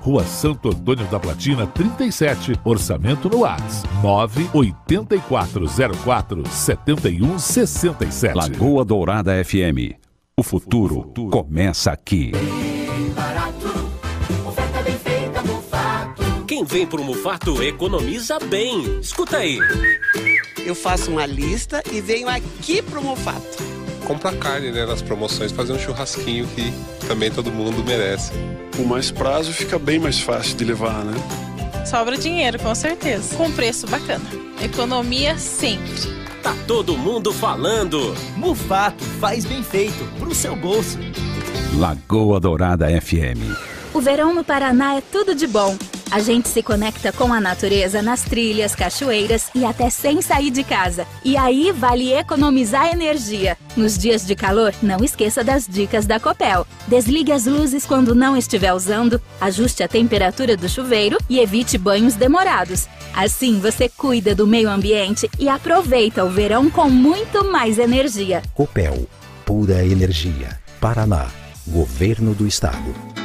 Rua Santo Antônio da Platina, 37. Orçamento no ATS 98404 7167. Lagoa Dourada FM. O futuro começa aqui. Quem vem pro Mufato economiza bem. Escuta aí. Eu faço uma lista e venho aqui pro Mufato. Compra carne, né, nas promoções, fazer um churrasquinho que também todo mundo merece. Com mais prazo fica bem mais fácil de levar, né? Sobra dinheiro, com certeza. Com preço bacana. Economia sempre. Tá todo mundo falando. Mufato faz bem feito pro seu bolso. Lagoa Dourada FM. O verão no Paraná é tudo de bom. A gente se conecta com a natureza nas trilhas, cachoeiras e até sem sair de casa. E aí vale economizar energia. Nos dias de calor, não esqueça das dicas da Copel. Desligue as luzes quando não estiver usando, ajuste a temperatura do chuveiro e evite banhos demorados. Assim você cuida do meio ambiente e aproveita o verão com muito mais energia. Copel, pura energia. Paraná, Governo do Estado.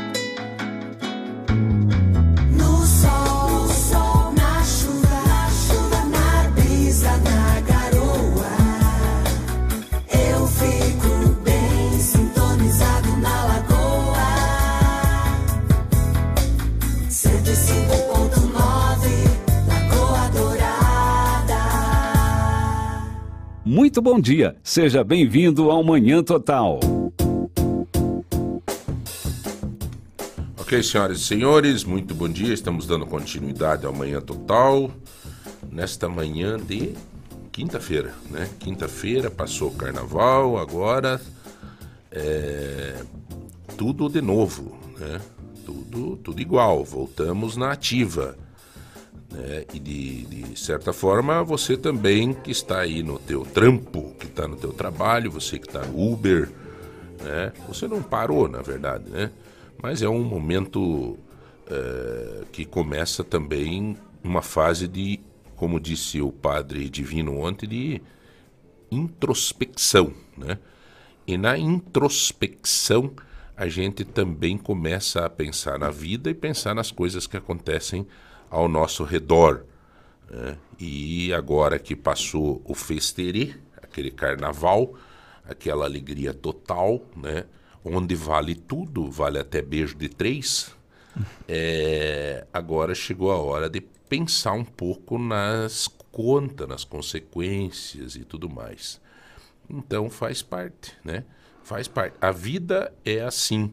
Muito bom dia, seja bem-vindo ao Manhã Total. Ok, senhoras e senhores, muito bom dia. Estamos dando continuidade ao Manhã Total. Nesta manhã de quinta-feira, né? Quinta-feira, passou o carnaval, agora é tudo de novo, né? Tudo, tudo igual, voltamos na ativa. Né? E de, de certa forma, você também que está aí no teu trampo, que está no teu trabalho, você que está no Uber, né? Você não parou, na verdade, né? Mas é um momento é, que começa também uma fase de, como disse o padre divino ontem, de introspecção, né? E na introspecção a gente também começa a pensar na vida e pensar nas coisas que acontecem ao nosso redor. Né? E agora que passou o festerê, aquele carnaval, aquela alegria total, né? onde vale tudo, vale até beijo de três, é, agora chegou a hora de pensar um pouco nas contas, nas consequências e tudo mais. Então faz parte, né? Faz parte. A vida é assim,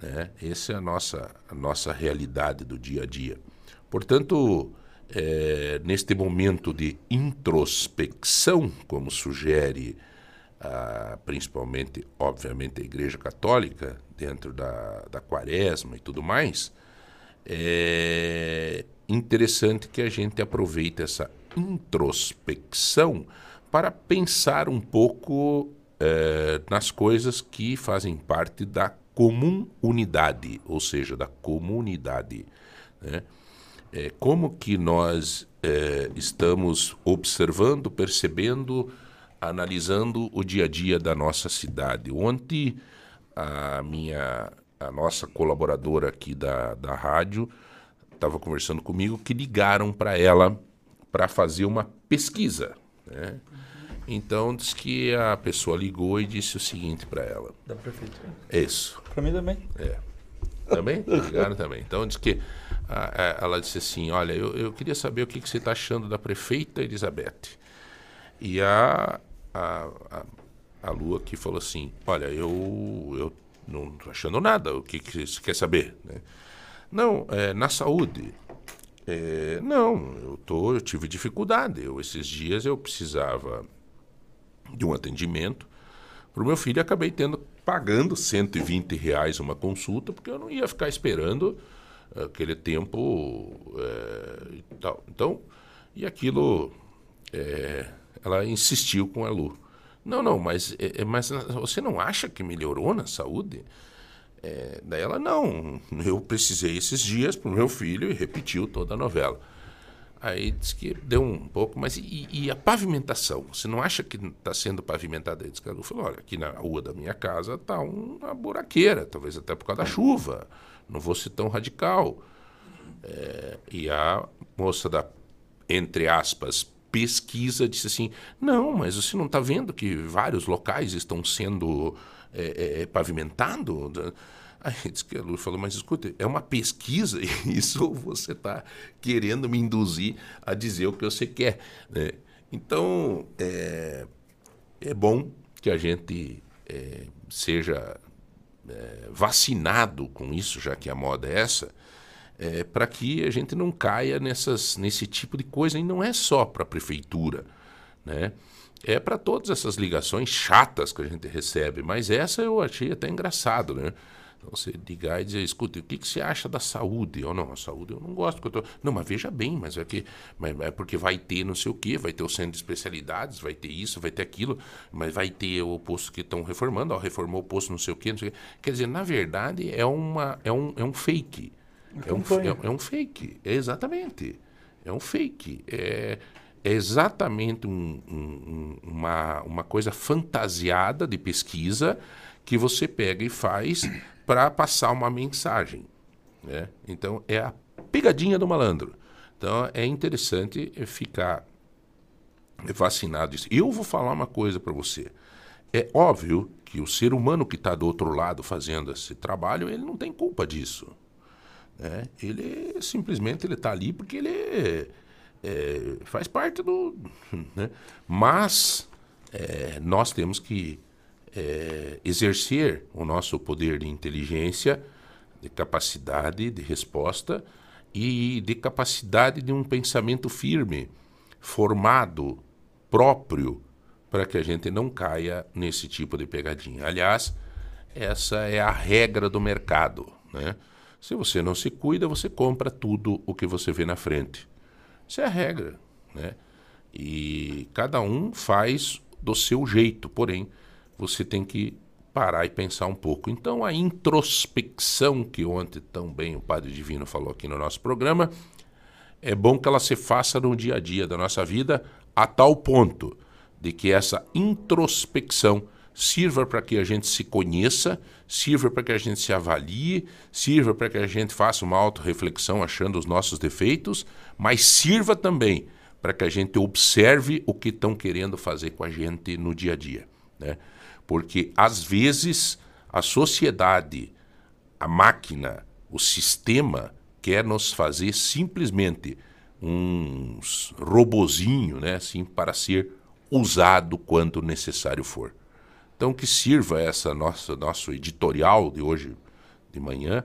né? Essa é a nossa, a nossa realidade do dia a dia. Portanto, é, neste momento de introspecção, como sugere ah, principalmente, obviamente, a Igreja Católica, dentro da, da quaresma e tudo mais, é interessante que a gente aproveite essa introspecção para pensar um pouco é, nas coisas que fazem parte da comum unidade, ou seja, da comunidade. Né? É, como que nós é, estamos observando, percebendo, analisando o dia a dia da nossa cidade. Ontem a minha, a nossa colaboradora aqui da, da rádio estava conversando comigo que ligaram para ela para fazer uma pesquisa. Né? Então diz que a pessoa ligou e disse o seguinte para ela. Da prefeitura. Isso. Para mim também. É. Também? Ligaram também. Então diz que ela disse assim: Olha, eu, eu queria saber o que, que você está achando da prefeita Elizabeth. E a, a, a, a Lua aqui falou assim: Olha, eu, eu não estou achando nada, o que, que você quer saber? Né? Não, é, na saúde. É, não, eu, tô, eu tive dificuldade. Eu, esses dias eu precisava de um atendimento para o meu filho acabei tendo pagando 120 reais uma consulta, porque eu não ia ficar esperando aquele tempo é, e tal. Então, e aquilo, é, ela insistiu com a Lu. Não, não, mas, é, é mas você não acha que melhorou na saúde? É, daí ela, não, eu precisei esses dias para o meu filho e repetiu toda a novela. Aí disse que deu um pouco, mas e, e a pavimentação? Você não acha que está sendo pavimentada? Aí Lu falou, olha, aqui na rua da minha casa está uma buraqueira, talvez até por causa da chuva não vou ser tão radical. É, e a moça da, entre aspas, pesquisa disse assim: não, mas você não está vendo que vários locais estão sendo é, é, pavimentados? Aí disse que a Lu falou, mas escuta, é uma pesquisa, isso você está querendo me induzir a dizer o que você quer. Né? Então, é, é bom que a gente é, seja é, vacinado com isso, já que a moda é essa, é, para que a gente não caia nessas, nesse tipo de coisa. E não é só para a prefeitura, né? é para todas essas ligações chatas que a gente recebe. Mas essa eu achei até engraçado, né? Então você ligar e dizer, escuta, o que, que você acha da saúde? Ou não, a saúde eu não gosto. Eu tô... Não, mas veja bem, mas é, que, mas é porque vai ter não sei o quê, vai ter o centro de especialidades, vai ter isso, vai ter aquilo, mas vai ter o posto que estão reformando, ó, reformou o posto não sei o quê, não sei o quê. Quer dizer, na verdade, é, uma, é, um, é um fake. É um, é, é um fake, é exatamente. É um fake. É, é exatamente um, um, uma, uma coisa fantasiada de pesquisa que você pega e faz para passar uma mensagem. Né? Então, é a pegadinha do malandro. Então, é interessante ficar vacinado. Eu vou falar uma coisa para você. É óbvio que o ser humano que está do outro lado fazendo esse trabalho, ele não tem culpa disso. Né? Ele simplesmente ele está ali porque ele é, faz parte do. Né? Mas é, nós temos que é, exercer o nosso poder de inteligência, de capacidade de resposta e de capacidade de um pensamento firme, formado, próprio, para que a gente não caia nesse tipo de pegadinha. Aliás, essa é a regra do mercado. Né? Se você não se cuida, você compra tudo o que você vê na frente. Isso é a regra. Né? E cada um faz do seu jeito, porém, você tem que parar e pensar um pouco. Então, a introspecção que ontem também o Padre Divino falou aqui no nosso programa, é bom que ela se faça no dia a dia da nossa vida, a tal ponto de que essa introspecção sirva para que a gente se conheça, sirva para que a gente se avalie, sirva para que a gente faça uma autorreflexão achando os nossos defeitos, mas sirva também para que a gente observe o que estão querendo fazer com a gente no dia a dia. Né? Porque, às vezes, a sociedade, a máquina, o sistema quer nos fazer simplesmente uns robozinho, né, assim, para ser usado quando necessário for. Então que sirva essa nossa nosso editorial de hoje de manhã,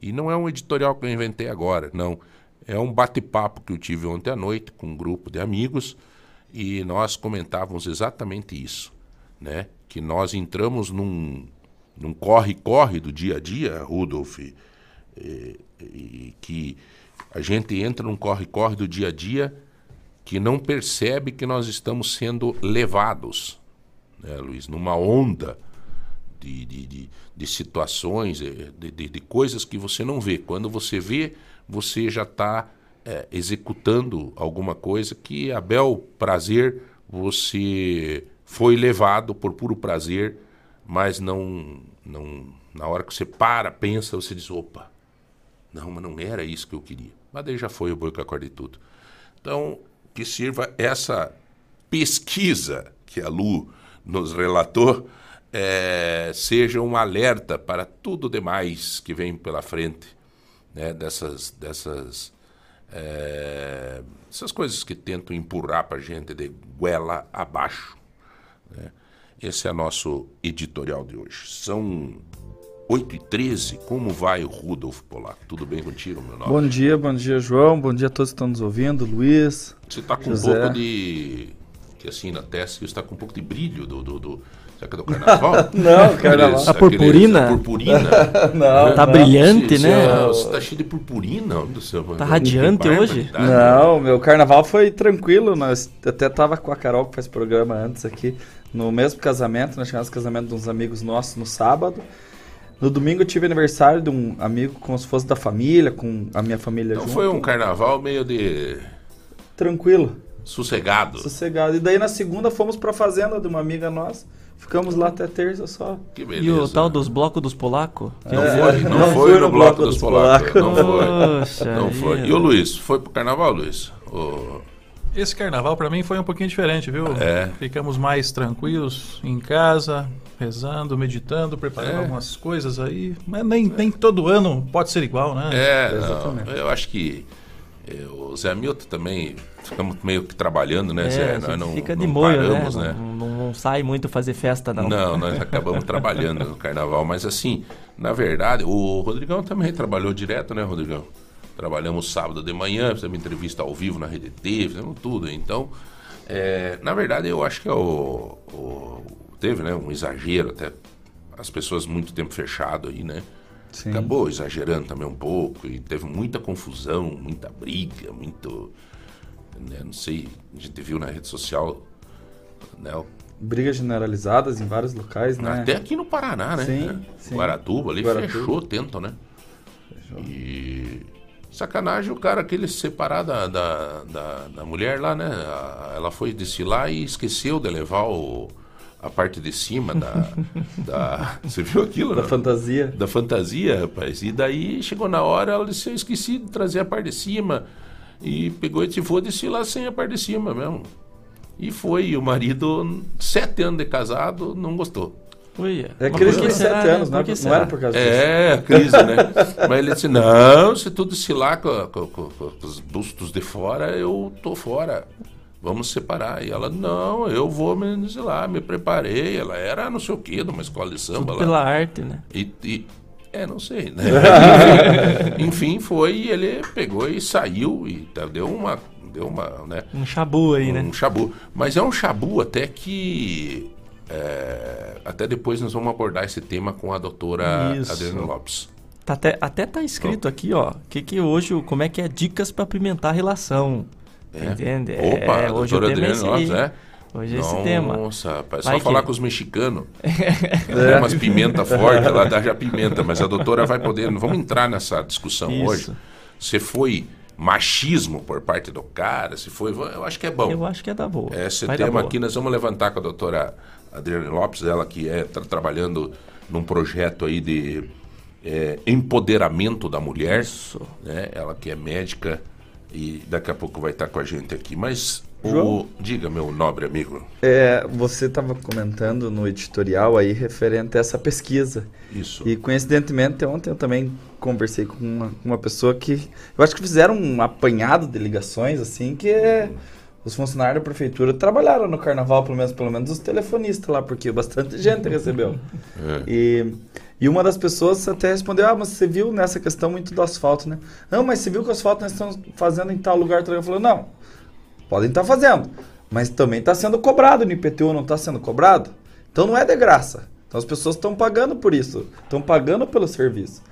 e não é um editorial que eu inventei agora, não. É um bate-papo que eu tive ontem à noite com um grupo de amigos e nós comentávamos exatamente isso, né? Que nós entramos num, num corre-corre do dia a dia, Rudolf, e, e, que a gente entra num corre-corre do dia a dia que não percebe que nós estamos sendo levados, né, Luiz, numa onda de, de, de, de situações, eh, de, de, de, coisas que você não vê. Quando você vê, você já está é, executando alguma coisa que, a bel prazer, você foi levado por puro prazer, mas não, não na hora que você para, pensa, você diz, opa, não, mas não era isso que eu queria. Mas daí já foi o boi que acordei tudo. Então, que sirva essa pesquisa que a Lu nos relatou, é, seja um alerta para tudo demais que vem pela frente, né, dessas, dessas é, essas coisas que tentam empurrar para a gente de goela abaixo. Né? Esse é nosso editorial de hoje. São 8 e 13 como vai o Rudolf Polar? Tudo bem contigo, meu nome? Bom dia, bom dia, João. Bom dia a todos que estão nos ouvindo, Luiz. Você está com José. um pouco de. que assim, na testa, você está com um pouco de brilho do. do, do... Será que é do carnaval? não, carnaval. a purpurina? A purpurina. não, tá não. brilhante, você, né? Você, você tá cheio de purpurina. Do seu, tá radiante hoje? Não, meu carnaval foi tranquilo. Nós até tava com a Carol que faz programa antes aqui. No mesmo casamento, nós tivemos casamento de uns amigos nossos no sábado. No domingo eu tive aniversário de um amigo como se fosse da família, com a minha família então junto. foi um carnaval meio de... Tranquilo. Sossegado. Sossegado. E daí na segunda fomos pra fazenda de uma amiga nossa. Ficamos lá até terça só. Que E o beleza. tal dos blocos dos polacos? Não É, foi, não, não foi fui no bloco dos polacos. Não foi. Não foi. E o Luiz, foi pro carnaval, Luiz? O- Esse carnaval pra mim foi um pouquinho diferente, viu? É. Ficamos mais tranquilos em casa, rezando, meditando, preparando É. algumas coisas aí. Mas nem, nem todo ano pode ser igual, né? É, não, eu acho que o Zé Milton também ficamos meio que trabalhando, né, É, Zé? Nós não, fica de não molho, paramos, né? né? Não, não- não sai muito fazer festa, não. Não, nós acabamos trabalhando no carnaval, mas assim, na verdade, o Rodrigão também trabalhou direto, né, Rodrigão? Trabalhamos sábado de manhã, fizemos entrevista ao vivo na RDT, fizemos tudo. Então, é, na verdade, eu acho que é o, o- teve né, um exagero até. As pessoas muito tempo fechado aí, né? Sim. Acabou exagerando também um pouco e teve muita confusão, muita briga, muito. né, não sei, a gente viu na rede social, né? Brigas generalizadas em vários locais, né? até aqui no Paraná, né? Sim, É. sim. Guaratuba ali Guaratuba. fechou, tenta, né? E sacanagem o cara aquele se separar da, da, da, da mulher lá, né? Ela foi desfilar e esqueceu de levar o, a parte de cima da, da. Você viu aquilo? Da não? fantasia. Da fantasia, rapaz. E daí chegou na hora, ela disse: Eu esqueci de trazer a parte de cima. E pegou e te vou desfilar sem a parte de cima mesmo. E foi. E o marido, sete anos de casado, não gostou. Ui, É crise de sete né? anos, que não era por causa disso. É, a crise, né? Mas ele disse: Não, se tu desfilar com, com- com- com os bustos de fora, eu tô fora. Vamos separar. E ela: Não, eu vou me desfilar, me preparei. Ela era não sei o quê, de uma escola de samba Tudo lá. pela arte, né? E, e- é, não sei, né? Enfim, foi e ele pegou e saiu e tá- deu uma, deu uma, né? Um chabu aí, né? Um chabu. Mas é um chabu até que é, até depois nós vamos abordar esse tema com a doutora Isso. Adriana Lopes. Tá até, até tá escrito aqui, ó. Que que hoje, como é que é dicas pra apimentar a relação. É. Entende? Opa, é, hoje doutora é Adriana aí. é? Hoje é esse tema. Nossa, rapaz, só Vai falar que- com os mexicanos. É. Umas pimenta forte, lá dá já pimenta, mas a doutora vai poder. Não vamos entrar nessa discussão Isso. hoje. Se foi machismo por parte do cara, se foi. Eu acho que é bom. Eu acho que é da boa. Esse Vai tema aqui nós vamos levantar com a doutora Adriana Lopes, ela que é tá trabalhando num projeto aí de é, empoderamento da mulher. Isso. Né? Ela que é médica e daqui a pouco vai estar com a gente aqui. Mas, o, diga, meu nobre amigo. É, você estava comentando no editorial aí referente a essa pesquisa. Isso. E coincidentemente ontem eu também conversei com uma, uma pessoa que eu acho que fizeram um apanhado de ligações assim que é, os funcionários da prefeitura trabalharam no carnaval pelo menos pelo menos os telefonistas lá porque bastante gente recebeu. É. E, e uma das pessoas até respondeu: Ah, mas você viu nessa questão muito do asfalto, né? Não, mas você viu que o asfalto nós estamos fazendo em tal lugar? Eu falei: Não, podem estar fazendo, mas também está sendo cobrado no IPTU, não está sendo cobrado? Então não é de graça. Então as pessoas estão pagando por isso, estão pagando pelo serviço.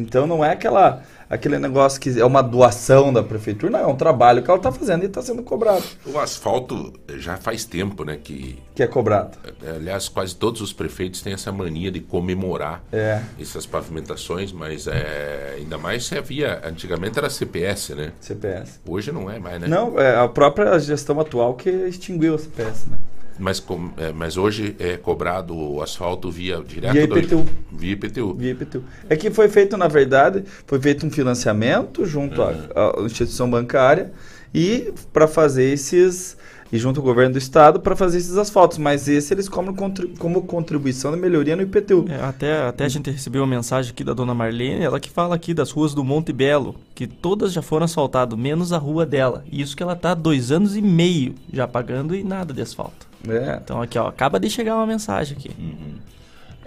Então não é aquela, aquele negócio que é uma doação da prefeitura, não, é um trabalho que ela está fazendo e está sendo cobrado. O asfalto já faz tempo, né? Que, Que é cobrado. aliás, quase todos os prefeitos têm essa mania de comemorar É. essas pavimentações, mas é, ainda mais se havia. Antigamente era CPS, né? CPS. Hoje não é mais, né? Não, é a própria gestão atual que extinguiu o CPS, né? Mas, com- é, mas hoje é cobrado o asfalto via direto Via do- IPTU. Via IPTU. Via IPTU. É que foi feito, na verdade, foi feito um financiamento junto à- à instituição bancária e para fazer esses e junto ao governo do estado para fazer esses asfaltos, mas esse eles como, contri- como contribuição de melhoria no IPTU. É, até, até a gente recebeu uma mensagem aqui da dona Marlene, ela que fala aqui das ruas do Monte Belo, que todas já foram asfaltadas, menos a rua dela. E isso que ela tá há dois anos e meio já pagando e nada de asfalto. É. Então aqui, ó, acaba de chegar uma mensagem aqui.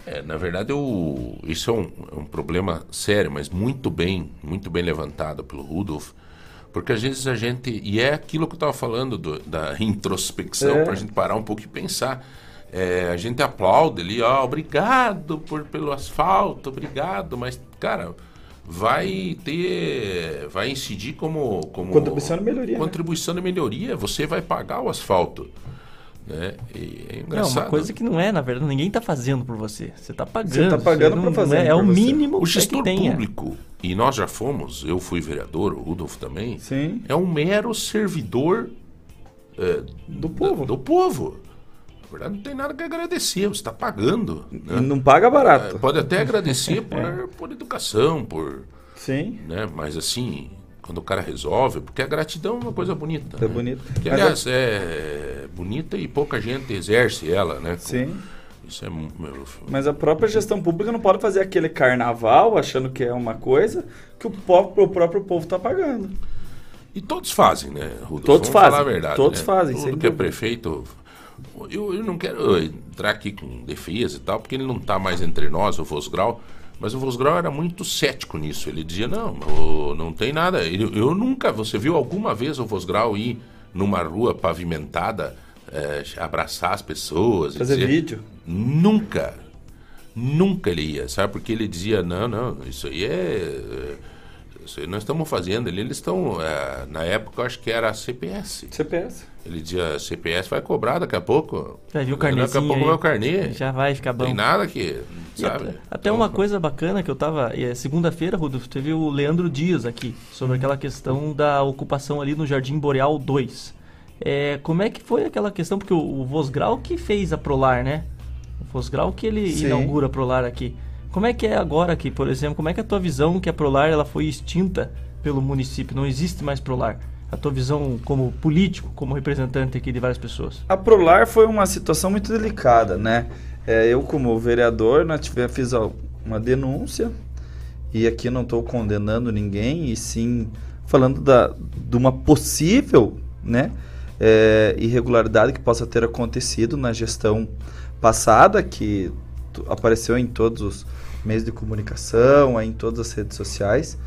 É, na verdade, o, isso é um, é um problema sério, mas muito bem, muito bem levantado pelo Rudolf, porque às vezes a gente. E é aquilo que eu estava falando do- da introspecção, É. para a gente parar um pouco e pensar. É, a gente aplaude ali, ó, obrigado por, pelo asfalto, obrigado, mas, cara, vai ter. Vai incidir como. como Contribuição de melhoria, né? Contribuição de melhoria, você vai pagar o asfalto. Né? E é Não, engraçado. uma coisa que não é, na verdade, ninguém tá fazendo por você. Você tá pagando. Você tá pagando não- pra fazer não É, é o mínimo O que, é que gestor público, e nós já fomos, eu fui vereador, o Rudolf também, Sim. é um mero servidor é, Do povo. do povo. verdade, não tem nada que agradecer, você está pagando. Né? Não paga barato. É, pode até agradecer por, por educação, por. Sim. Né? Mas assim, quando o cara resolve, porque a gratidão é uma coisa bonita. É né? bonito. Que, Mas aliás, é bonita e pouca gente exerce ela, né? Com- Sim. Isso é. meu- Mas a própria gestão pública não pode fazer aquele carnaval achando que é uma coisa que o, povo, o próprio povo está pagando. E todos fazem, né, Rudolf? Todos Vamos fazem, falar a verdade. todos né? fazem, Tudo que é dúvida. prefeito. Eu, eu não quero entrar aqui com defesa e tal, porque ele não está mais entre nós, o Vosgrau. Mas o Vosgrau era muito cético nisso. Ele dizia: não, não tem nada. Ele- eu nunca. Você viu alguma vez o Vosgrau ir numa rua pavimentada, eh, abraçar as pessoas? Fazer dizer- vídeo. Nunca. Nunca ele ia, sabe? Porque ele dizia, não, não, isso aí é... Isso aí nós estamos fazendo. Ele- Eles estão... é, na época, eu acho que era a CPS. CPS. Ele dizia, CPS vai cobrar daqui a pouco. Vai vir o Daqui a pouco aí. vai o carnê. Já vai ficar bom. Tem nada que... Sabe? até, até uma coisa bacana que eu tava. é, Segunda-feira, Rudolf, teve o Leandro Dias aqui, sobre aquela questão da ocupação ali no Jardim Boreal 2. É, como é que foi aquela questão? Porque o, o Vosgrau que fez a Prolar, né? O Vosgrau que ele Sim. inaugura a Prolar aqui. Como é que é agora aqui, por exemplo? Como é que é a tua visão que a Prolar ela foi extinta pelo município? Não existe mais Prolar. A tua visão como político, como representante aqui de várias pessoas. A Prolar foi uma situação muito delicada, né? É, eu, como vereador, né, tive- fiz uma denúncia e aqui não estou condenando ninguém, e sim falando da, de uma possível né, é, irregularidade que possa ter acontecido na gestão passada, que apareceu em todos os meios de comunicação, aí em todas as redes sociais,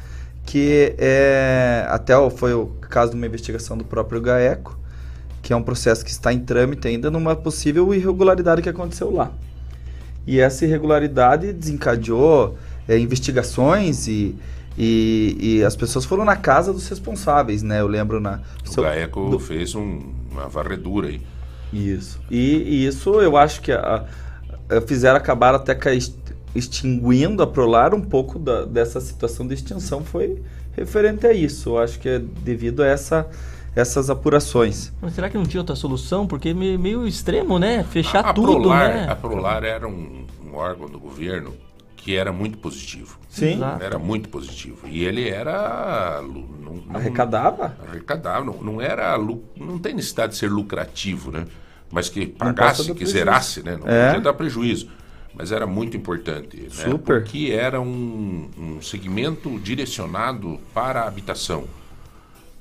que é, até o- foi o caso de uma investigação do próprio GAECO, que é um processo que está em trâmite ainda numa possível irregularidade que aconteceu lá. E essa irregularidade desencadeou é, investigações e, e, e as pessoas foram na casa dos responsáveis, né? Eu lembro na... O Gaeco fez um- uma varredura aí. Isso. E, e isso eu acho que a, a- fizeram acabar até ca- ex- extinguindo a Prolar um pouco da- dessa situação de extinção foi referente a isso. Eu acho que é devido a essa, essas apurações. Mas será que não tinha outra solução? Porque é meio, extremo, né? Fechar a tudo, Prolar, né? A Prolar era um, um órgão do governo que era muito positivo. Sim. Exato. Era muito positivo. E ele era... Não, não- Arrecadava? Arrecadava. Não, não era... Não tem necessidade de ser lucrativo, né? Mas que pagasse, que prejuízo. zerasse, né? Não É. podia dar prejuízo. Mas era muito importante. Né? Super. Porque era um, um segmento direcionado para a habitação.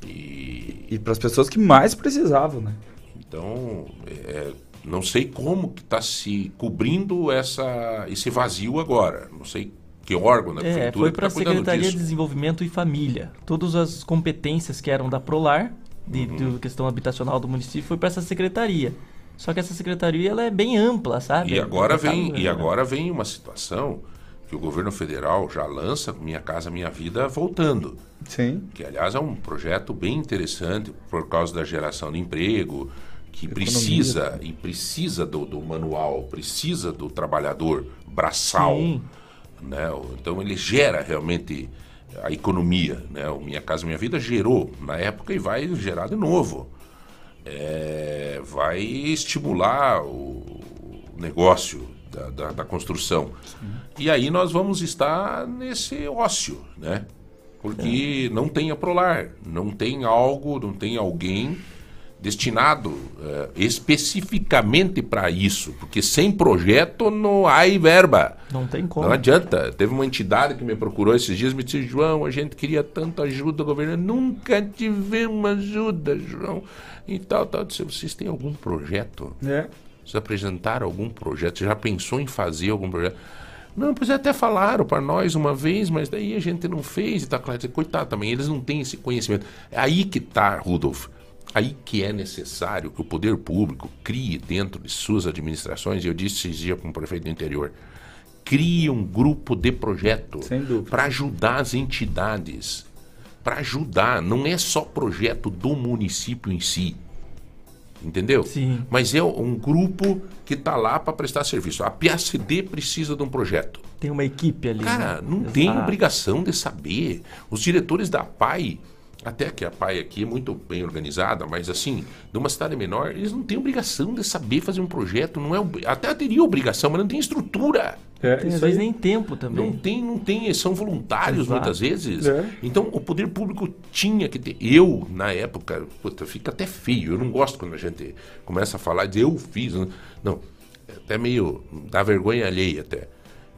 E E para as pessoas que mais precisavam, né? então, é, não sei como que está se cobrindo essa, esse vazio agora. Não sei que órgão da É, prefeitura foi para a tá Secretaria disso. de Desenvolvimento e Família. Todas as competências que eram da Prolar, de, Uhum. de questão habitacional do município, foi para essa secretaria. Só que essa secretaria ela é bem ampla, sabe? E agora vem, e agora vem uma situação que o governo federal já lança Minha Casa Minha Vida voltando. Sim. Que aliás é um projeto bem interessante por causa da geração de emprego, que Economia. precisa e precisa do, do manual, precisa do trabalhador braçal. Sim. né? Então ele gera realmente a economia, né? O Minha Casa Minha Vida gerou na época e vai gerar de novo. É, vai estimular o negócio da, da, da construção. E aí nós vamos estar nesse ócio, né? Porque não tem a Prolar, não tem algo, não tem alguém destinado eh, especificamente para isso, porque sem projeto não há verba. Não tem como. Não adianta. Teve uma entidade que me procurou esses dias e me disse, João, a gente queria tanto ajuda do governo. Nunca tivemos ajuda, João. E tal, tal. Eu disse, vocês têm algum projeto? É. Vocês apresentaram algum projeto? Você já pensou em fazer algum projeto? Não, pois até falaram para nós uma vez, mas daí a gente não fez e tá claro. Coitado também, eles não têm esse conhecimento. É aí que tá, Rudolf. Aí que é necessário que o poder público crie dentro de suas administrações, e eu disse esses dias com o prefeito do interior, crie um grupo de projeto para ajudar as entidades. Para ajudar, não é só projeto do município em si. Entendeu? Sim. Mas é um grupo que está lá para prestar serviço. A PACD precisa de um projeto. Tem uma equipe ali. Cara, né? não tem Exato. obrigação de saber. Os diretores da PAI, até que a PAI aqui é muito bem organizada, mas assim, numa cidade menor, eles não têm obrigação de saber fazer um projeto, não é até teria obrigação, mas não tem estrutura. É, Tem, às vezes nem tempo também. Não tem, não tem, são voluntários Exato. muitas vezes. É. Então o poder público tinha que ter. Eu, na época, puta, fica até feio. Eu não gosto quando a gente começa a falar de eu fiz. Não, é até meio. dá vergonha alheia até.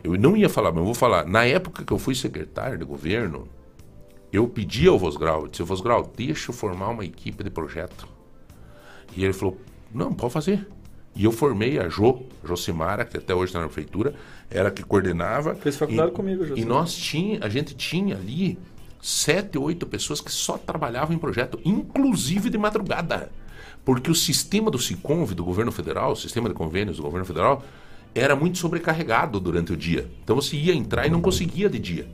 Eu não ia falar, mas eu vou falar. Na época que eu fui secretário de governo, eu pedi ao Vosgrau, eu disse, Vosgrau, deixa eu formar uma equipe de projeto. E ele falou, não, pode fazer. E eu formei a Jo, Josimara, que até hoje está na prefeitura, era a que coordenava. Fez faculdade e, comigo, E Josimara. nós tinha, a gente tinha ali sete, oito pessoas que só trabalhavam em projeto, inclusive de madrugada. Porque o sistema do SICONV do governo federal, o sistema de convênios do governo federal, era muito sobrecarregado durante o dia. Então você ia entrar e não conseguia de dia.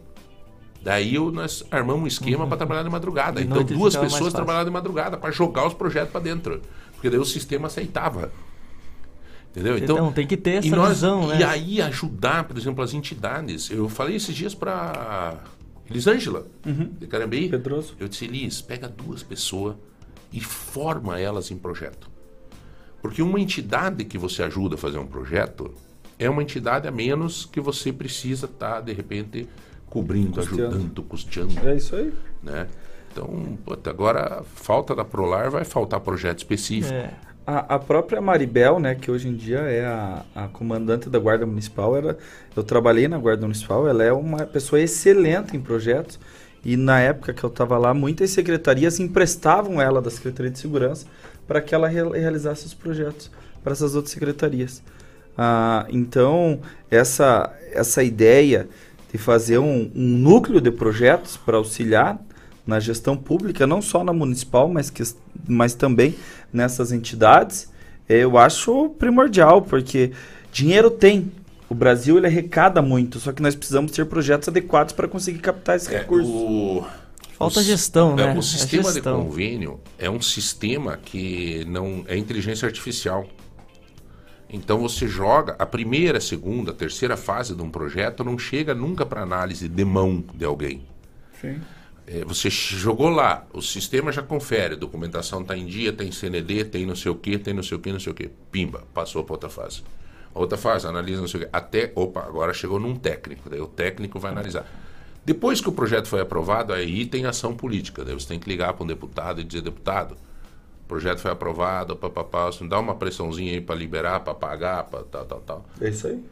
Daí eu- nós armamos um esquema para trabalhar de madrugada. De então duas pessoas trabalhavam de madrugada para jogar os projetos para dentro. Porque daí o sistema aceitava. Entendeu? Então, tem que ter e essa nós- visão, né? E aí ajudar, por exemplo, as entidades. Eu falei esses dias para Elisângela, de Carambeí. Pedroso. Eu disse, Elis, pega duas pessoas e forma elas em projeto. Porque uma entidade que você ajuda a fazer um projeto é uma entidade a menos que você precisa estar, de repente, cobrindo, Custeando. ajudando, custeando. É isso aí. Né? Então, puta, agora falta da Prolar, vai faltar projeto específico. É. A, a própria Maribel, né, que hoje em dia é a, a comandante da Guarda Municipal, era, eu trabalhei na Guarda Municipal, ela é uma pessoa excelente em projetos. E na época que eu estava lá, muitas secretarias emprestavam ela da Secretaria de Segurança para que ela re- realizasse os projetos para essas outras secretarias. Ah, então, essa, essa ideia de fazer um, um núcleo de projetos para auxiliar na gestão pública, não só na municipal, mas, que, mas também nessas entidades, eh, eu acho primordial, porque dinheiro tem. O Brasil ele arrecada muito, só que nós precisamos ter projetos adequados para conseguir captar esse É, recurso. o- Falta o- gestão, é, né? O É sistema de gestão. convênio é um sistema que não é inteligência artificial. Então você joga a primeira, segunda, terceira fase de um projeto não chega nunca para análise de mão de alguém. Sim. É, você jogou lá, o sistema já confere, a documentação está em dia, tem CND, tem não sei o que, tem não sei o que, não sei o que. Pimba, passou para outra fase. Outra fase, analisa não sei o que. Até, opa, agora chegou num técnico, daí o técnico vai analisar. Depois que o projeto foi aprovado, aí tem ação política. Daí você tem que ligar para um deputado e dizer, deputado, projeto foi aprovado, papapá, você dá uma pressãozinha aí para liberar, para pagar, para tal, tal, tal. É isso aí.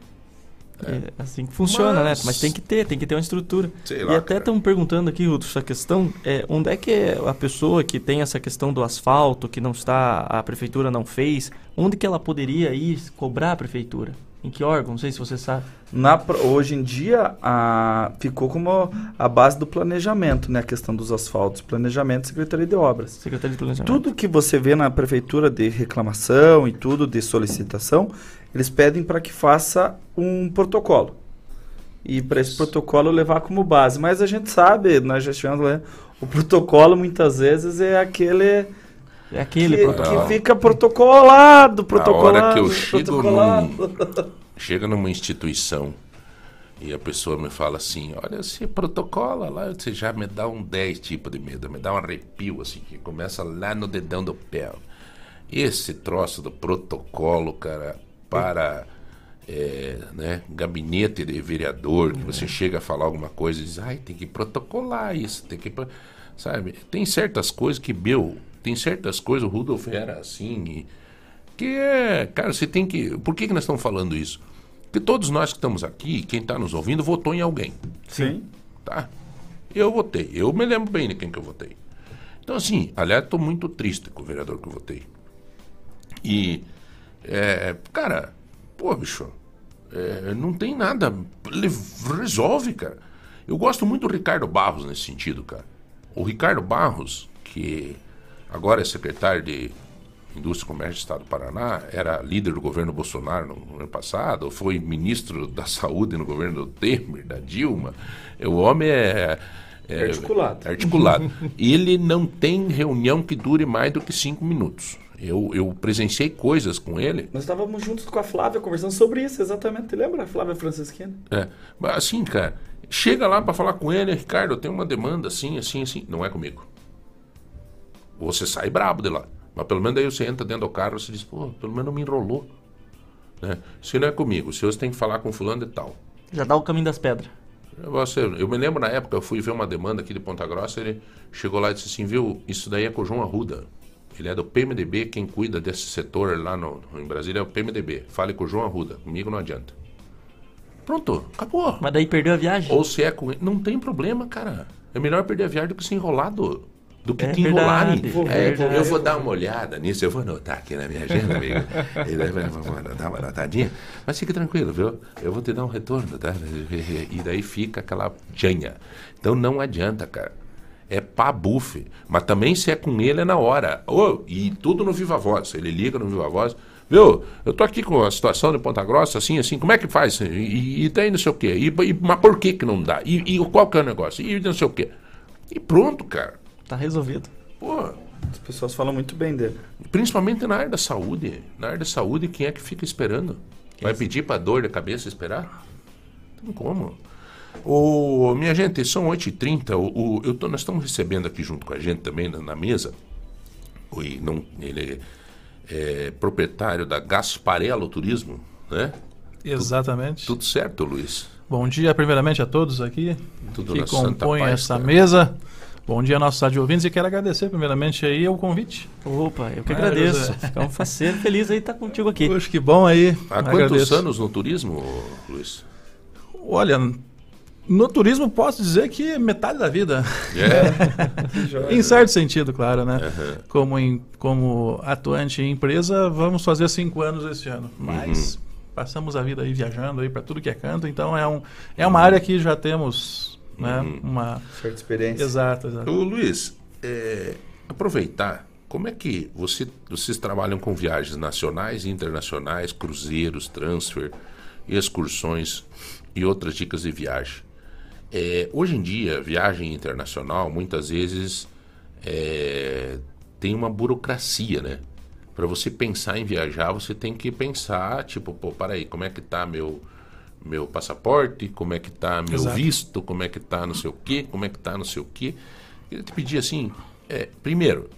É assim que funciona, Mas- né? Mas tem que ter, tem que ter uma estrutura. Sei e lá, até estão perguntando aqui, Ruto, essa questão, é, onde é que é a pessoa que tem essa questão do asfalto, que não está, a prefeitura não fez, onde que ela poderia ir cobrar a prefeitura? Em que órgão? Não sei se você sabe. Na, hoje em dia, a, ficou como a base do planejamento, né? A questão dos asfaltos. Planejamento e Secretaria de Obras. Secretaria de Planejamento. Tudo que você vê na prefeitura de reclamação e tudo de solicitação, eles pedem para que faça um protocolo. E para esse protocolo levar como base. Mas a gente sabe, nós já tivemos lá, o protocolo muitas vezes é aquele. É aquele que, protocolo. que fica protocolado, protocolado. A hora que eu chego num, chega numa instituição e a pessoa me fala assim, olha, você protocola lá, você já me dá um 10 tipo de medo, me dá um arrepio assim, que começa lá no dedão do pé. Esse troço do protocolo, cara, para é, né, gabinete de vereador, que você chega a falar alguma coisa e diz, ai, tem que protocolar isso, tem que. pro-", Sabe? Tem certas coisas que, meu, tem certas coisas, o Rudolf era assim, e, que é, cara, você tem que. Por que, que nós estamos falando isso? Porque todos nós que estamos aqui, quem está nos ouvindo, votou em alguém. Sim. Tá? Eu votei. Eu me lembro bem de quem que eu votei. Então, assim, aliás, estou muito triste com o vereador que eu votei. E, é, cara, pô, bicho, é, não tem nada. Resolve, cara. Eu gosto muito do Ricardo Barros nesse sentido, cara. O Ricardo Barros, que agora é secretário de Indústria e Comércio do Estado do Paraná, era líder do governo Bolsonaro no ano passado, foi ministro da Saúde no governo do Temer, da Dilma. O homem é. é Articulado. Articulado. Ele não tem reunião que dure mais do que cinco minutos. Eu, eu presenciei coisas com ele. Nós estávamos juntos com a Flávia conversando sobre isso, exatamente. Lembra, Flávia Francisquina? É, mas assim, cara, chega lá para falar com ele, Ricardo, eu tenho uma demanda assim, assim, assim. Não é comigo. Ou você sai brabo de lá. Mas pelo menos daí você entra dentro do carro e você diz, pô, pelo menos não me enrolou. Né? Se não é comigo, se você tem que falar com fulano e tal. Já dá o caminho das pedras. Você, eu me lembro na época, eu fui ver uma demanda aqui de Ponta Grossa, ele chegou lá e disse assim, viu, isso daí é com o João Arruda. Ele é do PMDB, quem cuida desse setor lá no, em Brasília é o PMDB. Fale com o João Arruda, comigo não adianta. Pronto, acabou. Mas daí perdeu a viagem. Ou se é com ele, não tem problema, cara. É melhor perder a viagem do que se enrolado. Do que É te enrolarem. É, verdade. eu vou dar uma olhada nisso, eu vou anotar aqui na minha agenda, amigo. E daí vai- dar uma anotadinha. Mas fique tranquilo, viu? Eu vou te dar um retorno, tá? E daí fica aquela janha. Então não adianta, cara. É pá bufe. Mas também se é com ele é na hora. Ô, e tudo no Viva Voz. Ele liga no Viva Voz. Viu? Eu tô aqui com a situação de Ponta Grossa, assim, assim, como é que faz? E, e daí não sei o quê. E, e- mas por que que não dá? E, e qual que é o negócio? E não sei o quê. E pronto, cara. Tá resolvido. Pô, As pessoas falam muito bem dele. principalmente na área da saúde. Na área da saúde, quem é que fica esperando? Vai pedir pra dor de cabeça esperar? Não tem como. Ô, minha gente, são 8h30. O, o- eu tô- nós estamos recebendo aqui junto com a gente também na, na mesa. O, e não, ele é, é proprietário da Gasparello Turismo, né? Exatamente. Tudo certo, Luiz? Bom dia, primeiramente, a todos aqui Tudo que compõem essa mesa. Bom dia, nossos rádio ouvintes, e quero agradecer primeiramente aí o convite. Opa, eu que Ah, agradeço. Ficar um faceiro feliz aí estar contigo aqui. Poxa, que bom aí. Há quantos Agradeço. anos no turismo, Luiz? Olha, no turismo posso dizer que metade da vida. É? em certo sentido, claro, né? Aham. Como, em, como atuante em empresa, vamos fazer cinco anos esse ano. Mas passamos a vida aí viajando aí para tudo que é canto, então é, um, é uma área que já temos, né? Uma Certa experiência. Exato, exato. Ô, Luiz, é, aproveitar, como é que você, vocês trabalham com viagens nacionais e internacionais, cruzeiros, transfer, excursões e outras dicas de viagem? É, hoje em dia, viagem internacional, muitas vezes, é, tem uma burocracia, né? Para você pensar em viajar, você tem que pensar, tipo, pô, peraí, como é que tá meu meu passaporte, como é que tá meu Exato. visto, como é que tá não sei o quê, como é que tá não sei o quê. Queria te pedir assim, é, primeiro,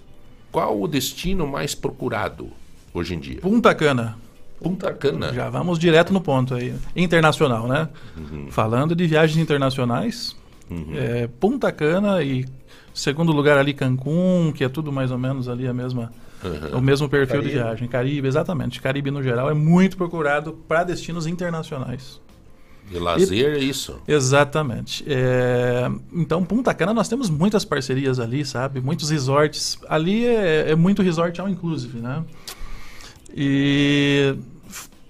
qual o destino mais procurado hoje em dia? Punta Cana. Punta Cana. Já vamos direto no ponto aí. Internacional, né? Uhum. Falando de viagens internacionais, é, Punta Cana e segundo lugar ali Cancún, que é tudo mais ou menos ali a mesma, Uhum. o mesmo perfil de Caribe. viagem. Caribe, exatamente. Caribe no geral é muito procurado para destinos internacionais. De lazer é isso. Exatamente. É, então, Punta Cana, nós temos muitas parcerias ali, sabe? Muitos resorts. Ali é, é muito resort all inclusive, né? E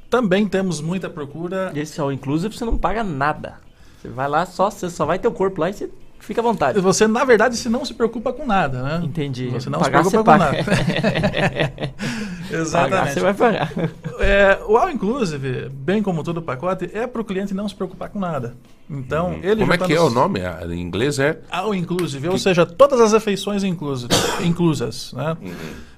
também temos muita procura. Esse all inclusive você não paga nada. Você vai lá, só, você só vai ter o corpo lá e você fica à vontade. Você, na verdade, se não se preocupa com nada, né? Entendi. Você não Pagar, se preocupa com paga. nada. Exatamente. Pagar, você vai pagar. É, o All Inclusive, bem como todo pacote, é para o cliente não se preocupar com nada. Então, ele Como é tá que é o nome? Ah, Em inglês é All Inclusive, ou seja, todas as refeições inclusas, inclusas, né?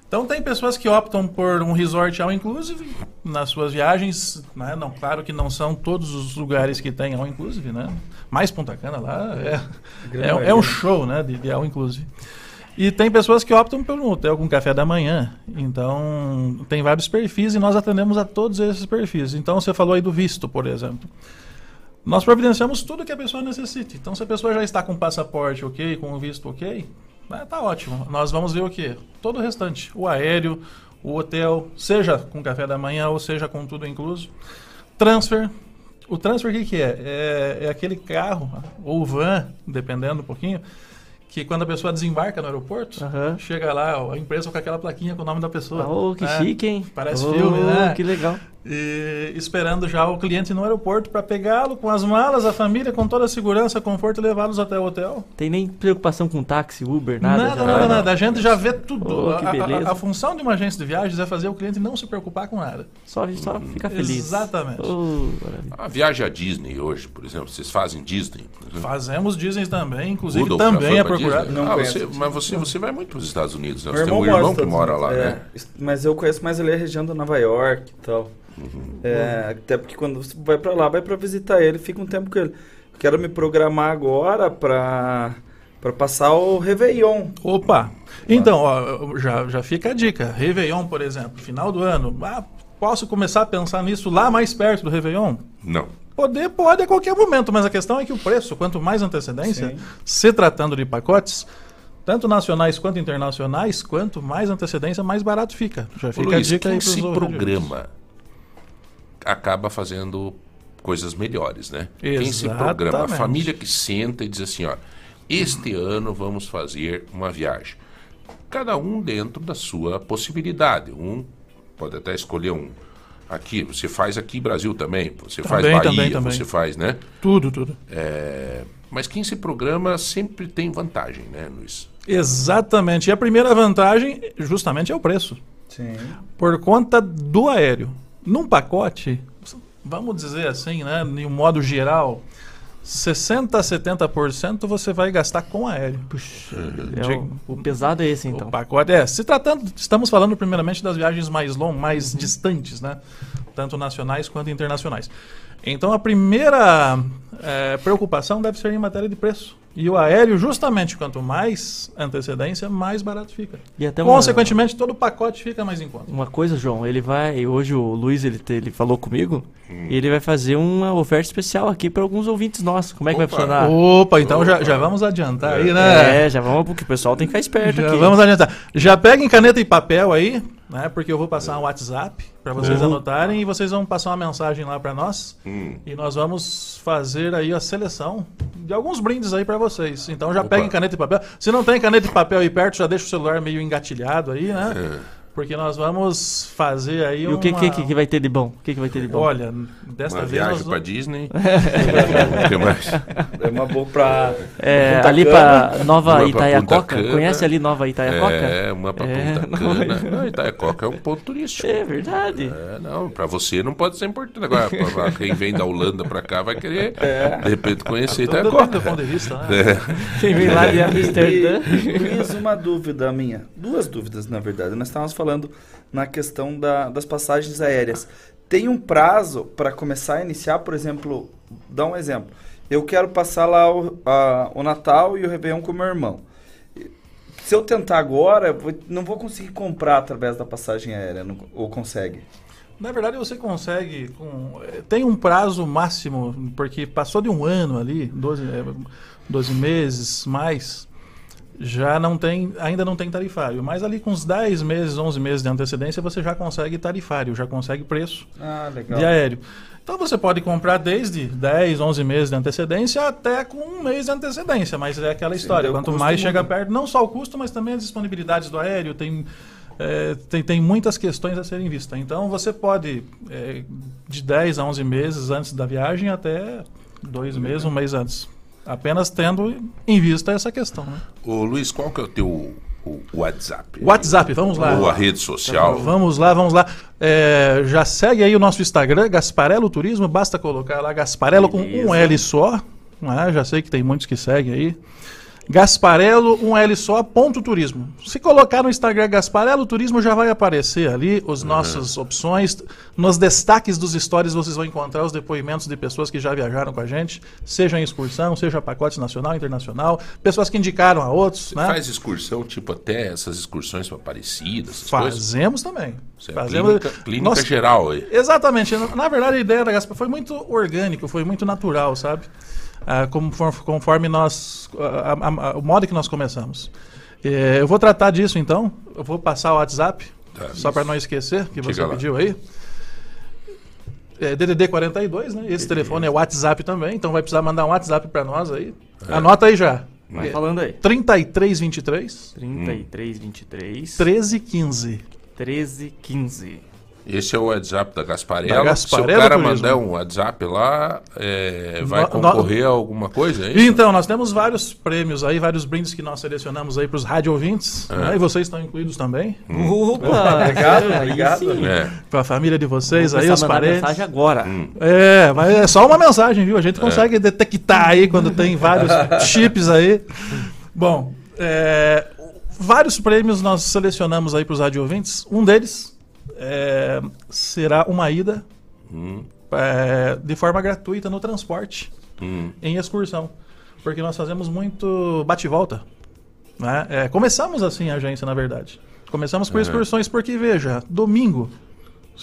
Então tem pessoas que optam por um resort all inclusive nas suas viagens, né? Não, claro que não são todos os lugares que tem all inclusive, né? Mais Punta Cana lá é, é, é um show, né? De, de all inclusive. E tem pessoas que optam por um hotel com café da manhã. Então, tem vários perfis e nós atendemos a todos esses perfis. Então, você falou aí do visto, por exemplo. Nós providenciamos tudo que a pessoa necessite. Então, se a pessoa já está com passaporte ok, com o visto ok, né, tá ótimo. Nós vamos ver o quê? Todo o restante. O aéreo, o hotel, seja com café da manhã ou seja com tudo incluso. Transfer. O transfer o que, que é? é? É aquele carro, ou van, dependendo um pouquinho, que quando a pessoa desembarca no aeroporto, chega lá a empresa com aquela plaquinha com o nome da pessoa. Oh, que né? chique, hein? Parece Oh, filme, né? Que legal. E esperando já o cliente no aeroporto para pegá-lo com as malas, a família, com toda a segurança, conforto e levá-los até o hotel. Tem nem preocupação com táxi, Uber, nada. Nada, já nada, vai. nada. A gente já vê tudo. Oh, que A- a- beleza. A, a função de uma agência de viagens é fazer o cliente não se preocupar com nada. Só, só ficar feliz. Exatamente. Oh, a viagem à Disney hoje, por exemplo. Vocês fazem Disney? Fazemos Disney também, inclusive Rudolph já também é pra procurado. Disney? Não ah, você, mas você, você vai muito para os Estados Unidos, né? Você tem um irmão que mora lá, é. né? Mas eu conheço mais ali a região de Nova York e tal. É, até porque quando você vai pra lá, vai pra visitar ele, fica um tempo com ele. Quero me programar agora pra Para passar o Réveillon. Opa! Então, ó, já, já fica a dica. Réveillon, por exemplo, final do ano. Ah, posso começar a pensar nisso lá mais perto do Réveillon? Não. Poder pode a qualquer momento, mas a questão é que o preço, quanto mais antecedência, Sim. se tratando de pacotes, tanto nacionais quanto internacionais, quanto mais antecedência, mais barato fica. Já Ô, fica Luiz, a dica aí quem pros se programa acaba fazendo coisas melhores, né? Quem se programa, a Exatamente. família que senta e diz assim, ó, este ano vamos fazer uma viagem. Cada um dentro da sua possibilidade. Um pode até escolher um. Aqui, você faz aqui Brasil também, você faz Também, Bahia, também, também. você faz, né? Tudo, tudo. É, mas quem se programa sempre tem vantagem, né, Luiz? Exatamente. E a primeira vantagem, justamente, é o preço. Sim. Por conta do aéreo. Num pacote, vamos dizer assim, né, em um modo geral, 60 a 70% você vai gastar com aéreo. É o, o pesado é esse, então. O pacote é. Se tratando, estamos falando primeiramente das viagens mais longas, mais distantes, né? Tanto nacionais quanto internacionais. Então a primeira eh, preocupação deve ser em matéria de preço. E o aéreo, justamente, quanto mais antecedência, mais barato fica. E até uma- Consequentemente, todo o pacote fica mais em conta. Uma coisa, João, ele vai. Hoje o Luiz ele, te- ele falou comigo Hum. e ele vai fazer uma oferta especial aqui para alguns ouvintes nossos. Como é que vai Opa. funcionar? Opa, então Já, já vamos adiantar aí, né? É, já vamos, porque o pessoal tem que ficar esperto Já aqui. vamos adiantar. Já peguem caneta e papel aí, né? Porque eu vou passar um WhatsApp para vocês Uhum. anotarem e vocês vão passar uma mensagem lá para nós. Hum. E nós vamos fazer aí a seleção de alguns brindes aí para vocês. Então já Opa. peguem caneta e papel. Se não tem caneta e papel aí perto, já deixa o celular meio engatilhado aí, né? É. Porque nós vamos fazer aí E o que, uma... que, que vai ter de bom? O que, que vai ter de bom? Olha, desta Uma vez viagem nós vamos... Disney. O que mais? É uma boa pra. É, ali pra Nova Uma Itaiacoca. Conhece ali Nova Itaiacoca? É, uma pra É, Punta Cana. Não, Itaiacoca é um ponto turístico. É verdade. É, não, pra você não pode ser importante. Agora, pra- quem vem da Holanda pra cá vai querer, É. de repente, conhecer Itaiacoca. ponto de vista, né? É. Quem vem lá de Amsterdã. E, Luiz, uma dúvida minha. Duas dúvidas, na verdade. Nós estávamos falando na questão da- das passagens aéreas. Tem um prazo para começar a iniciar, por exemplo, dá um exemplo. Eu quero passar lá o, a- o Natal e o Réveillon com meu irmão. Se eu tentar agora, não vou conseguir comprar através da passagem aérea, não- ou consegue? Na verdade, você consegue. Com, eh, tem um prazo máximo, porque passou de um ano ali, 12, eh, 12 meses mais, já não tem, ainda não tem tarifário. Mas ali com uns 10 meses, 11 meses de antecedência, você já consegue tarifário, já consegue preço Ah, de aéreo. Então você pode comprar desde 10, 11 meses de antecedência até com um mês de antecedência, mas é aquela história. Quanto mais chega perto, não só o custo, mas também as disponibilidades do aéreo, tem, é, tem, tem muitas questões a serem vistas. Então você pode, é, de 10 a 11 meses antes da viagem até dois meses, um mês antes. Apenas tendo em vista essa questão. Né? Ô, Luiz, qual que é o teu o WhatsApp? WhatsApp, vamos lá. Ou a rede social? Vamos lá, vamos lá. É, já segue aí o nosso Instagram, Gasparelo Turismo, basta colocar lá Gasparelo com um Beleza. L só. né? já sei que tem muitos que seguem aí. Gasparelo, um L só, ponto turismo. Se colocar no Instagram Gasparelo Turismo, já vai aparecer ali as nossas opções. Nos destaques dos stories vocês vão encontrar os depoimentos de pessoas que já viajaram com a gente, seja em excursão, seja pacote nacional, internacional, pessoas que indicaram a outros. Você né? faz excursão, tipo até essas excursões para Aparecida, essas coisas? Fazemos também. Você é Fazemos. clínica, clínica geral aí. Exatamente. Na, na verdade, a ideia da Gaspar foi muito orgânico, foi muito natural, sabe? Ah, conforme nós. a- a- a- o modo que nós começamos. Eh, eu vou tratar disso então. Eu vou passar o WhatsApp, Tá, só para não esquecer, que Diga você lá. pediu aí. É DDD 42, né? Esse telefone é WhatsApp também, então vai precisar mandar um WhatsApp para nós aí. É. Anota aí já. Vai É falando aí. 3323 33, 23, 1315. 13, 15. Esse é o WhatsApp da Gasparella. Da Gasparella Se o cara Turismo. mandar um WhatsApp lá, é, vai No- concorrer a alguma coisa? É? Então, nós temos vários prêmios aí, vários brindes que nós selecionamos aí para os rádio ouvintes, É. né? e vocês estão incluídos também. Opa! Obrigado, obrigado. sim. É. Para a família de vocês Vou aí, os parentes. mensagem agora. Hum. É, mas é só uma mensagem, viu? A É. gente consegue detectar aí quando tem vários chips aí. Bom, é, vários prêmios nós selecionamos aí para os rádio ouvintes. Um deles é, será uma ida Hum, é, de forma gratuita no transporte hum. em excursão. porque nós fazemos muito bate-volta. Né? É, começamos assim a agência, na verdade. Começamos com Uhum. excursões, porque veja, domingo,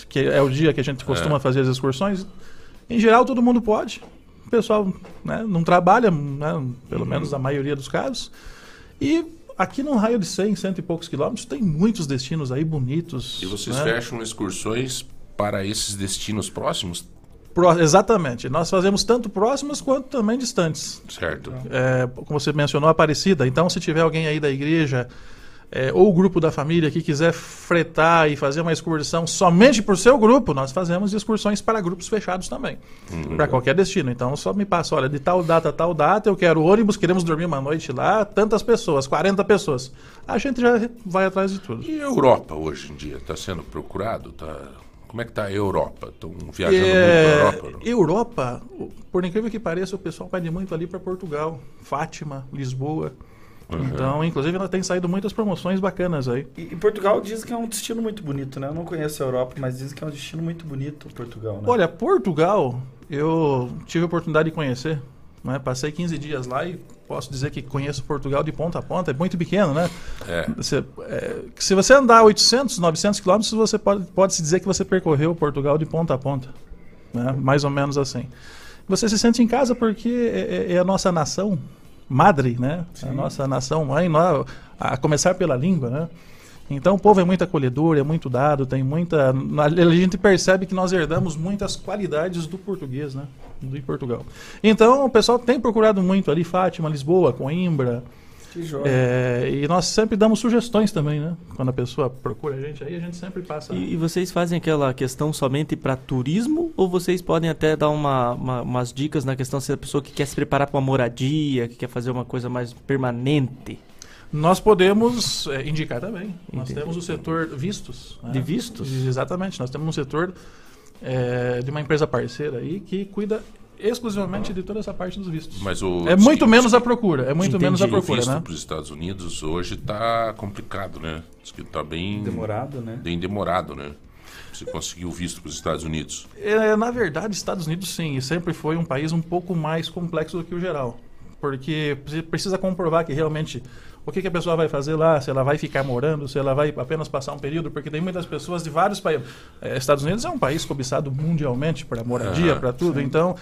que é o dia que a gente costuma É. fazer as excursões, em geral todo mundo pode. O pessoal né, não trabalha, né, pelo menos na maioria dos casos. E aqui num raio de 100, cento e poucos quilômetros, tem muitos destinos aí bonitos. E vocês né? fecham excursões para esses destinos próximos? Pró- exatamente. Nós fazemos tanto próximos quanto também distantes. Certo. É, como você mencionou, Aparecida. Então, se tiver alguém aí da igreja é, ou o grupo da família que quiser fretar e fazer uma excursão somente por seu grupo, nós fazemos excursões para grupos fechados também. Uhum. Para qualquer destino. Então, só me passa, olha, de tal data a tal data, eu quero ônibus, queremos dormir uma noite lá, tantas pessoas, 40 pessoas. A gente já vai atrás de tudo. E a Europa hoje em dia? Está sendo procurado? Tá... Como é que está a Europa? Estão viajando É, muito para a Europa? não? Europa, o- por incrível que pareça, o pessoal pede muito ali para Portugal, Fátima, Lisboa. Uhum. Então, inclusive, ela tem saído muitas promoções bacanas aí. E, e Portugal diz que é um destino muito bonito, né? Eu não conheço a Europa, mas diz que é um destino muito bonito, Portugal, né? Olha, Portugal, eu tive a oportunidade de conhecer. Né? Passei 15 dias lá e posso dizer que conheço Portugal de ponta a ponta. É muito pequeno, né? É. Você, é, se você andar 800, 900 quilômetros, você pode, pode se dizer que você percorreu Portugal de ponta a ponta. Né? Mais ou menos assim. Você se sente em casa porque é, é- é a nossa nação madre, né? A nossa nação mãe, a começar pela língua, né? Então o povo é muito acolhedor, é muito dado, tem muita. A gente percebe que nós herdamos muitas qualidades do português, né? Do Portugal. Então o pessoal tem procurado muito ali, Fátima, Lisboa, Coimbra. Que joia. É, e nós sempre damos sugestões também, né? Quando a pessoa procura a gente aí, a gente sempre passa. E, e vocês fazem aquela questão somente para turismo ou vocês podem até dar uma, uma- umas dicas na questão se a pessoa que quer se preparar para uma moradia, que quer fazer uma coisa mais permanente? Nós podemos é, indicar também. Nós Entendi. temos o setor vistos. né? De vistos? Exatamente. Nós temos um setor é, de uma empresa parceira aí que cuida exclusivamente de toda essa parte dos vistos. Mas o é muito menos a procura. É muito menos a procura, visto né? para os Estados Unidos hoje está complicado, né? Diz que está bem Demorado, né? Bem demorado, né? Você conseguiu visto para os Estados Unidos. É, na verdade, Estados Unidos sim, e sempre foi um país um pouco mais complexo do que o geral. Porque você precisa comprovar que realmente o que, que a pessoa vai fazer lá, se ela vai ficar morando, se ela vai apenas passar um período, porque tem muitas pessoas de vários países. É, Estados Unidos é um país cobiçado mundialmente para moradia, Aham, para tudo. sim. Então,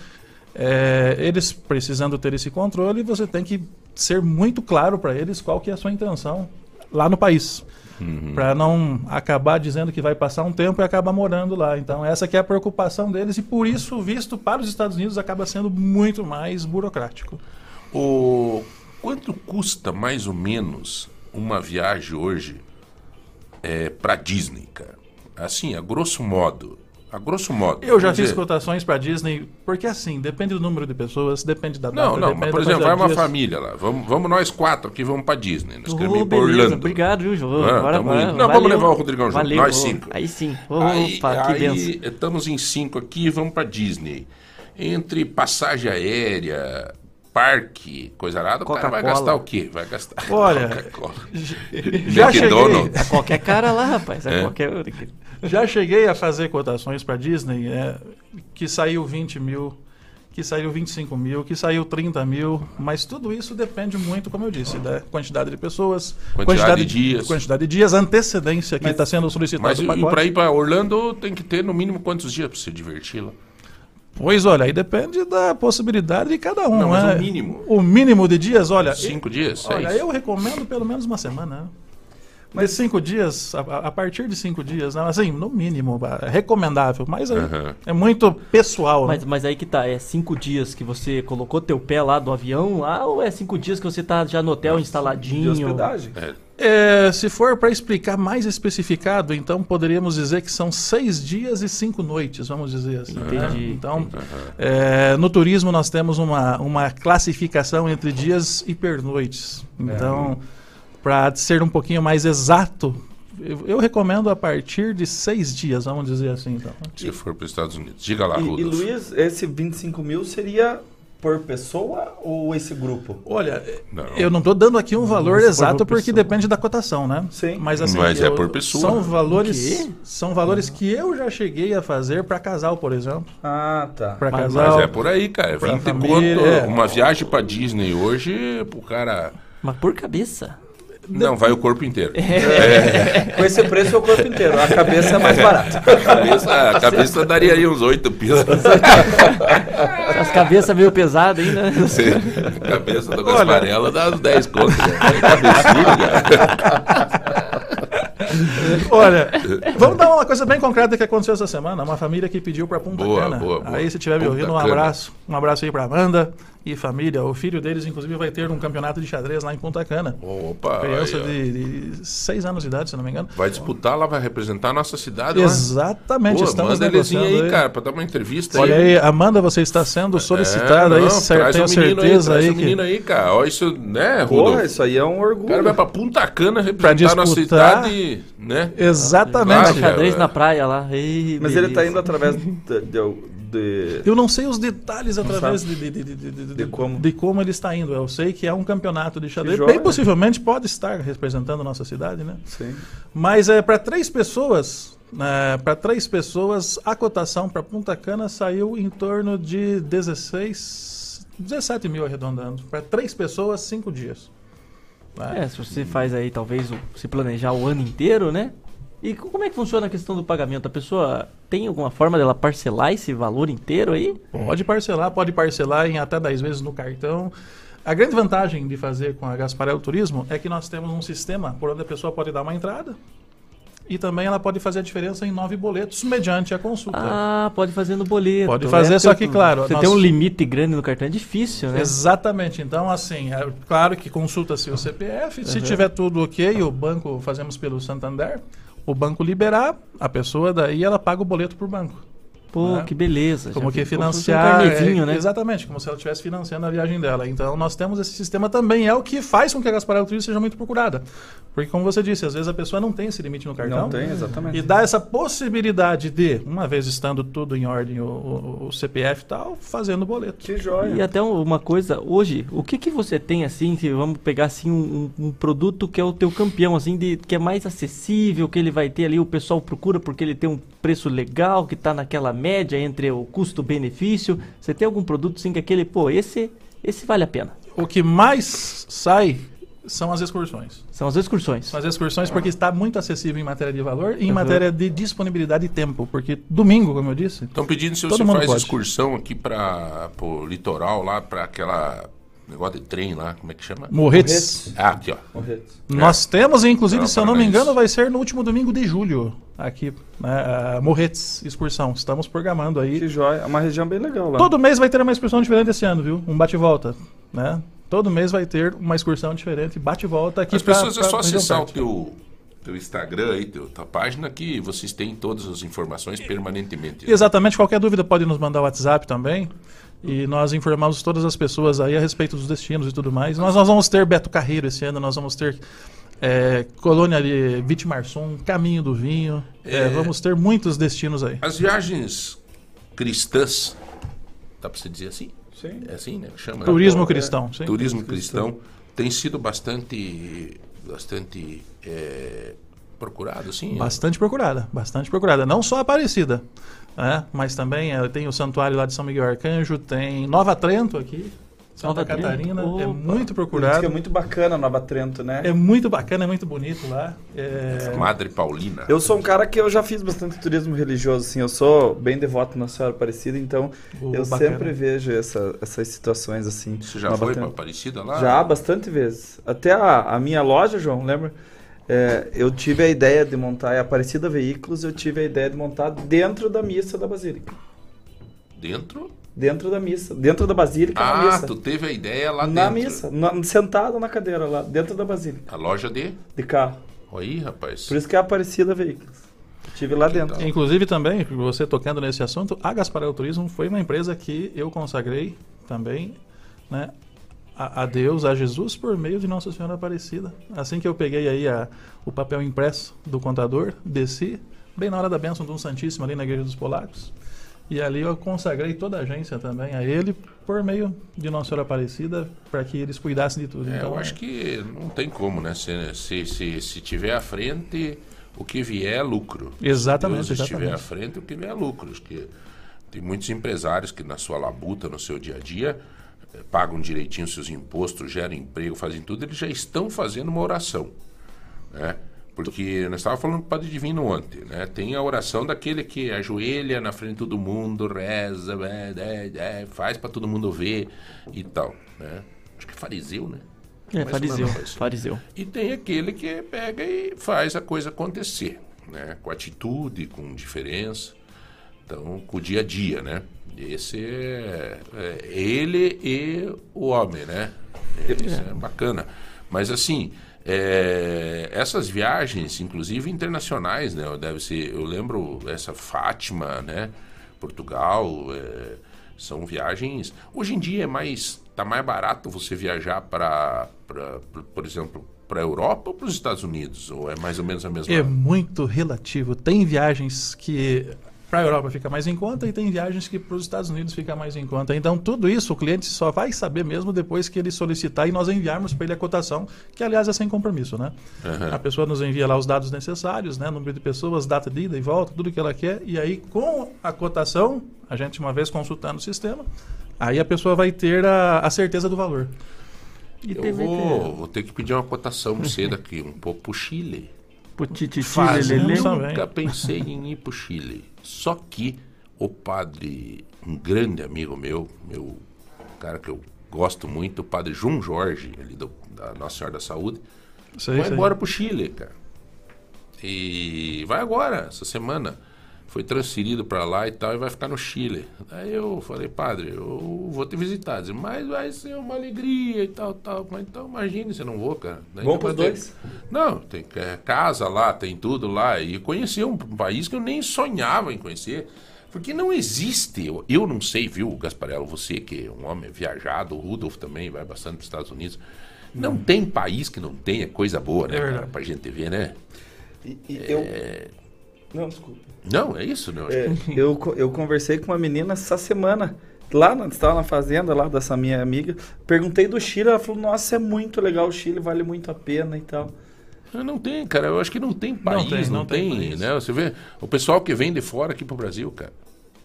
é, eles precisando ter esse controle, você tem que ser muito claro para eles qual que é a sua intenção lá no país Uhum. para não acabar dizendo que vai passar um tempo e acabar morando lá. Então essa que é a preocupação deles e por isso o visto para os Estados Unidos acaba sendo muito mais burocrático. O quanto custa mais ou menos uma viagem hoje é, para Disney, cara? Assim, a grosso modo. A grosso modo. Eu já vamos fiz dizer- cotações para Disney porque assim depende do número de pessoas, depende da data. Não, não, mas por exemplo, vai uma dias. família lá. Vamos, vamos nós quatro aqui, vamos para Disney. Nós queremos ir para beleza, Orlando. obrigado, viu, João? Ah, Bora, bora, indo. Não, valeu. vamos levar o Rodrigão junto, Valeu, nós cinco. Aí sim. Aí, Opa, que benção. aí estamos em cinco aqui, vamos para Disney. Entre passagem aérea, parque, coisa nada, o cara vai gastar o quê? Vai gastar Olha, Coca-Cola. já McDonald's. É qualquer cara lá, rapaz. É, É. qualquer. Já cheguei a fazer cotações para Disney, é, que saiu 20 mil, que saiu 25 mil, que saiu 30 mil, mas tudo isso depende muito, como eu disse, da quantidade de pessoas, Quantidade de dias. quantidade de dias, antecedência que está sendo solicitado Mas e para ir para Orlando tem que ter no mínimo quantos dias para se divertir lá? Pois olha, aí depende da possibilidade de cada um. Não, mas né? o mínimo. O mínimo de dias, olha. Cinco e- dias, Olha, seis? eu recomendo pelo menos uma semana. né? Mas cinco dias, a, a partir de cinco dias, né? assim, no mínimo, é recomendável, mas aí Aham. é muito pessoal. né? Mas, mas aí que tá, é cinco dias que você colocou teu pé lá do avião lá ou é cinco dias que você tá já no hotel instaladinho? É, se for para explicar mais especificado, então poderíamos dizer que são seis dias e cinco noites, vamos dizer assim. né? Entendi. Então, é, no turismo nós temos uma, uma classificação entre dias e pernoites. Então, para ser um pouquinho mais exato, eu, eu recomendo a partir de seis dias, vamos dizer assim. Então. Se for para os Estados Unidos. Diga lá, E, e Rudolf. Luiz, esse 25 mil seria por pessoa ou esse grupo? Olha, eu não estou dando aqui um valor for exato por porque pessoa. depende da cotação, né? Sim. Mas assim, Mas é eu- por pessoa. São valores, são valores que eu já cheguei a fazer para casal, por exemplo. Ah, tá. Para Mas, casal. mas é por aí, cara. pra 20 família, conto. é. Uma viagem pra Disney hoje, pro cara. Mas por cabeça? Não, vai o corpo inteiro. Com esse preço é o corpo inteiro. A cabeça é mais barata. A cabeça, a cabeça daria aí uns 8 pilas. As cabeças meio pesadas ainda. né? Sim. A cabeça da Gasparella dá uns 10 contos. Né? Cabeçudo, cara. Olha, vamos dar uma coisa bem concreta que aconteceu essa semana. Uma família que pediu para Punta Boa, Cana. boa, boa. Aí, se estiver me Punta ouvindo, um Cana. abraço. Um abraço aí para Amanda e família. O filho deles, inclusive, vai ter um campeonato de xadrez lá em Punta Cana. Opa, Criança aí, de, de seis anos de idade, se não me engano. Vai disputar lá, vai representar a nossa cidade lá. Exatamente, Pô, estamos manda negociando aí, aí. cara, pra dar uma entrevista Olha aí. aí, Amanda, você está sendo solicitada É, aí, não, traz tenho o certeza aí, traz aí o que... menino aí, cara. Olha isso, né, Porra, isso aí é um O orgulho. cara vai pra Punta Cana representar a nossa disputar- cidade, né? Exatamente. Xadrez cara. na praia lá. Ei, Mas ele tá beleza. indo através de... de- de- Eu não sei os detalhes Não através de, de, de, de, de- De como? de como ele está indo. Eu sei que é um campeonato de xadrez. Bem possivelmente pode estar representando a nossa cidade, né? Sim. Mas é para três pessoas, para três pessoas, a cotação para Punta Cana saiu em torno de 16, 17 mil arredondando. Para três pessoas, cinco dias. Né? É, se você faz aí, talvez, se planejar o ano inteiro, né? E co- como é que funciona a questão do pagamento? A pessoa tem alguma forma dela parcelar esse valor inteiro aí? Pode parcelar, pode parcelar em até 10 vezes no cartão. A grande vantagem de fazer com a Gasparel Turismo é que nós temos um sistema por onde a pessoa pode dar uma entrada e também ela pode fazer a diferença em nove boletos mediante a consulta. Ah, pode fazer no boleto. Pode fazer, né? só que, claro, Você nós- tem um limite grande no cartão, é difícil, né? Exatamente. Então, assim, é claro que consulta-se o CPF. Se Uhum. tiver tudo ok, o banco fazemos pelo Santander. O banco liberar, a pessoa daí ela paga o boleto por banco. Pô, né? que beleza. Como Já que financiar. Um é, né? Exatamente, como se ela estivesse financiando a viagem dela. Então nós temos esse sistema também, é o que faz com que a Gasparel Turismo seja muito procurada. Porque, como você disse, às vezes a pessoa não tem esse limite no cartão. Não tem, exatamente. E dá essa possibilidade de, uma vez estando tudo em ordem, o, o- o CPF e tal, fazendo o boleto. Que joia. E até um- uma coisa, hoje, o que que você tem assim, se vamos pegar assim um, um- um produto que é o teu campeão, assim, de, que é mais acessível, que ele vai ter ali, o pessoal procura porque ele tem um preço legal, que está naquela média entre o custo-benefício. Você tem algum produto assim que aquele, pô, esse, esse vale a pena? O que mais sai são as excursões. São as excursões. São as excursões porque está muito acessível em matéria de valor e em Uhum. matéria de disponibilidade de tempo. Porque domingo, como eu disse. Estão pedindo se todo você mundo faz pode. excursão aqui para o litoral, lá para aquela negócio de trem lá, como é que chama? Morretes. Ah, aqui, ó. Nós temos, inclusive, Não, se eu não me engano, vai ser no último domingo de julho, aqui, né, Morretes, excursão. Estamos programando aí. Que joia. É uma região bem legal lá. Todo mês vai ter uma excursão diferente esse ano, viu? Um bate-volta, né? Todo mês vai ter uma excursão diferente, bate-volta aqui As pra- pessoas é pra só região acessar o teu, teu Instagram aí, teu, tua página, que vocês têm todas as informações permanentemente. Exatamente, qualquer dúvida pode nos mandar o WhatsApp também. E nós informamos todas as pessoas aí a respeito dos destinos e tudo mais. Nós, nós vamos ter Beto Carreiro esse ano, nós vamos ter é, Colônia de Vitimarsum, Caminho do Vinho. é, É. vamos ter muitos destinos aí. As viagens cristãs, dá para você dizer assim? Sim. É assim, né? Chama, Turismo É. cristão, sim. Turismo cristão tem sido bastante, bastante é, procurado, assim. Bastante procurada, bastante procurada. Não só Aparecida, né? mas também eh, tem o santuário lá de São Miguel Arcanjo, tem Nova Trento aqui, Santa Nova? Catarina, é Opa. muito Diz procurado. que é muito bacana Nova Trento, né? É muito bacana, é muito bonito lá. É... Madre Paulina. Eu sou um cara que eu já fiz bastante turismo religioso, assim, eu sou bem devoto na Senhora Aparecida, então Oh, eu bacana. sempre vejo essa- essas situações assim. Você já Nova foi para. Aparecida lá? Já, bastante vezes. Até a, a minha loja, João, lembra? É, eu tive a ideia de montar, é Aparecida Veículos, eu tive a ideia de montar dentro da missa da Basílica. Dentro? Dentro da missa, dentro da Basílica, na Ah, missa. tu teve a ideia lá na dentro. missa, na- sentado na cadeira lá, dentro da Basílica, A loja de... de carro. Aí, rapaz. Por isso que é Aparecida Veículos. Tive lá dentro. Inclusive também, você tocando nesse assunto, a Gasparel Turismo foi uma empresa que eu consagrei também, né, a, a Deus, a Jesus, por meio de Nossa Senhora Aparecida. Assim que eu peguei aí a, o papel impresso do contador, desci, bem na hora da bênção de um Santíssimo ali na Igreja dos Polacos, E ali eu consagrei toda a agência também a ele por meio de Nossa Senhora Aparecida para que eles cuidassem de tudo. É, então, eu acho que não tem como, né? Se, se, se, se tiver à frente, o que vier é lucro. Exatamente, Se Deus estiver exatamente. à frente, o que vier é lucro. Que tem muitos empresários que na sua labuta, no seu dia a dia, pagam direitinho seus impostos, geram emprego, fazem tudo, eles já estão fazendo uma oração. Né? Porque nós estávamos falando do Padre Divino ontem, né? Tem a oração daquele que ajoelha na frente de todo mundo, reza, é, é, faz para todo mundo ver e tal, né? Acho que é fariseu, né? É, fariseu, fariseu. E tem aquele que pega e faz a coisa acontecer, né? Com atitude, com diferença, então com o dia a dia, né? Esse é, é ele e o homem, né? Isso é bacana. Mas assim, é, essas viagens, inclusive internacionais, né? Deve ser, eu lembro essa Fátima, né? Portugal, é, são viagens. Hoje em dia é mais, tá mais barato você viajar para, por exemplo, para a Europa ou para os Estados Unidos? Ou é mais ou menos a mesma? É muito relativo. Tem viagens que para a Europa fica mais em conta e tem viagens que para os Estados Unidos fica mais em conta. Então, tudo isso o cliente só vai saber mesmo depois que ele solicitar e nós enviarmos para ele a cotação, que aliás é sem compromisso, né? Uhum. A pessoa nos envia lá os dados necessários, né? Número de pessoas, data de ida e volta, tudo que ela quer. E aí, com a cotação, a gente uma vez consultando o sistema, aí a pessoa vai ter a, a certeza do valor. E Eu vou, vou ter que pedir uma cotação você daqui, um pouco pro Chile. Pro tititi, Fazemos lelê. também. Nunca pensei em ir pro Chile. Só que o padre, um grande amigo meu, meu um cara que eu gosto muito, o padre João Jorge, ali do, da Nossa Senhora da Saúde, Sei, vai sei. embora pro Chile, cara. E vai agora, essa semana. Foi transferido para lá e tal, e vai ficar no Chile. Aí eu falei, padre, eu vou te visitar. Disse, mas vai ser uma alegria e tal, tal. Mas então imagine se eu não vou, cara. Daí Bom pros dois. Não, tem é, casa lá, tem tudo lá. E conhecer um país que eu nem sonhava em conhecer. Porque não existe, eu, eu não sei, viu, Gasparello, você que é um homem viajado, o Rudolf também vai bastante para os Estados Unidos. Não tem país que não tenha coisa boa, né, É verdade. pra gente ver, né? E, e eu. Não, desculpa. Não, é isso, não. É, eu, eu conversei com uma menina essa semana, lá na, estava na fazenda lá dessa minha amiga. Perguntei do Chile, ela falou: Nossa, é muito legal o Chile, vale muito a pena e tal. Não tem, cara. Eu acho que não tem país, não tem, não tem país. né? Você vê o pessoal que vem de fora aqui pro Brasil, cara.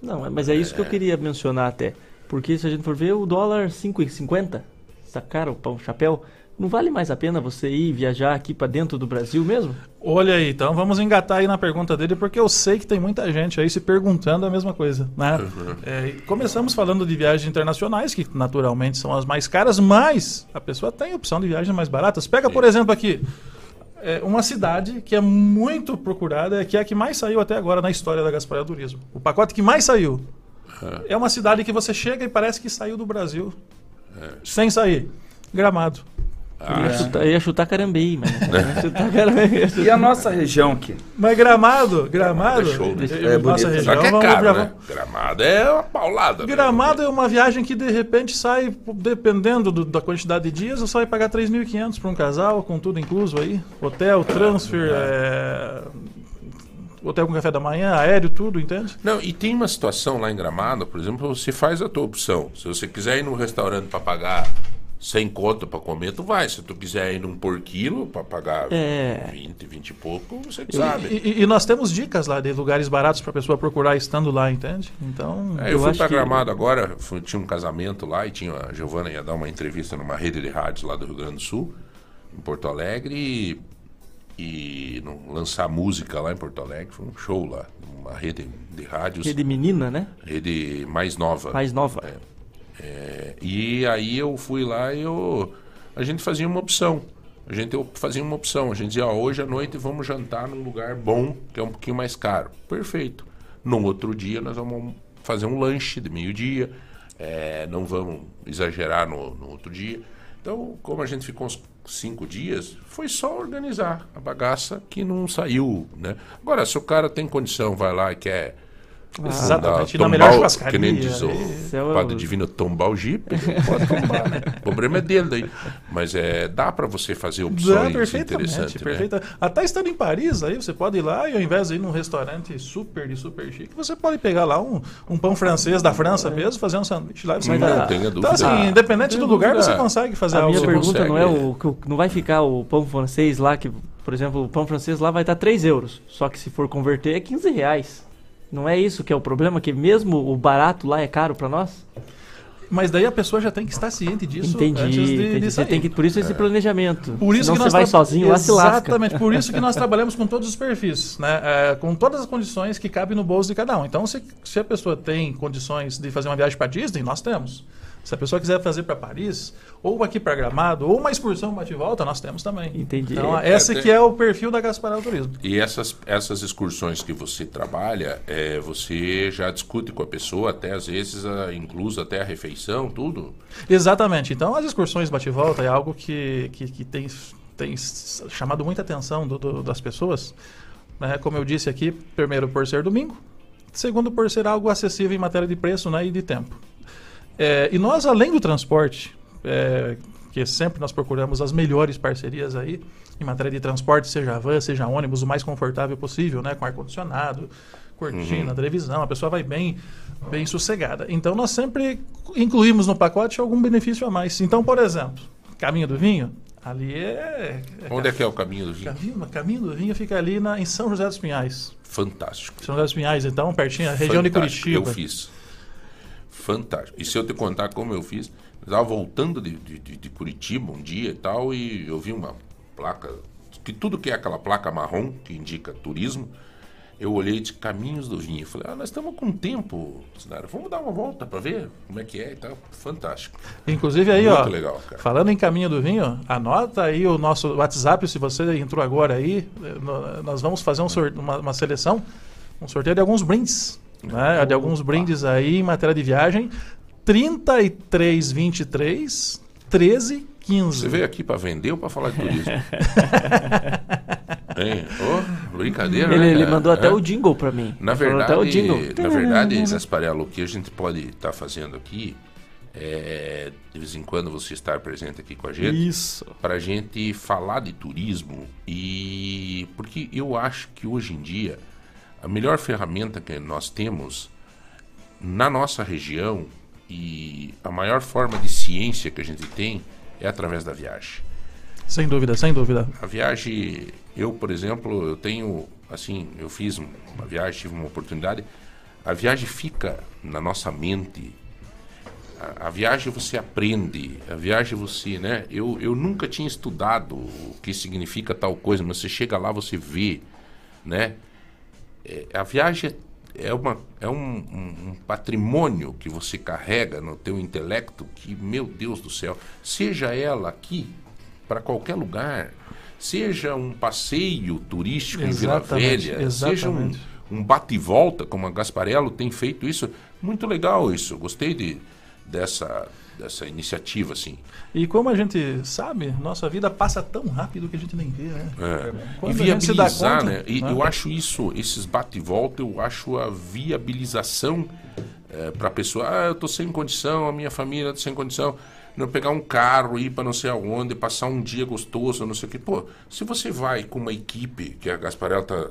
Não, mas é isso que eu queria mencionar até. Porque se a gente for ver, o dólar 5,50, essa cara, o pão chapéu, não vale mais a pena você ir viajar aqui pra dentro do Brasil mesmo? Olha aí, então vamos engatar aí na pergunta dele, porque eu sei que tem muita gente aí se perguntando a mesma coisa, né? É, e começamos falando de viagens internacionais, que naturalmente são as mais caras, mas a pessoa tem opção de viagens mais baratas. Pega, por exemplo, aqui, é, uma cidade que é muito procurada, que é a que mais saiu até agora na história da Gasparia Turismo. O pacote que mais saiu. É uma cidade que você chega e parece que saiu do Brasil, sem sair. Gramado. Eu ia chutar, eu ia chutar Carambeí, mas não ia chutar. E a nossa região aqui? Mas Gramado, Gramado, É show, né? eu- É nossa bonito. região, Só que é caro, né? Gramado é uma paulada. né? Gramado é uma viagem que de repente sai, dependendo do- da quantidade de dias, você vai pagar 3.500 para um casal, com tudo incluso aí. Hotel, transfer, é, hotel com café da manhã, aéreo, tudo, entende? Não, e tem uma situação lá em Gramado, por exemplo, você faz a tua opção. Se você quiser ir num restaurante para pagar 100 conto para comer, tu vai. Se tu quiser ir num por quilo para pagar É. 20, 20 e pouco, você que E, sabe. e- e nós temos dicas lá de lugares baratos para a pessoa procurar estando lá, entende? Então, É, eu, Eu fui para que- Gramado agora, fui- tinha um casamento lá e tinha a Giovana ia dar uma entrevista numa rede de rádios lá do Rio Grande do Sul, em Porto Alegre, e, e não- lançar música lá em Porto Alegre, foi um show lá, uma rede de rádios, Rede menina, né? rede mais nova. Mais nova. É, e aí eu fui lá e eu, a gente fazia uma opção. A gente fazia uma opção. A gente dizia, hoje à noite vamos jantar num lugar bom, que é um pouquinho mais caro. Perfeito. No outro dia nós vamos fazer um lanche de meio-dia. é, não vamos exagerar no, no outro dia. Então, como a gente ficou uns cinco dias, foi só organizar a bagaça que não saiu, né? Agora, se o cara tem condição, vai lá e quer Exatamente, Dá- na melhor churrascaria. Que nem diz o Esse é o- Padre Divino, tombar o jipe, pode tombar, né? O problema é dele daí. Mas é, dá para você fazer Dá opções perfeitamente, interessantes, né? perfeita. Até estando em Paris, aí você pode ir lá e ao invés de ir num restaurante super de super chique, você pode pegar lá um, um pão francês da França mesmo, fazer um sanduíche lá e você Mas vai- não tenha Então, dúvida. assim, Ah, independente do lugar, dúvida. você consegue fazer A algo. minha Você pergunta consegue. não é o- não vai ficar o pão francês lá que, por exemplo, o pão francês lá vai estar 3 euros. Só que se for converter é 15 reais. Não é isso que é o problema, que mesmo o barato lá é caro para nós? Mas daí a pessoa já tem que estar ciente disso Entendi. antes de, entendi. de Você sair. tem que, por isso esse planejamento. Por isso Senão que você vai sozinho lá se lasca. Exatamente, por isso que nós trabalhamos com todos os perfis, né? É, com todas as condições que cabem no bolso de cada um. Então, se, se a pessoa tem condições de fazer uma viagem para Disney, nós temos. Se a pessoa quiser fazer para Paris, ou aqui para Gramado, ou uma excursão bate e volta, nós temos também. Entendi. Então, É, esse tem- que é o perfil da Gasparal Turismo. E essas, essas excursões que você trabalha, é, você já discute com a pessoa, até às vezes, a, incluso até a refeição, tudo? Exatamente. Então, as excursões bate e volta é algo que, que, que tem, tem chamado muita atenção do- do- das pessoas. né? Como eu disse aqui, primeiro por ser domingo, segundo por ser algo acessível em matéria de preço né, e de tempo. É, e nós, além do transporte, é, que sempre nós procuramos as melhores parcerias aí, em matéria de transporte, seja van, seja ônibus, o mais confortável possível, né, com ar-condicionado, cortina, Uhum. televisão, a pessoa vai bem, bem sossegada. Então nós sempre incluímos no pacote algum benefício a mais. Então, por exemplo, Caminho do Vinho, ali é... é Onde é que é o caminho do vinho? Caminho, Caminho do Vinho fica ali na, em São José dos Pinhais. Fantástico. São José dos Pinhais, então, pertinho, a região de Fantástico. Curitiba. Eu fiz. Fantástico. E se eu te contar como eu fiz, eu estava voltando de, de, de- Curitiba um dia e tal, e eu vi uma placa, que tudo que é aquela placa marrom, que indica turismo, eu olhei de Caminhos do Vinho. Falei, ah, nós estamos com tempo, Sinara, vamos dar uma volta para ver como é que é e tal. Fantástico. Inclusive aí, Muito ó, legal, falando em caminho do vinho, anota aí o nosso WhatsApp, se você entrou agora aí, eh, nós vamos fazer um uma, uma seleção, um sorteio de alguns brindes, né? De alguns brindes aí em matéria de viagem, 3323 13 15. Você veio aqui para vender ou para falar de turismo? hein? Ô, brincadeira, Ele, né, ele mandou até É? o jingle pra mim. Na Ele verdade, até o jingle. na verdade, Gasparello, o que a gente pode estar fazendo aqui é, de vez em quando você estar presente aqui com a gente. Isso. Para a gente falar de turismo e porque eu acho que hoje em dia a melhor ferramenta que nós temos na nossa região e a maior forma de ciência que a gente tem é através da viagem. Sem dúvida, sem dúvida. A viagem, eu, por exemplo, eu tenho, assim, eu fiz uma viagem, tive uma oportunidade. A viagem fica na nossa mente. A, a viagem você aprende, a viagem você, né? Eu, eu nunca tinha estudado o que significa tal coisa, mas você chega lá, você vê, né? É, a viagem é, uma, é um, um- um patrimônio que você carrega no teu intelecto que, meu Deus do céu, seja ela aqui, para qualquer lugar, seja um passeio turístico em Vila Exatamente, Velha, seja um, exatamente. um bate e volta, como a Gasparello tem feito isso, muito legal isso, gostei de, dessa, dessa iniciativa, assim. E como a gente sabe, nossa vida passa tão rápido que a gente nem vê, né? É. Quando E viabilizar, conta, né? E né? eu acho isso, esses bate e volta, eu acho a viabilização para a pessoa. Ah, eu tô sem condição, a minha família tá sem condição. Não pegar um carro, ir para não sei aonde, passar um dia gostoso, não sei o quê. Pô, se você vai com uma equipe que a Gasparel tá,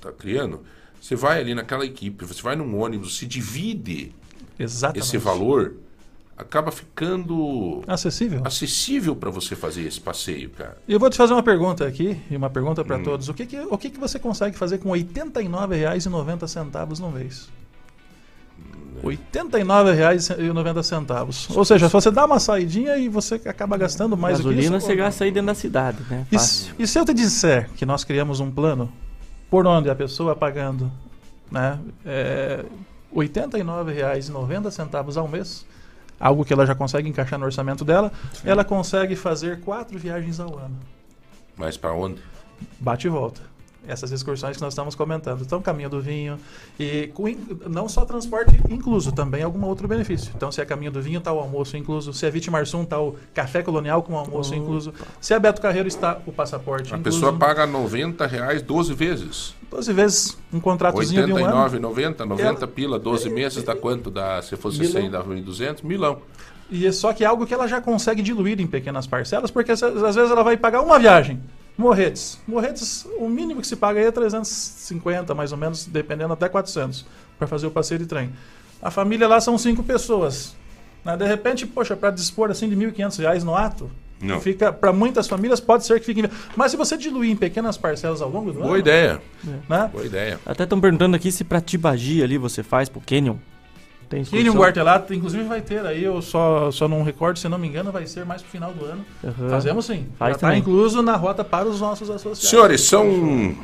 tá criando, você vai ali naquela equipe, você vai num ônibus, se divide Exatamente. esse valor, acaba ficando Acessível. acessível para você fazer esse passeio, cara. E eu vou te fazer uma pergunta aqui, e uma pergunta para Hum. todos. O que, que, o que, que você consegue fazer com R$ 89,90 no mês? R$ 89,90. Ou seja, se você dá uma saidinha e você acaba gastando mais do que Gasolina isso. você gasta aí dentro da cidade, né? E, e se eu te disser que nós criamos um plano por onde a pessoa pagando né, é, R$ 89,90 ao mês, algo que ela já consegue encaixar no orçamento dela, ela consegue fazer quatro viagens ao ano. Mas para onde? Bate e volta. Essas excursões que nós estamos comentando. Então, caminho do vinho e com, não só transporte incluso, também algum outro benefício. Então, se é caminho do vinho, está o almoço incluso. Se é Vitimarsum, está o café colonial com o almoço incluso. Se é Beto Carreiro, está o passaporte A incluso. pessoa paga 90 reais 12 vezes. 12 vezes um contratozinho de um ano. 89, 90, 90 pila, 12 meses, dá quanto? Dá, se fosse Milão. 100, dá 1.200, milão. E é só que é algo que ela já consegue diluir em pequenas parcelas, porque às vezes ela vai pagar uma viagem. Morretes. Morretes, o mínimo que se paga aí é 350, mais ou menos, dependendo até 400, para fazer o passeio de trem. A família lá são cinco pessoas. Né? De repente, poxa, para dispor assim de 1.500 reais no ato, Não. fica para muitas famílias pode ser que fique. em- Mas se você diluir em pequenas parcelas ao longo do ano. Boa ideia. Né? Boa ideia. Até estão perguntando aqui se pra Tibagi ali você faz pro Canyon. Tem excursão? Guartelato, inclusive vai ter aí, eu só, só não recordo, se não me engano, vai ser mais pro final do ano. Aham. Fazemos sim. Faz Já tá incluso na rota para os nossos associados. Senhores, são.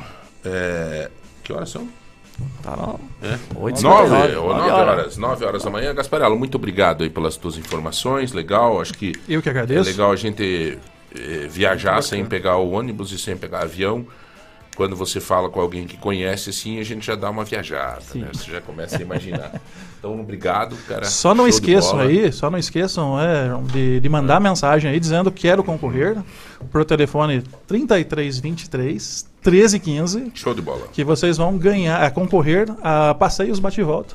é, que horas são? Tá não. É? Oito e Nove, cinquenta e nove. ou Nove nove horas. horas. Nove horas da manhã. Gasparello, muito obrigado aí pelas tuas informações. Legal, acho que. Eu que agradeço. É legal a gente eh, viajar sem pegar o ônibus e sem pegar avião. Quando você fala com alguém que conhece, assim, a gente já dá uma viajada, né? Você já começa a imaginar. Então, obrigado, cara. Só não Show esqueçam aí, só não esqueçam é, de, de mandar mensagem aí dizendo que quero concorrer pro telefone 3323 1315 Show de bola. que vocês vão ganhar, concorrer a passeios bate e volta.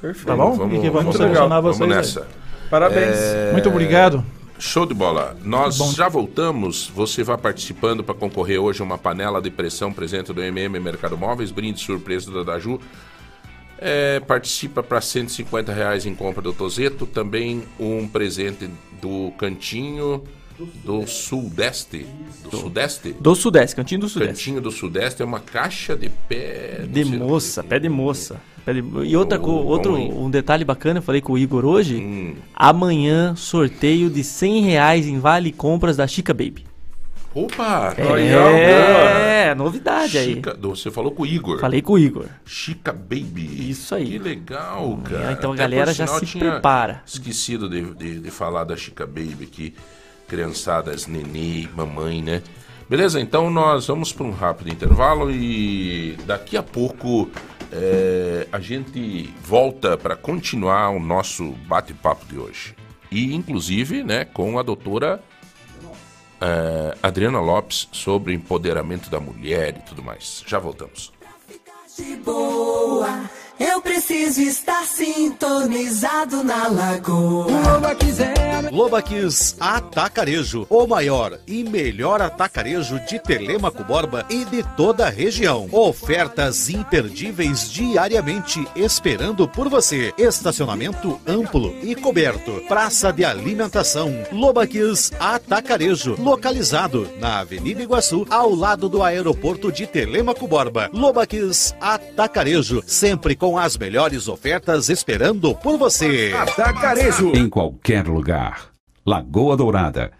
Perfeito. Tá bom? Vamos- e que vamos vamos- selecionar vamos vocês aí. nessa. Parabéns. É, Muito obrigado. Show de bola. Nós Bom. já voltamos. Você vai participando para concorrer hoje a uma panela de pressão presente do MM Mercado Móveis, brinde surpresa da Daju. É, participa para 150 reais em compra do Tozeto. Também um presente do Cantinho do Sudeste. Do Sudeste? Do Sudeste, Cantinho do Sudeste. Cantinho do Sudeste é uma caixa de pé. De moça, pé de moça. Pé de- E outra, co- Oh, outro, um detalhe bacana, eu falei com o Igor hoje. Hum. Amanhã, sorteio de 100 reais em Vale Compras da Chica Baby. Opa! É, legal, cara. novidade aí. Chica- Você falou com o Igor. Falei com o Igor. Chica Baby. Isso aí. Que legal, cara. então a galera já se prepara. Esquecido de, de, de falar da Chica Baby aqui. Criançadas, nenê, mamãe, né? Beleza, então nós vamos para um rápido intervalo e daqui a pouco é, a gente volta para continuar o nosso bate-papo de hoje. E inclusive, né, com a doutora é, Adriana Lopes sobre empoderamento da mulher e tudo mais. Já voltamos. De boa, eu preciso estar sintonizado na lagoa. Lobaquis Atacarejo, o maior e melhor atacarejo de Telemaco Borba e de toda a região. Ofertas imperdíveis diariamente esperando por você. Estacionamento amplo e coberto. Praça de alimentação. Lobaquis Atacarejo, localizado na Avenida Iguaçu, ao lado do aeroporto de Telemaco Borba. Lobaquis Atacarejo, sempre com as melhores ofertas esperando por você. Em qualquer lugar. Lagoa Dourada.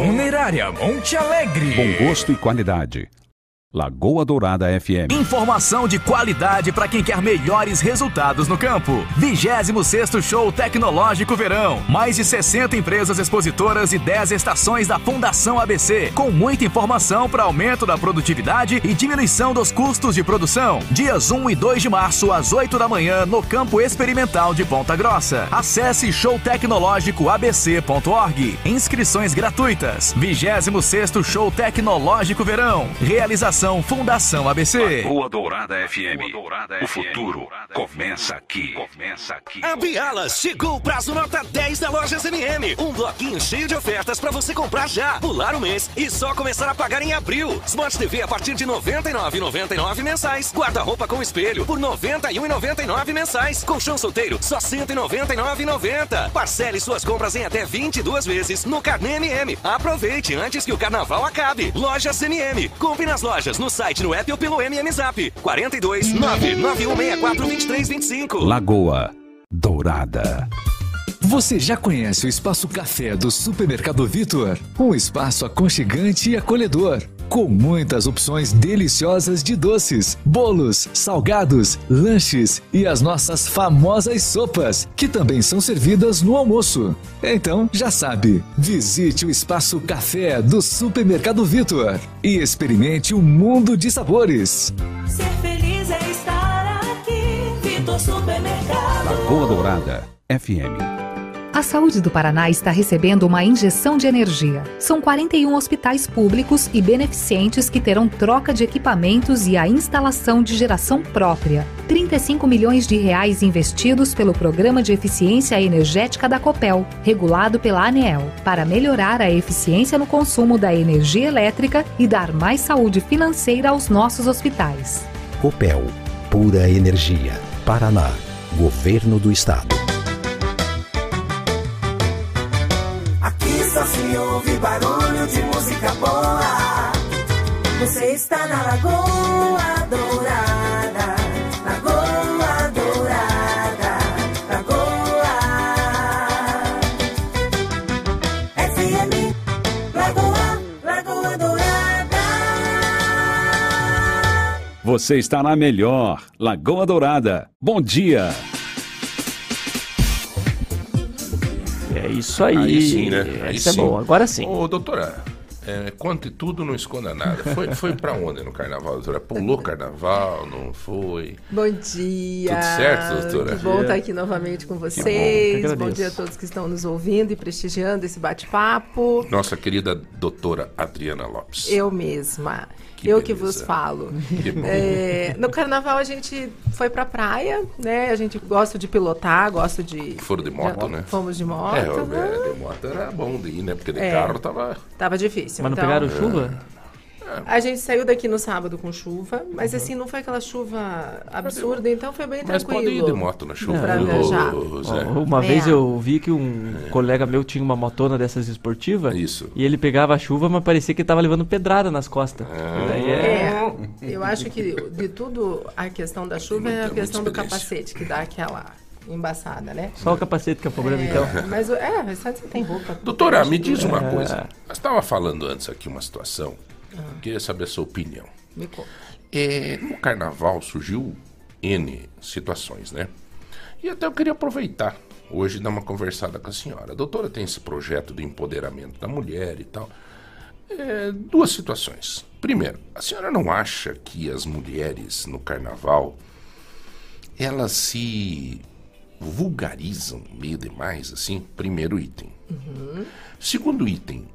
Funerária Monte Alegre. Bom gosto e qualidade. Lagoa Dourada FM. Informação de qualidade para quem quer melhores resultados no campo. 26º Show Tecnológico Verão. Mais de 60 empresas expositoras e 10 estações da Fundação ABC, com muita informação para aumento da produtividade e diminuição dos custos de produção. Dias 1 e 2 de março às 8 da manhã no Campo Experimental de Ponta Grossa. Acesse showtecnológicoabc.org. Inscrições gratuitas. 26º Show Tecnológico Verão. Realização Fundação ABC. Lagoa Dourada FM. O futuro começa aqui. Começa aqui. A Biala chegou o prazo nota 10 da loja MM. Um bloquinho cheio de ofertas para você comprar já, pular o mês e só começar a pagar em abril. Smart TV a partir de R$ 99,99 mensais. Guarda-roupa com espelho por R$ 91,99 mensais. Colchão solteiro só R$ 199,90. Parcele suas compras em até 22 vezes no Carnê MM. Aproveite antes que o carnaval acabe. Lojas MM. Compre nas lojas, no site, no app ou pelo MM Zap. 42 99164 2325. Lagoa Dourada. Você já conhece o Espaço Café do Supermercado Vitor? Um espaço aconchegante e acolhedor, com muitas opções deliciosas de doces, bolos, salgados, lanches e as nossas famosas sopas, que também são servidas no almoço. Então, já sabe, visite o Espaço Café do Supermercado Vitor e experimente um mundo de sabores. Ser feliz é estar aqui. Vitor Supermercado. Lagoa Dourada FM. A saúde do Paraná está recebendo uma injeção de energia. São 41 hospitais públicos e beneficentes que terão troca de equipamentos e a instalação de geração própria. 35 milhões de reais investidos pelo Programa de Eficiência Energética da Copel, regulado pela ANEEL, para melhorar a eficiência no consumo da energia elétrica e dar mais saúde financeira aos nossos hospitais. Copel, pura energia. Paraná, Governo do Estado. Se ouve barulho de música boa. Você está na Lagoa Dourada. Lagoa Dourada. Lagoa. FM. Lagoa. Lagoa Dourada. Você está na melhor. Lagoa Dourada. Bom dia. É isso aí. Aí sim, né? Aí Essa é sim. boa. Agora sim. Ô, doutora, é, conte tudo, não esconda nada. Foi, foi pra onde no carnaval, doutora? Pulou carnaval, não foi? Bom dia. Tudo certo, doutora? Que bom estar aqui novamente com bom, vocês. bom, agradeço. dia a todos que estão nos ouvindo e prestigiando esse bate-papo. Nossa querida doutora Adriana Lopes. Eu mesma. Que eu que beleza. vos falo. Que bom. É, no carnaval a gente foi pra praia, né? A gente gosta de pilotar, gosta de. Foram de moto, já né? Fomos de moto. É, né? é, de moto era bom de ir, né? Porque de É. carro tava... Tava difícil. Mas não então- pegaram chuva? A gente saiu daqui no sábado com chuva, mas assim, não foi aquela chuva absurda, então foi bem Mas tranquilo. pode ir de moto na chuva, Pra viu, viajar. Ó, Uma É. vez eu vi que um colega meu tinha uma motona dessas esportivas. Isso. E ele pegava a chuva, mas parecia que tava levando pedrada nas costas. Ah. É... É, eu acho que de tudo a questão da chuva é a questão do capacete, que dá aquela embaçada, né? Só o capacete que é o problema, É, então. Mas é, mas sabe, você tem roupa. Doutora, me diz tudo. uma É. coisa. Nós estava falando antes aqui uma situação. Queria saber a sua opinião. Me conta. É, no carnaval surgiu N situações, né? E até eu queria aproveitar hoje e dar uma conversada com a senhora. A doutora tem esse projeto de empoderamento da mulher e tal. É, duas situações. Primeiro, a senhora não acha que as mulheres no carnaval elas se vulgarizam meio demais, assim? Primeiro item. Segundo item,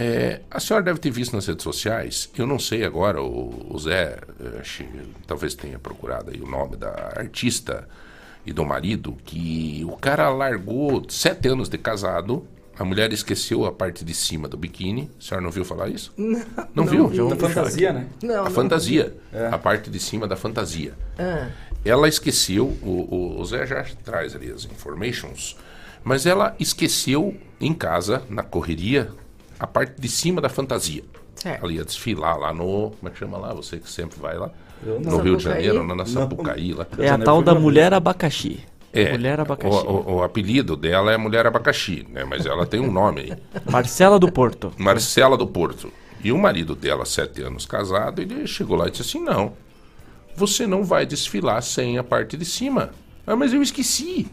é, a senhora deve ter visto nas redes sociais, eu não sei agora, o, o Zé, eh, acho talvez tenha procurado aí o nome da artista e do marido, que o cara largou sete anos de casado, a mulher esqueceu a parte de cima do biquíni. A senhora não viu falar isso? Não, Não, viu? vi. Da fantasia, né? Não, a não fantasia. É. A parte de cima da fantasia. Ah. Ela esqueceu, o, o, o Zé já traz ali as informations, mas ela esqueceu em casa, na correria, a parte de cima da fantasia. Certo. Ela ia desfilar lá no. Como é que chama lá? Você que sempre vai lá. Eu no. Rio de? Janeiro, na, na. Sapucaí lá. É a tal da mulher abacaxi. É, Mulher abacaxi. O, o- o apelido dela é Mulher Abacaxi, né? Mas ela tem um nome aí. Marcela do Porto. Marcela do Porto. E o marido dela, sete anos casado, ele chegou lá e disse assim: não, você não vai desfilar sem a parte de cima. Ah, mas eu esqueci.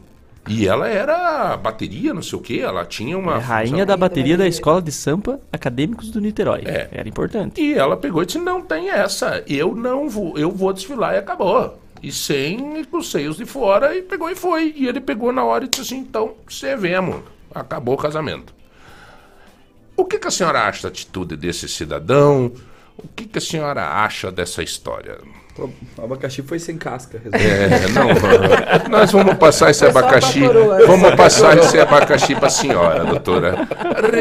E ela era bateria, não sei o quê, ela tinha uma. É rainha da bateria da Escola de Sampa Acadêmicos do Niterói. É. Era importante. E ela pegou e disse: não tem essa, eu não vou, eu vou desfilar e acabou. E sem os seios de fora, e pegou e foi. E ele pegou na hora e disse assim: então, você vemos, acabou o casamento. O que, que a senhora acha da atitude desse cidadão? O que, que a senhora acha dessa história? O abacaxi foi sem casca. É, não, nós vamos passar esse abacaxi. Vamos passar esse abacaxi para a senhora, doutora.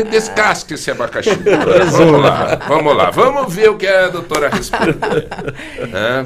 Descasque esse abacaxi. doutora. Vamos lá, vamos lá. Vamos ver o que a doutora responde.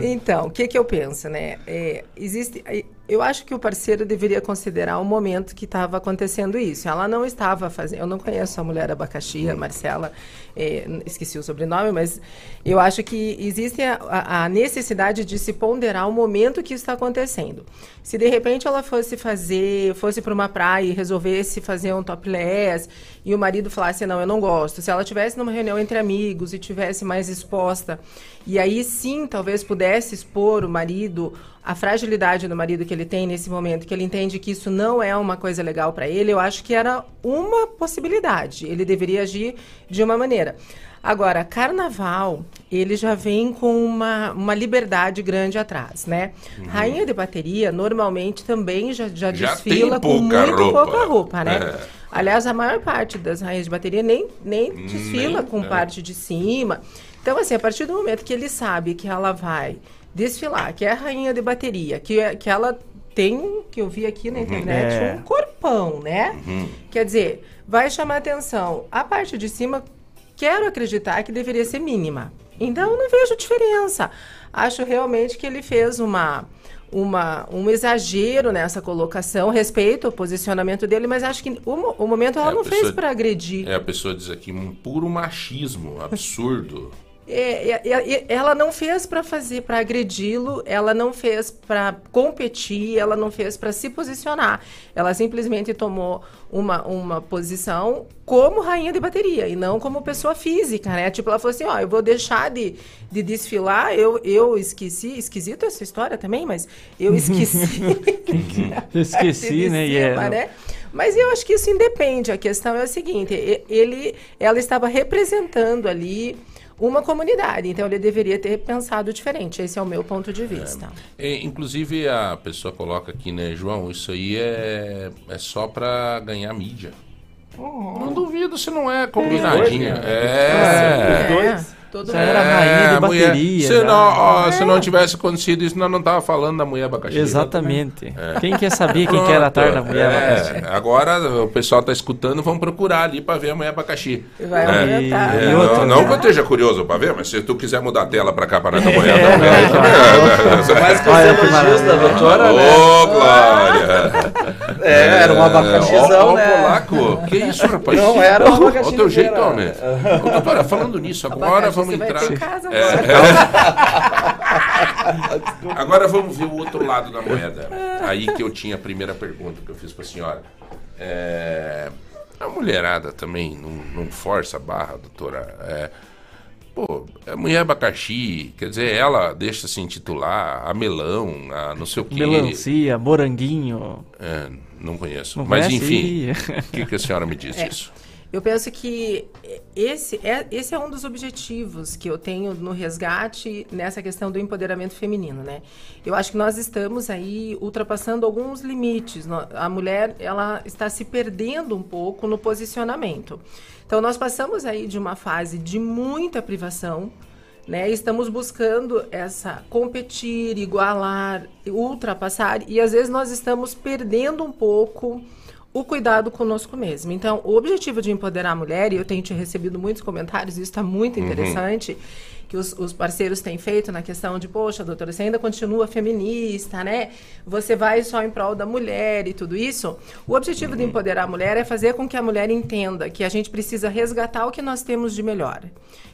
Então, o que, que eu penso, né? É, existe, é, eu acho que o parceiro deveria considerar o momento que estava acontecendo isso. Ela não estava fazendo. Eu não conheço a mulher abacaxi, a Marcela, n- esqueci o sobrenome, mas eu acho que existe a, a- necessidade de se ponderar o momento que está acontecendo. Se de repente ela fosse fazer, fosse para uma praia e resolvesse fazer um topless e o marido falasse não, eu não gosto. Se ela tivesse numa reunião entre amigos e tivesse mais exposta e aí sim talvez pudesse expor o marido a fragilidade do marido que ele tem nesse momento, que ele entende que isso não é uma coisa legal para ele, eu acho que era uma possibilidade. Ele deveria agir de uma maneira. Agora, carnaval, ele já vem com uma, uma liberdade grande atrás, né? Uhum. Rainha de bateria, normalmente, também já, já, Já desfila com muito roupa. pouca roupa, né? É. Aliás, a maior parte das rainhas de bateria nem, nem desfila com é. parte de cima. Então, assim, a partir do momento que ele sabe que ela vai desfilar, que é a rainha de bateria, que, é- que ela tem, que eu vi aqui na internet, É. um corpão, né? Quer dizer, vai chamar atenção. A parte de cima, quero acreditar que deveria ser mínima. Então, não vejo diferença. Acho realmente que ele fez uma, uma, um exagero nessa colocação, respeito o posicionamento dele, mas acho que o, o momento ela É, não fez pessoa- para agredir. É, a pessoa diz aqui um puro machismo absurdo. É, é, é, ela não fez para fazer, para agredi-lo, ela não fez para competir, ela não fez para se posicionar. Ela simplesmente tomou uma, uma posição como rainha de bateria e não como pessoa física, né? Tipo, ela falou assim, ó, eu vou deixar de, de desfilar, eu, eu esqueci, esquisito essa história também, mas eu esqueci. Esqueci, né? Cima, né? Mas eu acho que isso independe. A questão é o seguinte: ele, ela estava representando ali uma comunidade, então ele deveria ter pensado diferente. Esse é o meu ponto de vista. É, inclusive a pessoa coloca aqui, né, João, isso aí é, é só pra ganhar mídia. Não duvido se não é combinadinho. né? É. Os dois. Todo Você era rainha de a mulher- bateria, Se não, ó, É. se não tivesse acontecido isso, nós não tava falando da mulher abacaxi. Exatamente. É. Quem quer saber quem que era a tarde da mulher É, abacaxi? Agora o pessoal tá escutando, vamos procurar ali pra ver a mulher abacaxi. Vai É. aumentar. É, E não, outra, não né? que eu esteja curioso pra ver, mas se tu quiser mudar a tela pra cá, para a mulher É, também. aí também é. Os que elogios da doutora, Ô, né? Glória! É, era um abacaxizão, Ó, ó, né? polaco. Que isso, rapaz? Não era um abacaxi Olha o teu jeito, homem. Doutora, falando nisso, agora vamos você vai entrar... ter casa É, agora. é. Agora vamos ver o outro lado da moeda. Aí que eu tinha a primeira pergunta que eu fiz pra senhora. É, a mulherada também não, não força a barra, doutora. É, pô, a mulher abacaxi, quer dizer, ela deixa se intitular a melão, a não sei o quê. Melancia, moranguinho. É, não conheço. Não Mas conhece? enfim, o que, que a senhora me diz É. disso? Eu penso que esse é, esse é um dos objetivos que eu tenho no resgate nessa questão do empoderamento feminino, né? Eu acho que nós estamos aí ultrapassando alguns limites. A mulher, ela está se perdendo um pouco no posicionamento. Então, nós passamos aí de uma fase de muita privação, né? Estamos buscando essa competir, igualar, ultrapassar e às vezes nós estamos perdendo um pouco o cuidado conosco mesmo. Então, o objetivo de empoderar a mulher, e eu tenho te recebido muitos comentários, isso está muito Uhum. interessante, que os, os parceiros têm feito na questão de, poxa, doutora, você ainda continua feminista, né? Você vai só em prol da mulher e tudo isso. O objetivo de empoderar a mulher é fazer com que a mulher entenda que a gente precisa resgatar o que nós temos de melhor.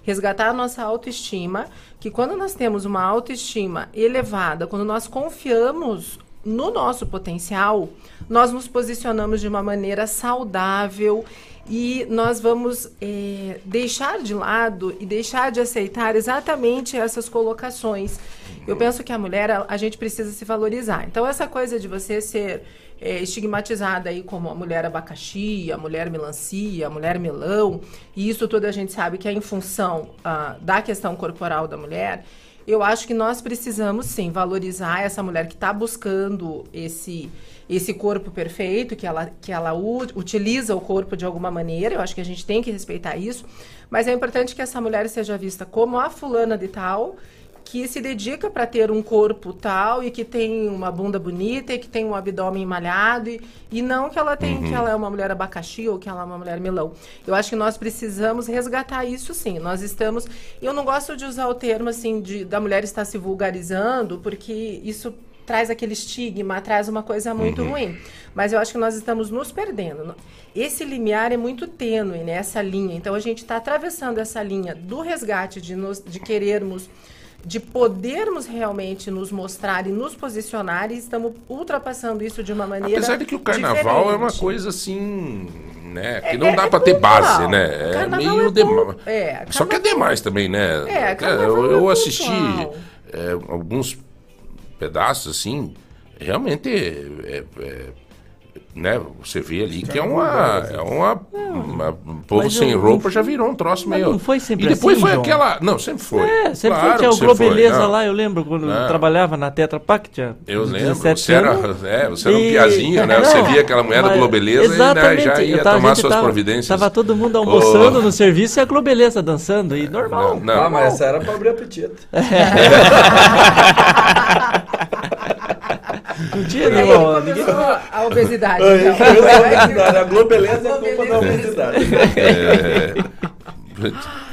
Resgatar a nossa autoestima, que quando nós temos uma autoestima elevada, quando nós confiamos no nosso potencial, nós nos posicionamos de uma maneira saudável e nós vamos eh, deixar de lado e deixar de aceitar exatamente essas colocações. Eu penso que a mulher, a, gente precisa se valorizar. Então, essa coisa de você ser eh, estigmatizada aí como a mulher abacaxi, a mulher melancia, a mulher melão, e isso tudo a gente sabe que é em função ah, da questão corporal da mulher. Eu acho que nós precisamos sim valorizar essa mulher que está buscando esse esse corpo perfeito, que ela, que ela utiliza o corpo de alguma maneira. Eu acho que a gente tem que respeitar isso. Mas é importante que essa mulher seja vista como a fulana de tal, que se dedica para ter um corpo tal e que tem uma bunda bonita e que tem um abdômen malhado e, e não que ela tem Uhum. que ela é uma mulher abacaxi ou que ela é uma mulher melão. Eu acho que nós precisamos resgatar isso sim. Nós estamos, eu não gosto de usar o termo assim de da mulher estar se vulgarizando, porque isso traz aquele estigma, traz uma coisa muito Uhum. ruim. Mas eu acho que nós estamos nos perdendo. Esse limiar é muito tênue, né? Essa linha. Então a gente está atravessando essa linha do resgate de, nos, de querermos de podermos realmente nos mostrar e nos posicionar e estamos ultrapassando isso de uma maneira Apesar de que o carnaval é uma diferente. coisa assim, né? Que É- não é- dá é pra ter base, né? É meio é demais. é, Só que é demais também, né? É, eu, eu assisti alguns pedaços assim, realmente é- né? Você vê ali que é uma, é uma, uma um povo Mas sem eu- roupa já virou um troço meio. não foi sempre E depois assim, foi João? aquela, não, sempre foi. É, sempre Claro foi, tinha o foi, Globeleza lá, eu lembro quando eu trabalhava na Tetra Pak, tinha Eu lembro, 17 você era, é, você era um E- piazinho, né? Você Não, via aquela mulher do mas- Globeleza e né, exatamente, já eu ia tava- a tomar gente suas tava- providências. Tava todo mundo almoçando Oh. no serviço e a Globeleza dançando, e normal. Não, não. Ah, mas essa era pra abrir apetite. Não tinha aí nenhuma. começou a obesidade. Aí então. a obesidade, a Globeleza é culpa da obesidade. É,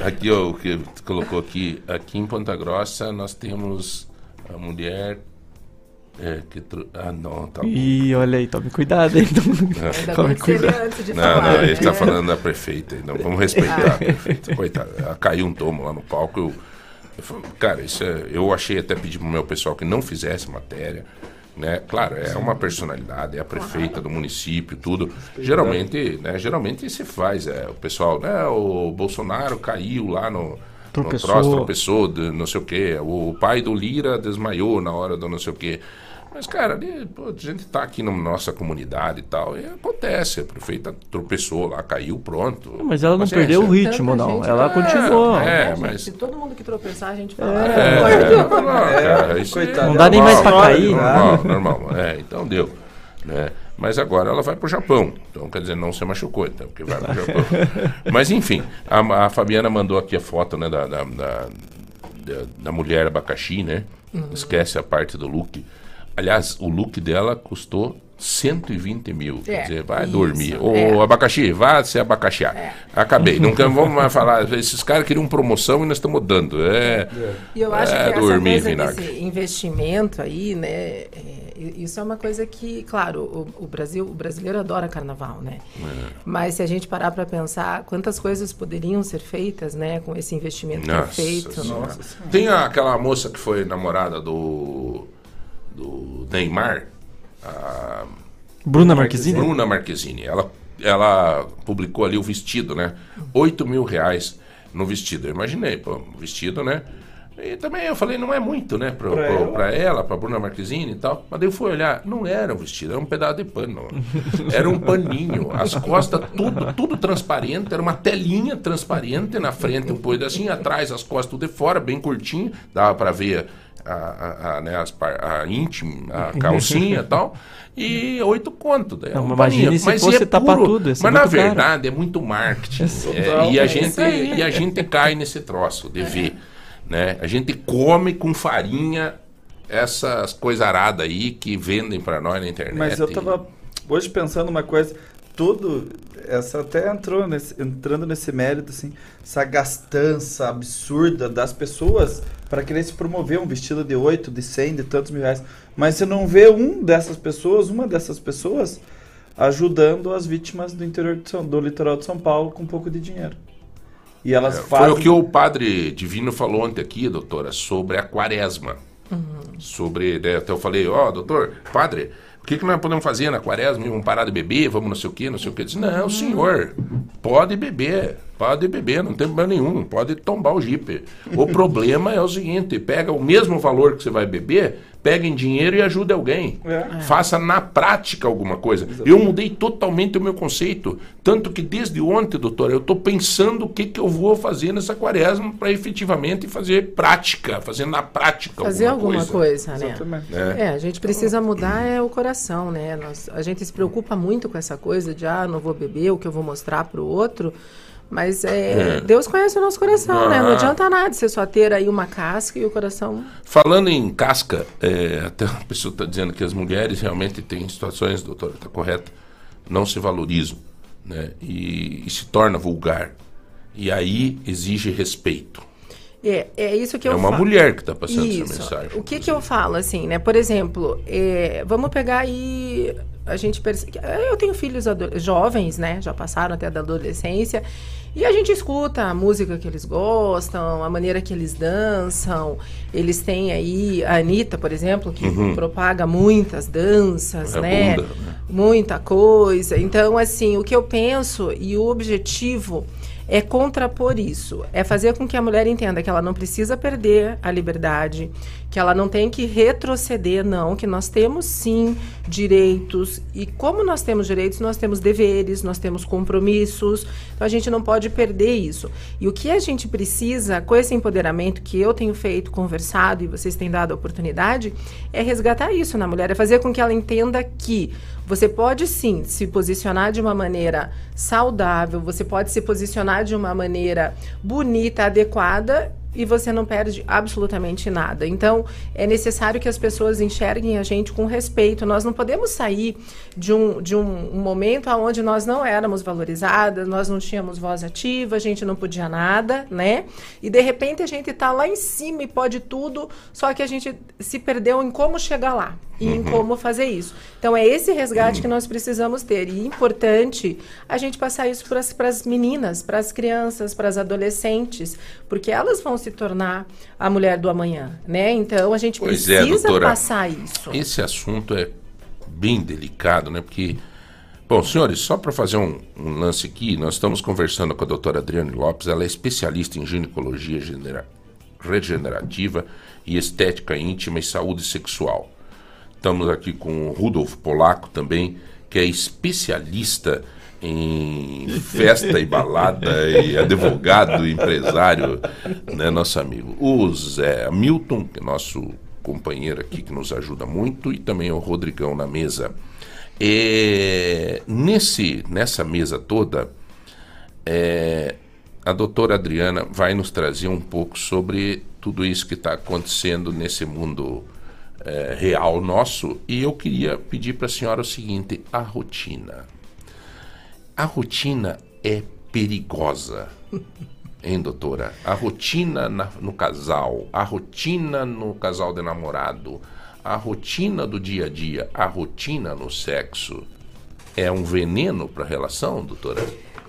aqui, ó, o que tu colocou aqui, aqui em Ponta Grossa nós temos a mulher é, que tro... Ah, não, tá bom. Ih, olha aí, tome cuidado aí. Ainda Tome bem que você cuidado. antes de Não, falar, não, a gente né? falando da prefeita, então vamos respeitar a prefeita. Coitada, ela caiu um tomo lá no palco. Eu, eu falei, cara, isso é, eu achei até pedir pro meu pessoal que não fizesse matéria. Né? Claro, é uma personalidade, é a prefeita do município, tudo. Geralmente, né, geralmente se faz. É, o pessoal, né? O Bolsonaro caiu lá no. Tropeçou. No troço, tropeçou, de não sei o quê. O pai do Lira desmaiou na hora do não sei o quê. Mas, cara, ali, pô, a gente tá aqui na nossa comunidade e tal, e acontece, a prefeita tropeçou lá, caiu, pronto. Mas ela não Paciência. perdeu o ritmo, não. Ela continuou. É, Gente, mas... Se todo mundo que tropeçar, a gente fala. É, "Ah, normal, cara, isso é Não dá nem mais pra cair. Normal, normal. É, então deu. Né? Mas agora ela vai pro Japão. Então, quer dizer, não se machucou, então, porque vai pro Japão. Mas enfim, a, a Fabiana mandou aqui a foto né, da, da, da, da- da mulher abacaxi, né? Uhum. Esquece a parte do look. Aliás, o look dela custou 120 mil. É, Quer dizer, vai isso, dormir. Ô, é. abacaxi, vá se abacaxear. Acabei. Nunca vamos mais falar. Esses caras queriam promoção e nós estamos dando. É, E eu acho é que essa dormir, coisa vinagre. desse investimento aí, né? é, isso é uma coisa que, claro, o, o Brasil, o brasileiro adora carnaval, né? É. Mas se a gente parar para pensar quantas coisas poderiam ser feitas, né, com esse investimento que é Nossa feito. Senhora. né? Tem aquela moça que foi namorada do, do Neymar. a- Bruna Marquezine? Bruna Marquezine. Ela, ela publicou ali o vestido, né? 8 mil reais no vestido. Eu imaginei, pô, o vestido, né? E também eu falei, não é muito, né? Pra, Pra pra, ela. pra ela, pra Bruna Marquezine e tal. Mas daí eu fui olhar, não era um vestido, era um pedaço de pano. Era um paninho. As costas, tudo, tudo transparente. Era uma telinha transparente na frente, um pedacinho atrás, as costas tudo de fora, bem curtinho. Dava pra ver a, a, a, né, as a íntima, a calcinha e tal. E oito conto. Daí, é Não, um paninho. se Mas fosse é tapar puro. tudo, Mas na muito caro. verdade é muito marketing. É, Total. e, a É gente, e a gente cai nesse troço de ver. Né? A gente come com farinha essas coisaradas aí que vendem pra nós na internet. Mas eu tava hoje pensando uma coisa, tudo, essa até entrou nesse, entrando nesse mérito, assim, essa gastança absurda das pessoas para querer se promover um vestido de 8, de 100, de tantos mil reais. Mas você não vê um dessas pessoas, uma dessas pessoas, ajudando as vítimas do interior de São, do litoral de São Paulo com um pouco de dinheiro. E elas É, Foi fazem... o que o padre Divino falou ontem aqui, doutora, sobre a quaresma. Sobre, né, até eu falei, ó, doutor, padre, o que, que nós podemos fazer na quaresma? Vamos parar de beber, vamos não sei o quê, não sei o quê. Eu disse, não, senhor, pode beber, pode beber, não tem problema nenhum, pode tombar o jipe. O problema é o seguinte, pega o mesmo valor que você vai beber, pega em dinheiro e ajude alguém. É. Faça na prática alguma coisa. Eu mudei totalmente o meu conceito. Tanto que desde ontem, doutor, eu estou pensando o que, que eu vou fazer nessa quaresma para efetivamente fazer prática, fazer na prática Fazer alguma, alguma coisa, né? Exatamente. É. É. a gente precisa mudar é o coração, né? Nós, a gente se preocupa muito com essa coisa de, ah, não vou beber, o que eu vou mostrar para o outro. Mas é, É. Deus conhece o nosso coração, né? Não Ah. adianta nada você só ter aí uma casca e o coração... Falando em casca, é, até a pessoa está dizendo que as mulheres realmente têm situações, doutora, está correto, não se valorizam né? e, e se torna vulgar. E aí exige respeito. É, é isso que É eu uma falo. mulher que está passando Isso. essa mensagem. O que que eu falo, assim, né? Por exemplo, é, vamos pegar aí... A gente percebe... Eu tenho filhos jovens, né? Já passaram até da adolescência. E a gente escuta a música que eles gostam, a maneira que eles dançam. Eles têm aí a Anitta, por exemplo, que Uhum. propaga muitas danças, É né? bunda, né? Muita coisa. Então, assim, o que eu penso e o objetivo é contrapor isso. É fazer com que a mulher entenda que ela não precisa perder a liberdade, que ela não tem que retroceder, não, que nós temos sim direitos. E como nós temos direitos, nós temos deveres, nós temos compromissos. Então a gente não pode perder isso. E o que a gente precisa, com esse empoderamento que eu tenho feito, conversado e vocês têm dado a oportunidade, é resgatar isso na mulher, é fazer com que ela entenda que você pode sim se posicionar de uma maneira saudável, você pode se posicionar de uma maneira bonita, adequada e você não perde absolutamente nada. Então, é necessário que as pessoas enxerguem a gente com respeito. Nós não podemos sair de um, de um, momento onde nós não éramos valorizadas, nós não tínhamos voz ativa, a gente não podia nada, né? E de repente a gente está lá em cima e pode tudo, só que a gente se perdeu em como chegar lá e em Uhum. como fazer isso. Então é esse resgate que nós precisamos ter. E é importante a gente passar isso para as meninas, para as crianças, para as adolescentes, porque elas vão se tornar a mulher do amanhã, né? Então a gente Pois é, precisa doutora. passar isso. Esse assunto é bem delicado, né? Porque, bom, senhores, só para fazer um, um lance aqui, nós estamos conversando com a doutora Adriane Lopes, ela é especialista em ginecologia genera- regenerativa e estética íntima e saúde sexual. Estamos aqui com o Rudolf Polaco também, que é especialista em festa e balada e advogado, empresário, né, nosso amigo. O Zé Milton, é nosso companheiro aqui que nos ajuda muito, e também o Rodrigão na mesa. Nesse, nessa mesa toda, é, a doutora Adriana vai nos trazer um pouco sobre tudo isso que está acontecendo nesse mundo é, real nosso. E eu queria pedir para a senhora o seguinte: a rotina. A rotina é perigosa. Hein, doutora? A rotina na- no casal, a rotina no casal de namorado, a rotina do dia a dia, a rotina no sexo é um veneno para a relação, doutora?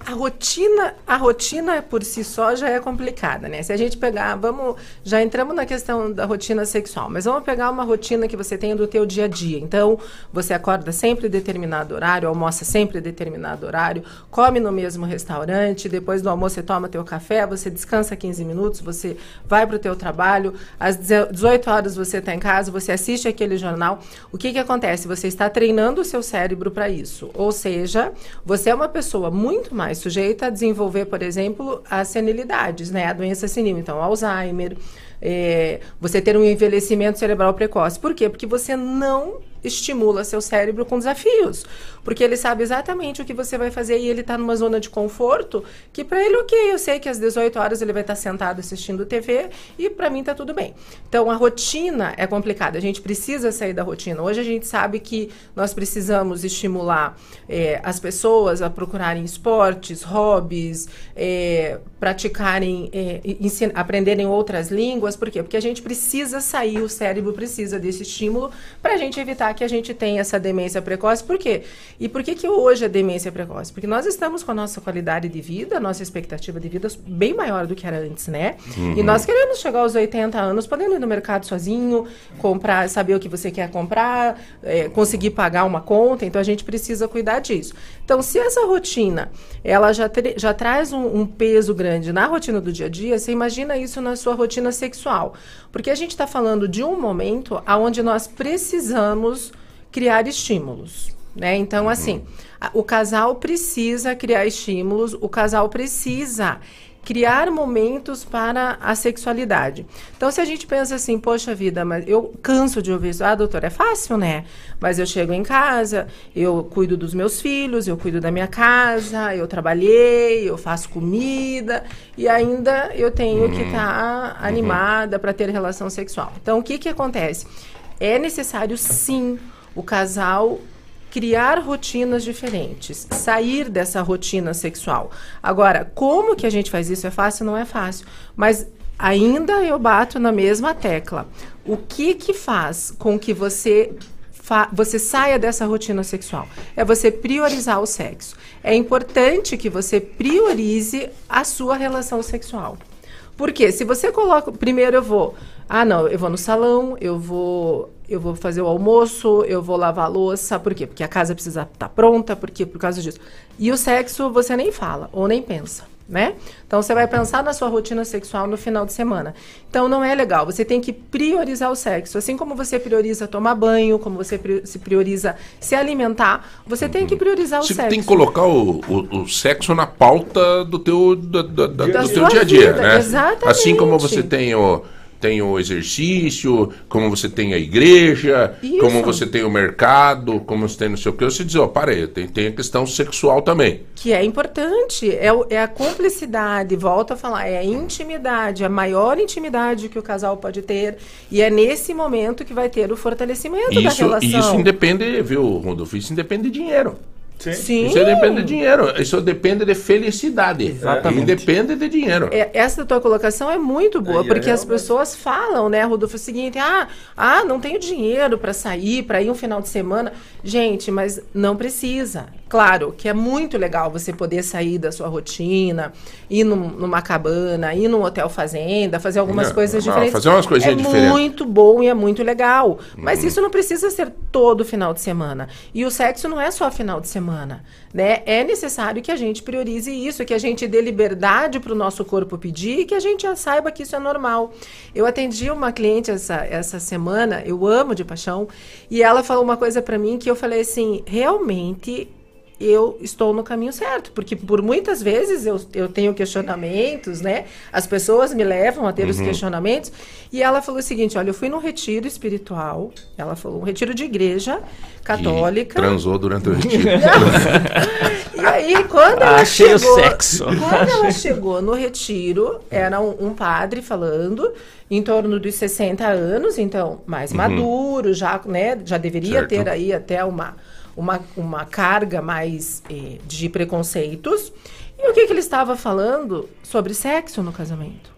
A rotina, a rotina por si só já é complicada, né? Se a gente pegar, vamos, já entramos na questão da rotina sexual, mas vamos pegar uma rotina que você tem do teu dia a dia. Então, você acorda sempre em determinado horário, almoça sempre em determinado horário, come no mesmo restaurante, depois do almoço você toma teu café, você descansa 15 minutos, você vai para o teu trabalho, às 18 horas você está em casa, você assiste aquele jornal. O que que acontece? Você está treinando o seu cérebro para isso. Ou seja, você é uma pessoa muito mais sujeita a desenvolver, por exemplo, as senilidades, né? A doença senil, então Alzheimer, é, você ter um envelhecimento cerebral precoce. Por quê? Porque você não estimula seu cérebro com desafios. Porque ele sabe exatamente o que você vai fazer e ele está numa zona de conforto que para ele, ok, eu sei que às 18 horas ele vai estar sentado assistindo TV e para mim está tudo bem. Então a rotina é complicada, a gente precisa sair da rotina. Hoje a gente sabe que nós precisamos estimular eh, as pessoas a procurarem esportes, hobbies, eh, praticarem, ensin- aprenderem outras línguas. Por quê? Porque a gente precisa sair, o cérebro precisa desse estímulo para a gente evitar que a gente tenha essa demência precoce. Por quê? E por que, que hoje é demência precoce? Porque nós estamos com a nossa qualidade de vida, a nossa expectativa de vida bem maior do que era antes, né? Uhum. E nós queremos chegar aos 80 anos, podendo ir no mercado sozinho, comprar, saber o que você quer comprar, é, conseguir pagar uma conta. Então a gente precisa cuidar disso. Então, se essa rotina ela já, já traz um, um peso grande na rotina do dia a dia, você imagina isso na sua rotina sexual. Porque a gente está falando de um momento onde nós precisamos criar estímulos. Né? Então, assim, a- o casal precisa criar estímulos, o casal precisa criar momentos para a sexualidade. Então, se a gente pensa assim, poxa vida, mas eu canso de ouvir isso. Ah, doutora, é fácil, né? Mas eu chego em casa, eu cuido dos meus filhos, eu cuido da minha casa, eu trabalhei, eu faço comida e ainda eu tenho que estar animada para ter relação sexual. Então, o que que acontece? É necessário, sim, o casal criar rotinas diferentes, sair dessa rotina sexual. Agora, como que a gente faz isso? É fácil? Não é fácil. Mas ainda eu bato na mesma tecla. O que que faz com que você você saia dessa rotina sexual? É você priorizar o sexo. É importante que você priorize a sua relação sexual. Porque se você coloca, primeiro eu vou, ah não, eu vou no salão, eu vou, eu vou fazer o almoço, eu vou lavar a louça, por quê? Porque a casa precisa estar pronta, porque por causa disso. E o sexo você nem fala ou nem pensa, né? Então você vai pensar na sua rotina sexual no final de semana. Então não é legal, você tem que priorizar o sexo, assim como você prioriza tomar banho, como você se prioriza se alimentar, você tem que priorizar o Você sexo. tem que colocar o, o, o sexo na pauta do teu, da, da- da- do teu dia a dia, vida, né? exatamente. Assim como você tem o, tem o exercício, como você tem a igreja, Isso. como você tem o mercado, como você tem não sei o que. Você diz, ó, para aí, tem, tem a questão sexual também. Que é importante, é, é a cumplicidade, volto a falar, é a intimidade, a maior intimidade que o casal pode ter. E é nesse momento que vai ter o fortalecimento da Isso, relação. isso independe, viu, Rodolfo? Isso independe de dinheiro. Sim. Isso depende de dinheiro. Isso depende de felicidade. Exatamente. E depende de dinheiro. É, essa tua colocação é muito boa, Aí é porque as pessoas falam, né, Rodolfo, o seguinte: ah, ah não tenho dinheiro para sair, para ir um final de semana. Gente, mas não precisa. Claro que é muito legal você poder sair da sua rotina, ir num- numa cabana, ir num hotel fazenda, fazer algumas Não, coisas não, diferentes. fazer umas coisinhas é diferentes. muito bom e é muito legal. Mas Uhum. isso não precisa ser todo final de semana. E o sexo não é só final de semana, né? É necessário que a gente priorize isso, que a gente dê liberdade para o nosso corpo pedir e que a gente já saiba que isso é normal. Eu atendi uma cliente essa, essa semana, eu amo de paixão, e ela falou uma coisa para mim que eu falei assim, realmente eu estou no caminho certo, porque por muitas vezes eu, eu tenho questionamentos, né? As pessoas me levam a ter os Uhum. questionamentos. E ela falou o seguinte: olha, eu fui num retiro espiritual, ela falou, um retiro de igreja católica. Transou durante o retiro. E aí, quando ela Achei o chegou, sexo. quando ela chegou no retiro, era um, um padre falando, em torno dos 60 anos, então mais Uhum. maduro, já, né, já deveria Certo. ter aí até uma, uma, uma carga mais eh, de preconceitos. E o que, que ele estava falando sobre sexo no casamento?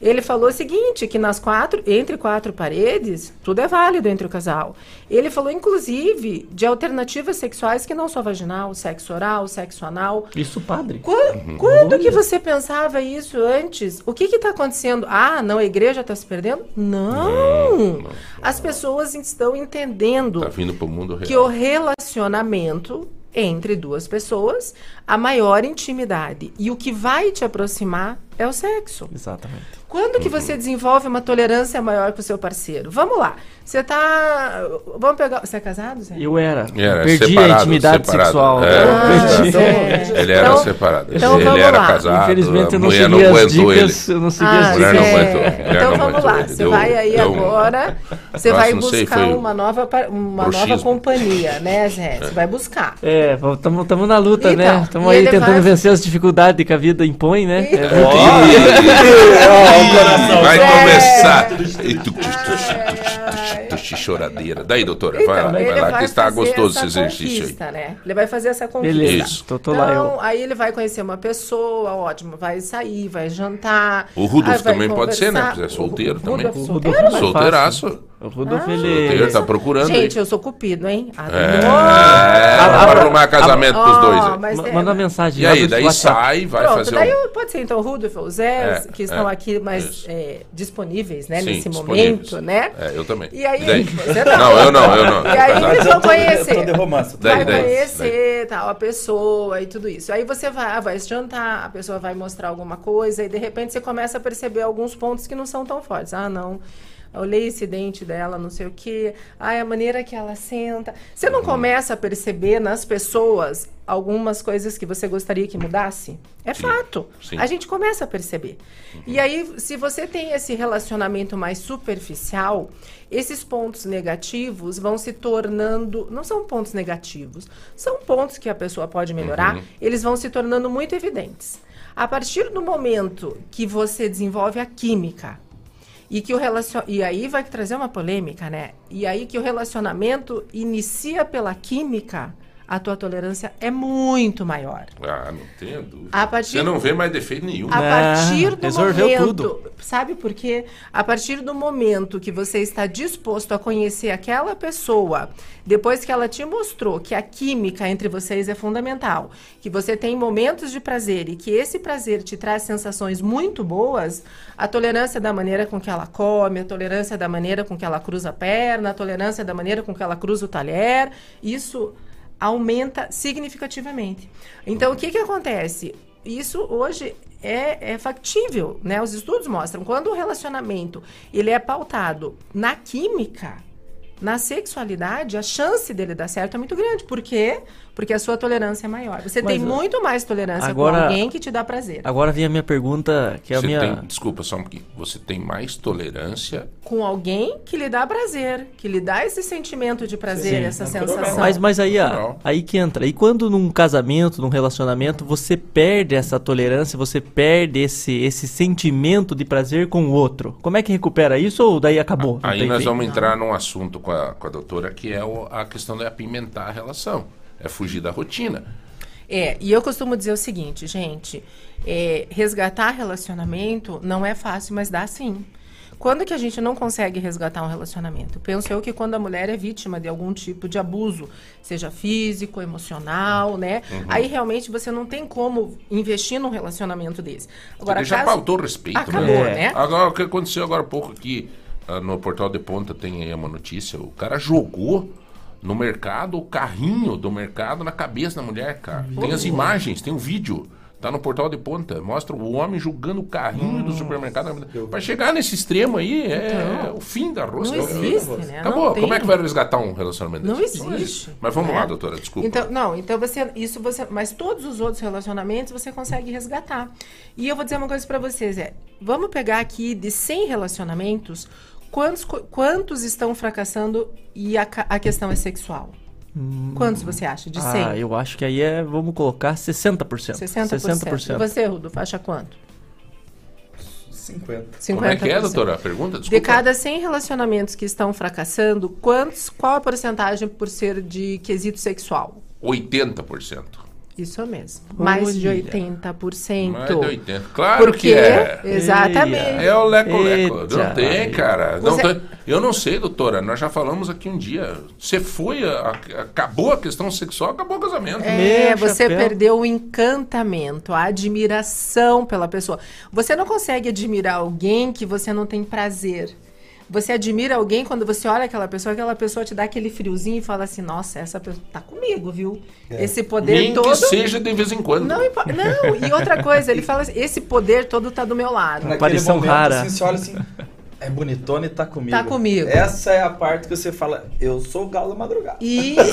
Ele falou o seguinte, que nas quatro, entre quatro paredes, tudo é válido entre o casal. Ele falou, inclusive, de alternativas sexuais que não só vaginal, sexo oral, sexo anal. Isso, padre. Quando, quando que você pensava isso antes? O que está acontecendo? Ah, não, a igreja está se perdendo? Não! As pessoas estão entendendo Tá vindo pro mundo real. que o relacionamento entre duas pessoas, a maior intimidade e o que vai te aproximar é o sexo. Exatamente. Quando que você desenvolve uma tolerância maior com o seu parceiro? Vamos lá. Você tá. Vamos pegar. Você é casado, Zé? Eu era. Era Perdi a separado, intimidade separado. sexual. É, Ah, Perdi. é. Ele era Então- separado. então ele vamos era lá. casado. Infelizmente, a eu não segui não as dicas, ele. eu não segui Ah, a mulher não Zé. aguentou. a mulher Então vamos lá. Você Deu- vai aí deu agora. Você vai não sei, buscar foi uma nova, uma nova companhia, né, Zé? Você vai buscar. É, estamos na luta, Então, né? Estamos aí tentando vai- vencer as dificuldades que a vida impõe, né? É muito Vai começar. E tu- choradeira. Daí, doutora, Então, vai lá, vai lá, vai que está gostoso esse exercício aí. Né? Ele vai fazer essa conquista. Beleza. Isso, tô- tô então, lá, eu. aí ele vai conhecer uma pessoa, ótimo, vai sair, vai jantar. O Rudolf também pode ser, né? conversar. Se é solteiro O também. Rudolf solteiro, Solteiraço. O Rudolf, Ah, tá procurando Gente, aí. eu sou cupido, hein? É, Adoro. vamos arrumar casamento pros dois mas é- Manda uma mensagem. E aí, daí WhatsApp. sai, vai Pronto, fazer daí um... pode ser então o Rudolf ou o Zé, É, que estão é, aqui mais disponíveis, né, Sim, nesse momento, né? É, eu também. E aí, E daí? você Não, eu não, eu não. E aí eles vão conhecer. eu tô de romance. Vai Daí, daí, conhecer tal, a pessoa e tudo isso. Aí você vai, vai jantar, a pessoa vai mostrar alguma coisa e de repente você começa a perceber alguns pontos que não são tão fortes. Ah, não. Eu olhei esse dente dela, não sei o quê. Ah, a maneira que ela senta. Você Uhum. não começa a perceber nas pessoas algumas coisas que você gostaria que mudasse? É fato. sim. A gente começa a perceber. E aí, se você tem esse relacionamento mais superficial, esses pontos negativos vão se tornando. Não são pontos negativos, são pontos que a pessoa pode melhorar, Uhum. eles vão se tornando muito evidentes. A partir do momento que você desenvolve a química, e que o relacion... e aí vai trazer uma polêmica, né? E aí que o relacionamento inicia pela química, a tua tolerância é muito maior. Ah, não tenho dúvida. A partir- Você não vê mais defeito nenhum. A partir do resolveu momento, tudo. sabe por quê? A partir do momento que você está disposto a conhecer aquela pessoa, depois que ela te mostrou que a química entre vocês é fundamental, que você tem momentos de prazer e que esse prazer te traz sensações muito boas, a tolerância da maneira com que ela come, a tolerância da maneira com que ela cruza a perna, a tolerância da maneira com que ela cruza o talher, isso aumenta significativamente. Então, o que, que acontece? Isso hoje é, é factível, né? Os estudos mostram quando o relacionamento ele é pautado na química, na sexualidade, a chance dele dar certo é muito grande. Por quê? Porque a sua tolerância é maior. Você Mas, tem muito mais tolerância agora- com alguém que te dá prazer. Agora vem a minha pergunta, que é a Você minha... tem, desculpa, só um pouquinho. Você tem mais tolerância Com alguém que lhe dá prazer, que lhe dá esse sentimento de prazer, Sim. essa sensação. Mas, mas aí, ah, aí que entra. E quando num casamento, num relacionamento, você perde essa tolerância, você perde esse, esse sentimento de prazer com o outro. Como é que recupera isso ou daí acabou? Aí nós fim? vamos entrar num assunto com a, com a doutora que é o- a questão de apimentar a relação. É fugir da rotina. É, e eu costumo dizer o seguinte, gente, é, resgatar relacionamento não é fácil, mas dá sim. Quando que a gente não consegue resgatar um relacionamento? Penso eu que quando a mulher é vítima de algum tipo de abuso, seja físico, emocional, né? Uhum. Aí realmente você não tem como investir num relacionamento desse. Agora, já caso- faltou respeito. Acabou, né? né? Agora, o que aconteceu agora há pouco aqui ah, no Portal de Ponta tem aí uma notícia. O cara jogou no mercado o carrinho do mercado na cabeça da mulher, cara. Tem as imagens, tem um vídeo. Tá no Portal de Ponta. Mostra o homem jogando o carrinho do supermercado. Para chegar nesse extremo aí, é Então, o fim da rosca. não existe, né? Acabou. Não tem. Como é que vai resgatar um relacionamento Não desse? existe. Mas vamos né? lá, doutora, desculpa. Então, não, então você, isso você, mas todos os outros relacionamentos você consegue resgatar. E eu vou dizer uma coisa pra vocês, é, vamos pegar aqui de 100 relacionamentos, quantos, quantos estão fracassando e a, a questão é sexual? Quantos você acha? De 100? Ah, eu acho que aí é, vamos colocar 60%. 60%. 60%. E você, Rudolf, acha quanto? 50. 50%. Como é que é, doutora? A pergunta? De Desculpa. cada 100 relacionamentos que estão fracassando, quantos, qual a porcentagem por ser de quesito sexual? 80%. Isso mesmo. Mais de Olha. 80%. Mais de 80. Claro Porque, que é. Exatamente. É o leco-leco. Não tem, cara. Não tem- Eu não sei, doutora. Nós já falamos aqui um dia. Você foi, a- a- acabou a questão sexual, acabou o casamento. É, você perdeu o encantamento, a admiração pela pessoa. Você não consegue admirar alguém que você não tem prazer. Você admira alguém quando você olha aquela pessoa, aquela pessoa te dá aquele friozinho e fala assim: Nossa, essa pessoa tá comigo, viu? É. Esse poder Nem todo. que seja de vez em quando. Não, não, e outra coisa, ele fala assim: esse poder todo tá do meu lado. Naquele momento, Assim, você olha assim, é bonitona e tá comigo. Tá comigo. Essa é a parte que você fala, eu sou o galo da madrugada. Isso!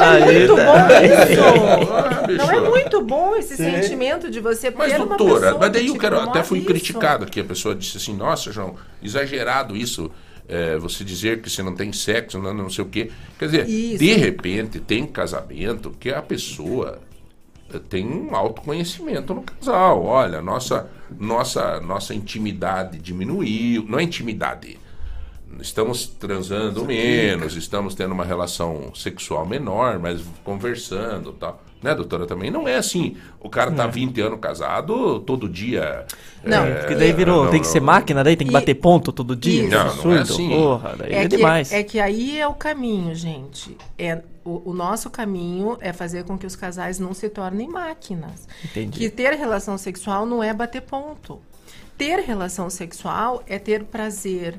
Ah, é muito bom isso! Não é muito bom esse Sim. sentimento de você Mas, ter uma doutora, pessoa mas daí eu te quero. Até fui isso. criticado aqui. A pessoa disse assim: Nossa, João, exagerado isso. é, você dizer que você não tem sexo, não, não sei o quê. Quer dizer, Isso. de repente tem casamento que a pessoa tem um autoconhecimento no casal. Olha, nossa, nossa, nossa intimidade diminuiu. Não é intimidade. Estamos transando menos, estamos tendo uma relação sexual menor, mas conversando tal. Né, doutora? Também não é assim. O cara tá 20 anos casado todo dia. Não, é, porque daí virou, não, tem que ser máquina, daí tem que E- bater ponto todo dia. Isso. Não, não é absurdo, assim. Porra, daí é, que, demais. é que aí é o caminho, gente. É, o, o nosso caminho é fazer com que os casais não se tornem máquinas. Entendi. Que ter relação sexual não é bater ponto. Ter relação sexual é ter prazer.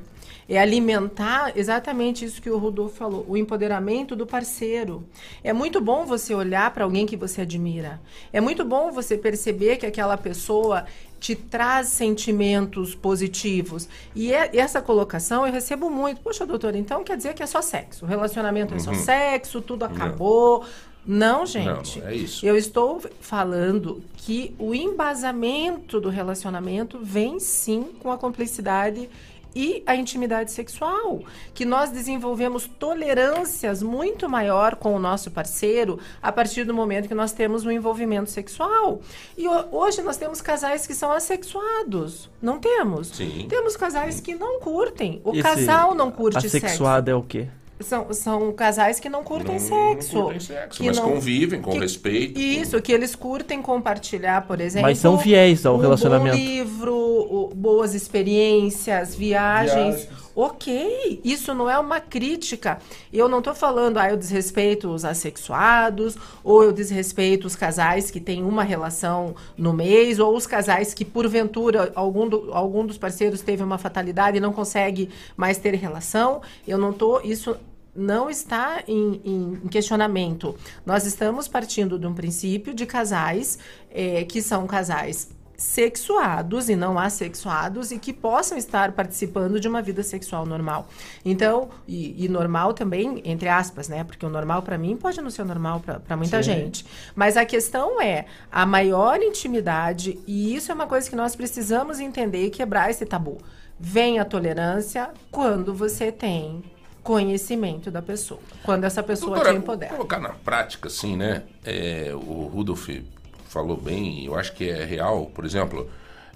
É alimentar exatamente isso que o Rodolfo falou, o empoderamento do parceiro. É muito bom você olhar para alguém que você admira. É muito bom você perceber que aquela pessoa te traz sentimentos positivos. E é- essa colocação eu recebo muito. Poxa, doutora, então quer dizer que é só sexo. O relacionamento é só Uhum. sexo, tudo acabou. Não, gente. Não, não é isso. Eu estou falando que o embasamento do relacionamento vem sim com a cumplicidade e a intimidade sexual, que nós desenvolvemos tolerâncias muito maior com o nosso parceiro a partir do momento que nós temos um envolvimento sexual. E ho- hoje nós temos casais que são assexuados. Não temos? Sim. Temos casais que não curtem. O Esse casal não curte sexo. Assexuado é o quê? São, são casais que não curtem Não- sexo. não curtem sexo, que mas não- convivem com que- respeito. Isso, que eles curtem compartilhar, por exemplo. Mas são fiéis ao um relacionamento. Bom livro, boas experiências, viagens. Viagens. Ok, isso não é uma crítica. Eu não estou falando, ah, eu desrespeito os assexuados, ou eu desrespeito os casais que têm uma relação no mês, ou os casais que, porventura, algum, do- algum dos parceiros teve uma fatalidade e não consegue mais ter relação. Eu não estou. Isso não está em, em- questionamento. Nós estamos partindo de um princípio de casais eh, que são casais sexuados e não assexuados e que possam estar participando de uma vida sexual normal. Então, e, e normal também, entre aspas, né? Porque o normal para mim pode não ser normal para muita Sim. gente. Mas a questão é a maior intimidade, e isso é uma coisa que nós precisamos entender e quebrar esse tabu. Vem a tolerância quando você tem conhecimento da pessoa. Quando essa pessoa Doutora, te empodera. colocar na prática, assim, né? É, o Rudolf falou bem, eu acho que é real, por exemplo.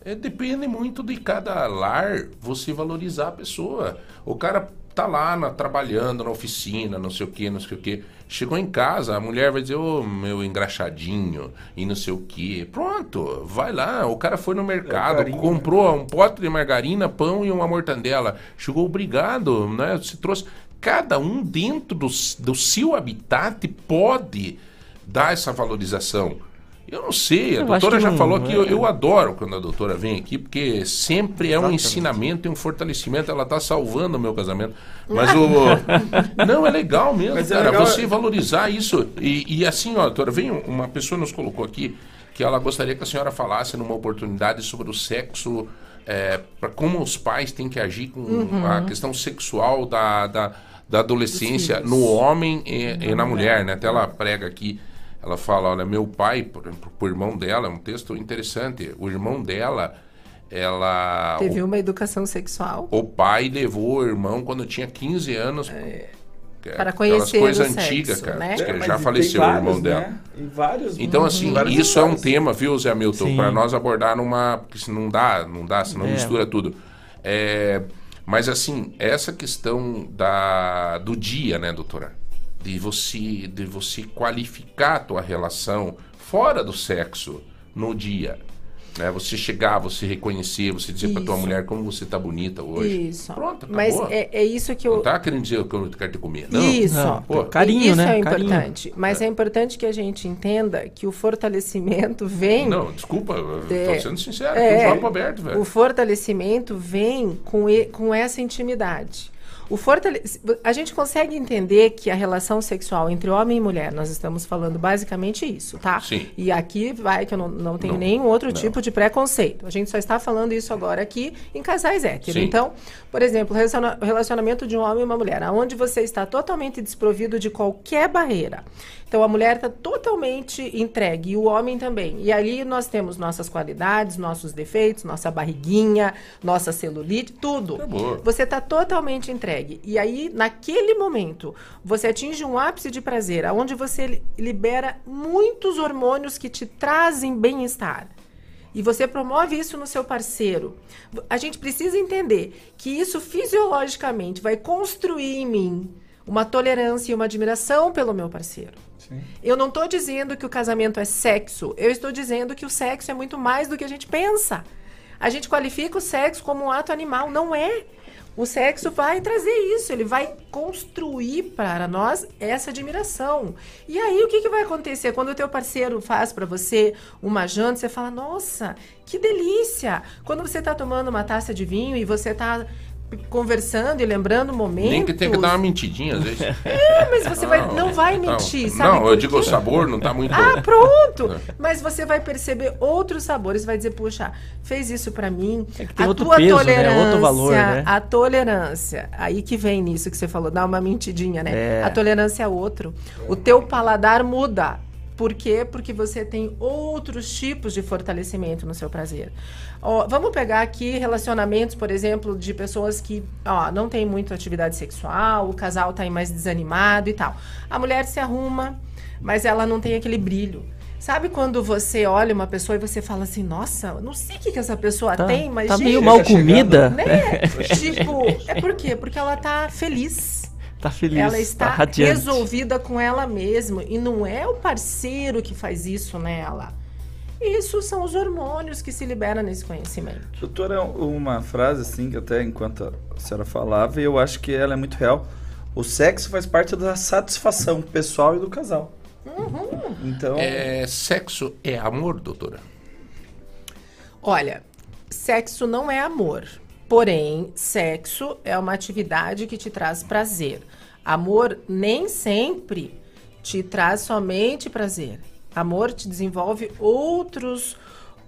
é, depende muito de cada lar você valorizar a pessoa. O cara tá lá na- trabalhando na oficina, não sei o que, não sei o que. Chegou em casa, a mulher vai dizer, ô meu engraxadinho, e não sei o que. Pronto, vai lá. O cara foi no mercado, comprou um pote de margarina, pão e uma mortandela. Chegou obrigado, né? Se trouxe. Cada um dentro do, do seu habitat pode dar essa valorização. Eu não sei, a Eu doutora já não- falou que eu, é. eu adoro quando a doutora vem aqui, porque sempre é um Exatamente. ensinamento e um fortalecimento. Ela tá salvando o meu casamento. Mas o. não, é legal mesmo, Mas é cara. legal- Você valorizar isso. E, e assim, ó, doutora, vem uma pessoa nos colocou aqui que ela gostaria que a senhora falasse numa oportunidade sobre o sexo. É, para como os pais têm que agir com Uhum. a questão sexual da, da, da adolescência no homem e, Na e na mulher. mulher, né? Até ela prega aqui, ela fala, olha, meu pai, por, por irmão dela, é um texto interessante. O irmão dela, ela. Teve o, uma educação sexual. o pai levou o irmão quando tinha 15 anos. que é Para aquelas conhecer coisas o sexo, antigas, cara. né? que É, já faleceu o vários, irmão né? dela. Em vários. Então, assim, vários isso é um tema, viu, Zé Hamilton, Sim. para nós abordar numa. Porque se não dá, não dá, senão É. mistura tudo. É, mas, assim, essa questão da, do dia, né, doutora? De você, de você qualificar a tua relação fora do sexo no dia. Né? Você chegar, você reconhecer, você dizer pra tua mulher como você tá bonita hoje. Isso. Pronto, acabou. Mas é, é isso que eu. Não tá querendo dizer que eu quero te comer, não. Isso. Pô, Carinho, isso né? é Carinho. importante. Mas é. importante que a gente entenda que o fortalecimento vem. Não, desculpa, eu É. tô sendo sincero, É, é, um papo aberto, velho. O fortalecimento vem com, e- com essa intimidade. O fortale... A gente consegue entender que a relação sexual entre homem e mulher, nós estamos falando basicamente isso, tá? Sim. E aqui vai que eu não, não tenho Não, nenhum outro não. tipo de preconceito. A gente só está falando isso agora aqui em casais héteros. Sim. Então, por exemplo, relaciona- o relacionamento de um homem e uma mulher, onde você está totalmente desprovido de qualquer barreira. Então a mulher está totalmente entregue e o homem também. E ali nós temos nossas qualidades, nossos defeitos, nossa barriguinha, nossa celulite, tudo. Acabou. Você está totalmente entregue. E aí, naquele momento, você atinge um ápice de prazer, onde você li- libera muitos hormônios que te trazem bem-estar. e você promove isso no seu parceiro, a gente precisa entender que isso fisiologicamente vai construir em mim uma tolerância e uma admiração pelo meu parceiro. Eu não estou dizendo que o casamento é sexo, eu estou dizendo que o sexo é muito mais do que a gente pensa. A gente qualifica o sexo como um ato animal, não é. O sexo vai trazer isso, ele vai construir para nós essa admiração. E aí o que, que vai acontecer quando o teu parceiro faz para você uma janta, você fala: "Nossa, que delícia!". Quando você está tomando uma taça de vinho e você está conversando e lembrando momentos. Nem que tenha que dar uma mentidinha, às vezes. É, mas você vai, não vai mentir, não, sabe? Não, eu digo o sabor não tá muito. Ah, pronto! É. Mas você vai perceber outros sabores, vai dizer, puxa, fez isso pra mim. É que tem a outro tua peso, né? tolerância, Outro valor, né? a tolerância. Aí que vem nisso que você falou, dá uma mentidinha, né? É. A tolerância é outro. O teu paladar muda. Por quê? Porque você tem outros tipos de fortalecimento no seu prazer. Ó, vamos pegar aqui relacionamentos, por exemplo, de pessoas que ó, não tem muita atividade sexual, o casal está aí mais desanimado e tal. A mulher se arruma, mas ela não tem aquele brilho. Sabe quando você olha uma pessoa e você fala assim, nossa, não sei o que, que essa pessoa Tá- tem, mas tá gente, meio mal comida. Né? tipo, é por quê? Porque ela tá feliz. Tá feliz, Ela tá está radiante. resolvida com ela mesma. E não é o parceiro que faz isso nela. Isso são os hormônios que se liberam nesse conhecimento. Doutora, uma frase assim, que até enquanto a senhora falava, e eu acho que ela é muito real. O sexo faz parte da satisfação pessoal e do casal. Uhum. Então. É, sexo é amor, doutora? Olha, sexo não é amor. Porém, sexo é uma atividade que te traz prazer. Amor nem sempre te traz somente prazer. Amor te desenvolve outros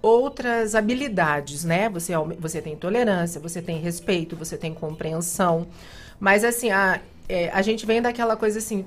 outras habilidades, né? Você, aume- você tem tolerância, você tem respeito, você tem compreensão. Mas assim, a, é, a gente vem daquela coisa assim,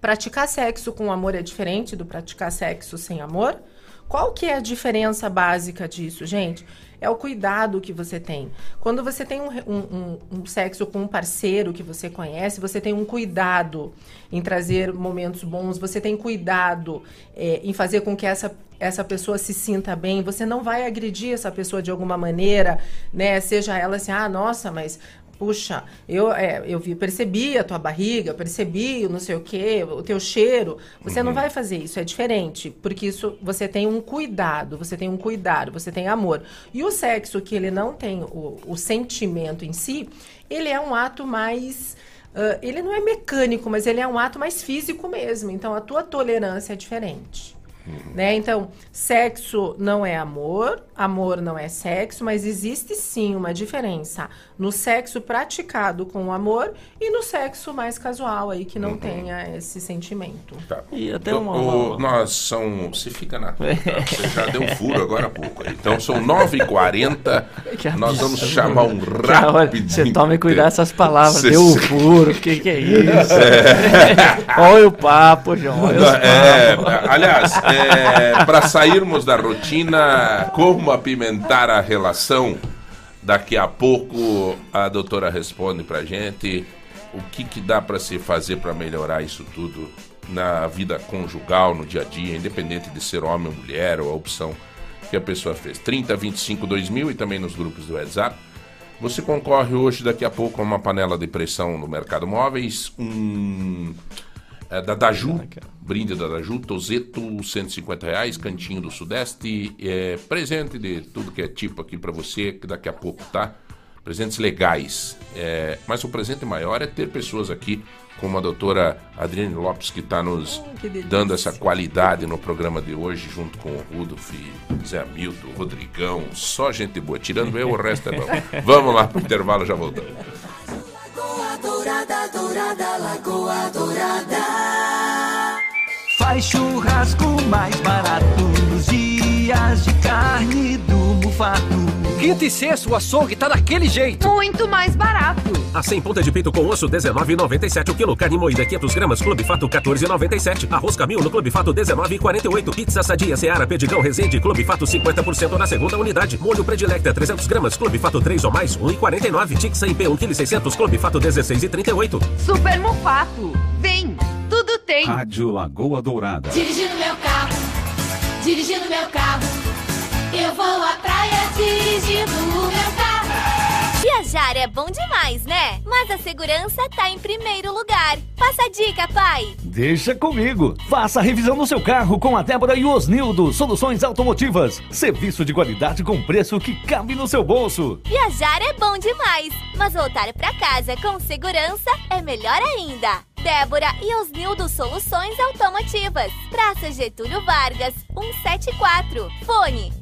praticar sexo com amor é diferente do praticar sexo sem amor? Qual que é a diferença básica disso, gente? É o cuidado que você tem. Quando você tem um, um- um sexo com um parceiro que você conhece, você tem um cuidado em trazer momentos bons, você tem cuidado é, em fazer com que essa, essa pessoa se sinta bem, você não vai agredir essa pessoa de alguma maneira, né? Seja ela assim, ah, nossa, mas Puxa, eu, é, eu vi, percebi a tua barriga, percebi o não sei o quê, o teu cheiro. Você não vai fazer isso, é diferente. Porque isso você tem um cuidado, você tem um cuidado, você tem amor. E o sexo, que ele não tem o, o sentimento em si, ele é um ato mais. ah, ele não é mecânico, mas ele é um ato mais físico mesmo. Então a tua tolerância é diferente. Né? Então, sexo não é amor, amor não é sexo, mas existe sim uma diferença no sexo praticado com amor e no sexo mais casual aí que não tenha esse sentimento. Tá. E até uma- o- uma- nós são. Você fica na. tá? Você já deu um furo agora há pouco. Então são 9h40. Que Nós vamos chamar um rápido. Você tome cuidado com essas palavras. Cê- Deu furo, o que, que é isso? É. olha o papo, João. Olha os É, papos. aliás, para sairmos da rotina, como apimentar a relação? Daqui a pouco a doutora responde pra gente o que, que dá para se fazer para melhorar isso tudo na vida conjugal, no dia a dia, independente de ser homem ou mulher ou a opção que a pessoa fez. 30, 25, 2000 e também nos grupos do WhatsApp. Você concorre hoje, daqui a pouco, a uma panela de pressão no Mercado Móveis, um é, da Daju, brinde da Daju, Tozeto, 150 reais, Cantinho do Sudeste, é, presente de tudo que é tipo aqui pra você, que daqui a pouco, tá? Presentes legais. É, mas o presente maior é ter pessoas aqui, como a doutora Adriane Lopes, que está nos que delícia. dando essa qualidade no programa de hoje, junto com o Rudolf, Zé Hamilton, Rodrigão, só gente boa. Tirando eu, o resto é bom. Vamos lá pro intervalo, já voltamos. Dourada, Dourada, Lagoa Dourada. Faz churrasco mais barato nos dias de carne do Mufato. Quinta e sexta, o açougue tá daquele jeito. Muito mais barato. A 100 ponta de peito com osso, 19,97 o quilo. Carne moída, 500 gramas, Clube Fato, 14,97. Arroz Camil no Clube Fato, 19,48. Pizza Sadia, Seara, Pedigão, Resende, Clube Fato, 50% na segunda unidade. Molho Predilecta, 300 gramas, Clube Fato 3 ou mais, 1,49. Tixa em P, 1 kg 600, Clube Fato, 16,38. Super Mufato. Vem, tudo tem. Rádio Lagoa Dourada. Dirigindo meu carro, dirigindo meu carro, Eu vou praia dirigindo o meu carro. Viajar é bom demais, né? Mas a segurança tá em primeiro lugar. Passa a dica, pai. Deixa comigo. Faça a revisão no seu carro com a Débora e o Osnildo. Soluções automotivas. Serviço de qualidade com preço que cabe no seu bolso. Viajar é bom demais, mas voltar pra casa com segurança é melhor ainda. Débora e Osnildo Soluções Automotivas. Praça Getúlio Vargas, 174. Fone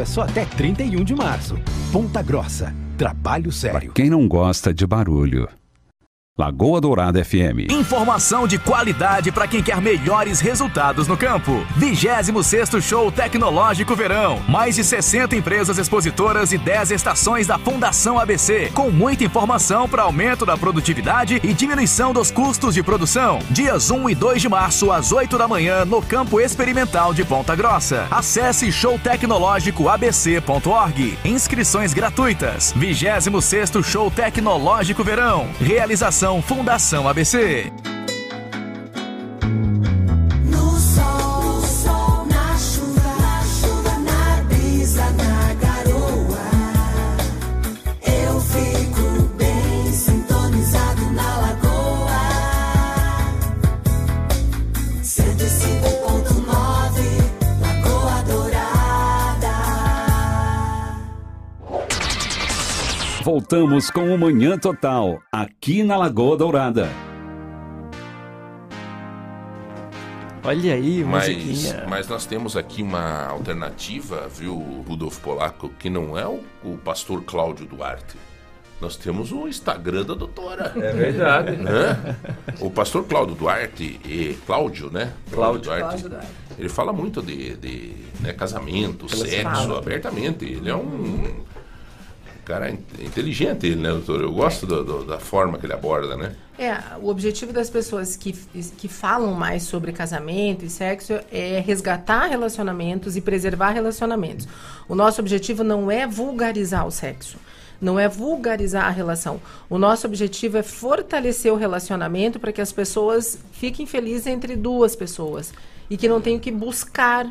é só até 31 de março. Ponta Grossa. Trabalho sério. Quem não gosta de barulho? Lagoa Dourada FM. Informação de qualidade para quem quer melhores resultados no campo. 26º Show Tecnológico Verão. Mais de 60 empresas expositoras e 10 estações da Fundação ABC, com muita informação para aumento da produtividade e diminuição dos custos de produção. Dias 1 e 2 de março às 8 da manhã no Campo Experimental de Ponta Grossa. Acesse showtecnológicoabc.org. Inscrições gratuitas. 26º Show Tecnológico Verão. Realização Fundação ABC. Voltamos com o Manhã Total, aqui na Lagoa Dourada. Olha aí, Mas, musiquinha. mas nós temos aqui uma alternativa, viu, Rudolfo Polaco, que não é o, o pastor Cláudio Duarte. Nós temos o Instagram da doutora. É verdade. Né? O pastor Cláudio Duarte, e Cláudio, né? Cláudio. Cláudio Duarte. Ele fala muito de, de, né, casamento, sexo, abertamente. Ele é um cara in- inteligente, ele, né, doutor? Eu gosto do- do- da forma que ele aborda, né? É, o objetivo das pessoas que, que falam mais sobre casamento e sexo é resgatar relacionamentos e preservar relacionamentos. O nosso objetivo não é vulgarizar o sexo. Não é vulgarizar a relação. O nosso objetivo é fortalecer o relacionamento para que as pessoas fiquem felizes entre duas pessoas e que não tenham que buscar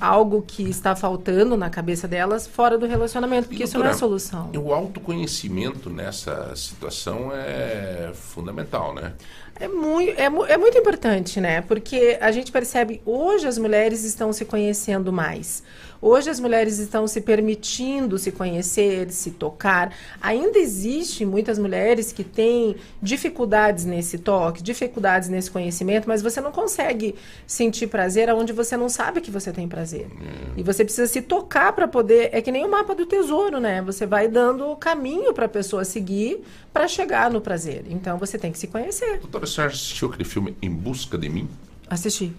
algo que está faltando na cabeça delas fora do relacionamento, porque isso não é Doutora, solução. O autoconhecimento nessa situação é fundamental, né? É muito, é, é muito importante, né? Porque a gente percebe hoje as mulheres estão se conhecendo mais. Hoje as mulheres estão se permitindo se conhecer, se tocar. Ainda existe muitas mulheres que têm dificuldades nesse toque, dificuldades nesse conhecimento, mas você não consegue sentir prazer aonde você não sabe que você tem prazer. E você precisa se tocar para poder. É que nem o mapa do tesouro, né? Você vai dando o caminho para a pessoa seguir para chegar no prazer. Então você tem que se conhecer. Doutora, senhora assistiu aquele filme Em Busca de Mim? Assistir.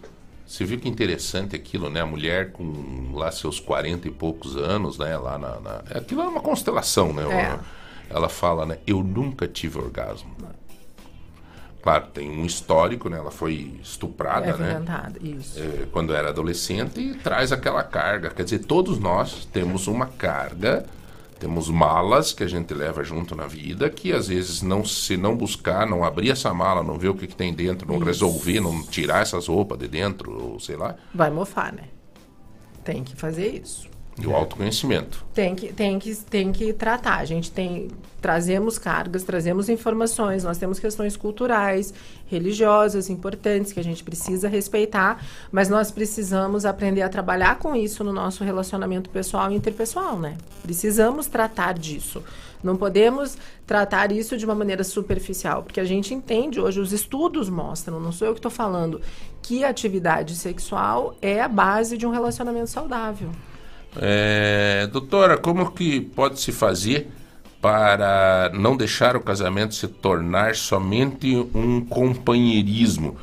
Você viu que interessante aquilo, né? A mulher com lá seus 40 e poucos anos, né? Lá na. na- Aquilo é uma constelação, né? É. Ela fala, né? Eu nunca tive orgasmo. Claro, tem um histórico, né? Ela foi estuprada, É né? violentada, isso. É, quando era adolescente e traz aquela carga. Quer dizer, todos nós temos uma carga, temos malas que a gente leva junto na vida, que às vezes não se não buscar, não abrir essa mala, não ver o que, que tem dentro, não Isso. resolver, não tirar essas roupas de dentro, ou sei lá, Vai mofar, né? Tem que fazer isso. E o autoconhecimento. Tem que, tem, que, tem que tratar. A gente tem. Trazemos cargas, trazemos informações, nós temos questões culturais, religiosas importantes que a gente precisa respeitar, mas nós precisamos aprender a trabalhar com isso no nosso relacionamento pessoal e interpessoal, né? Precisamos tratar disso. Não podemos tratar isso de uma maneira superficial, porque a gente entende hoje, os estudos mostram, não sou eu que estou falando, que a atividade sexual é a base de um relacionamento saudável. É, doutora, como que pode se fazer para não deixar o casamento se tornar somente um companheirismo?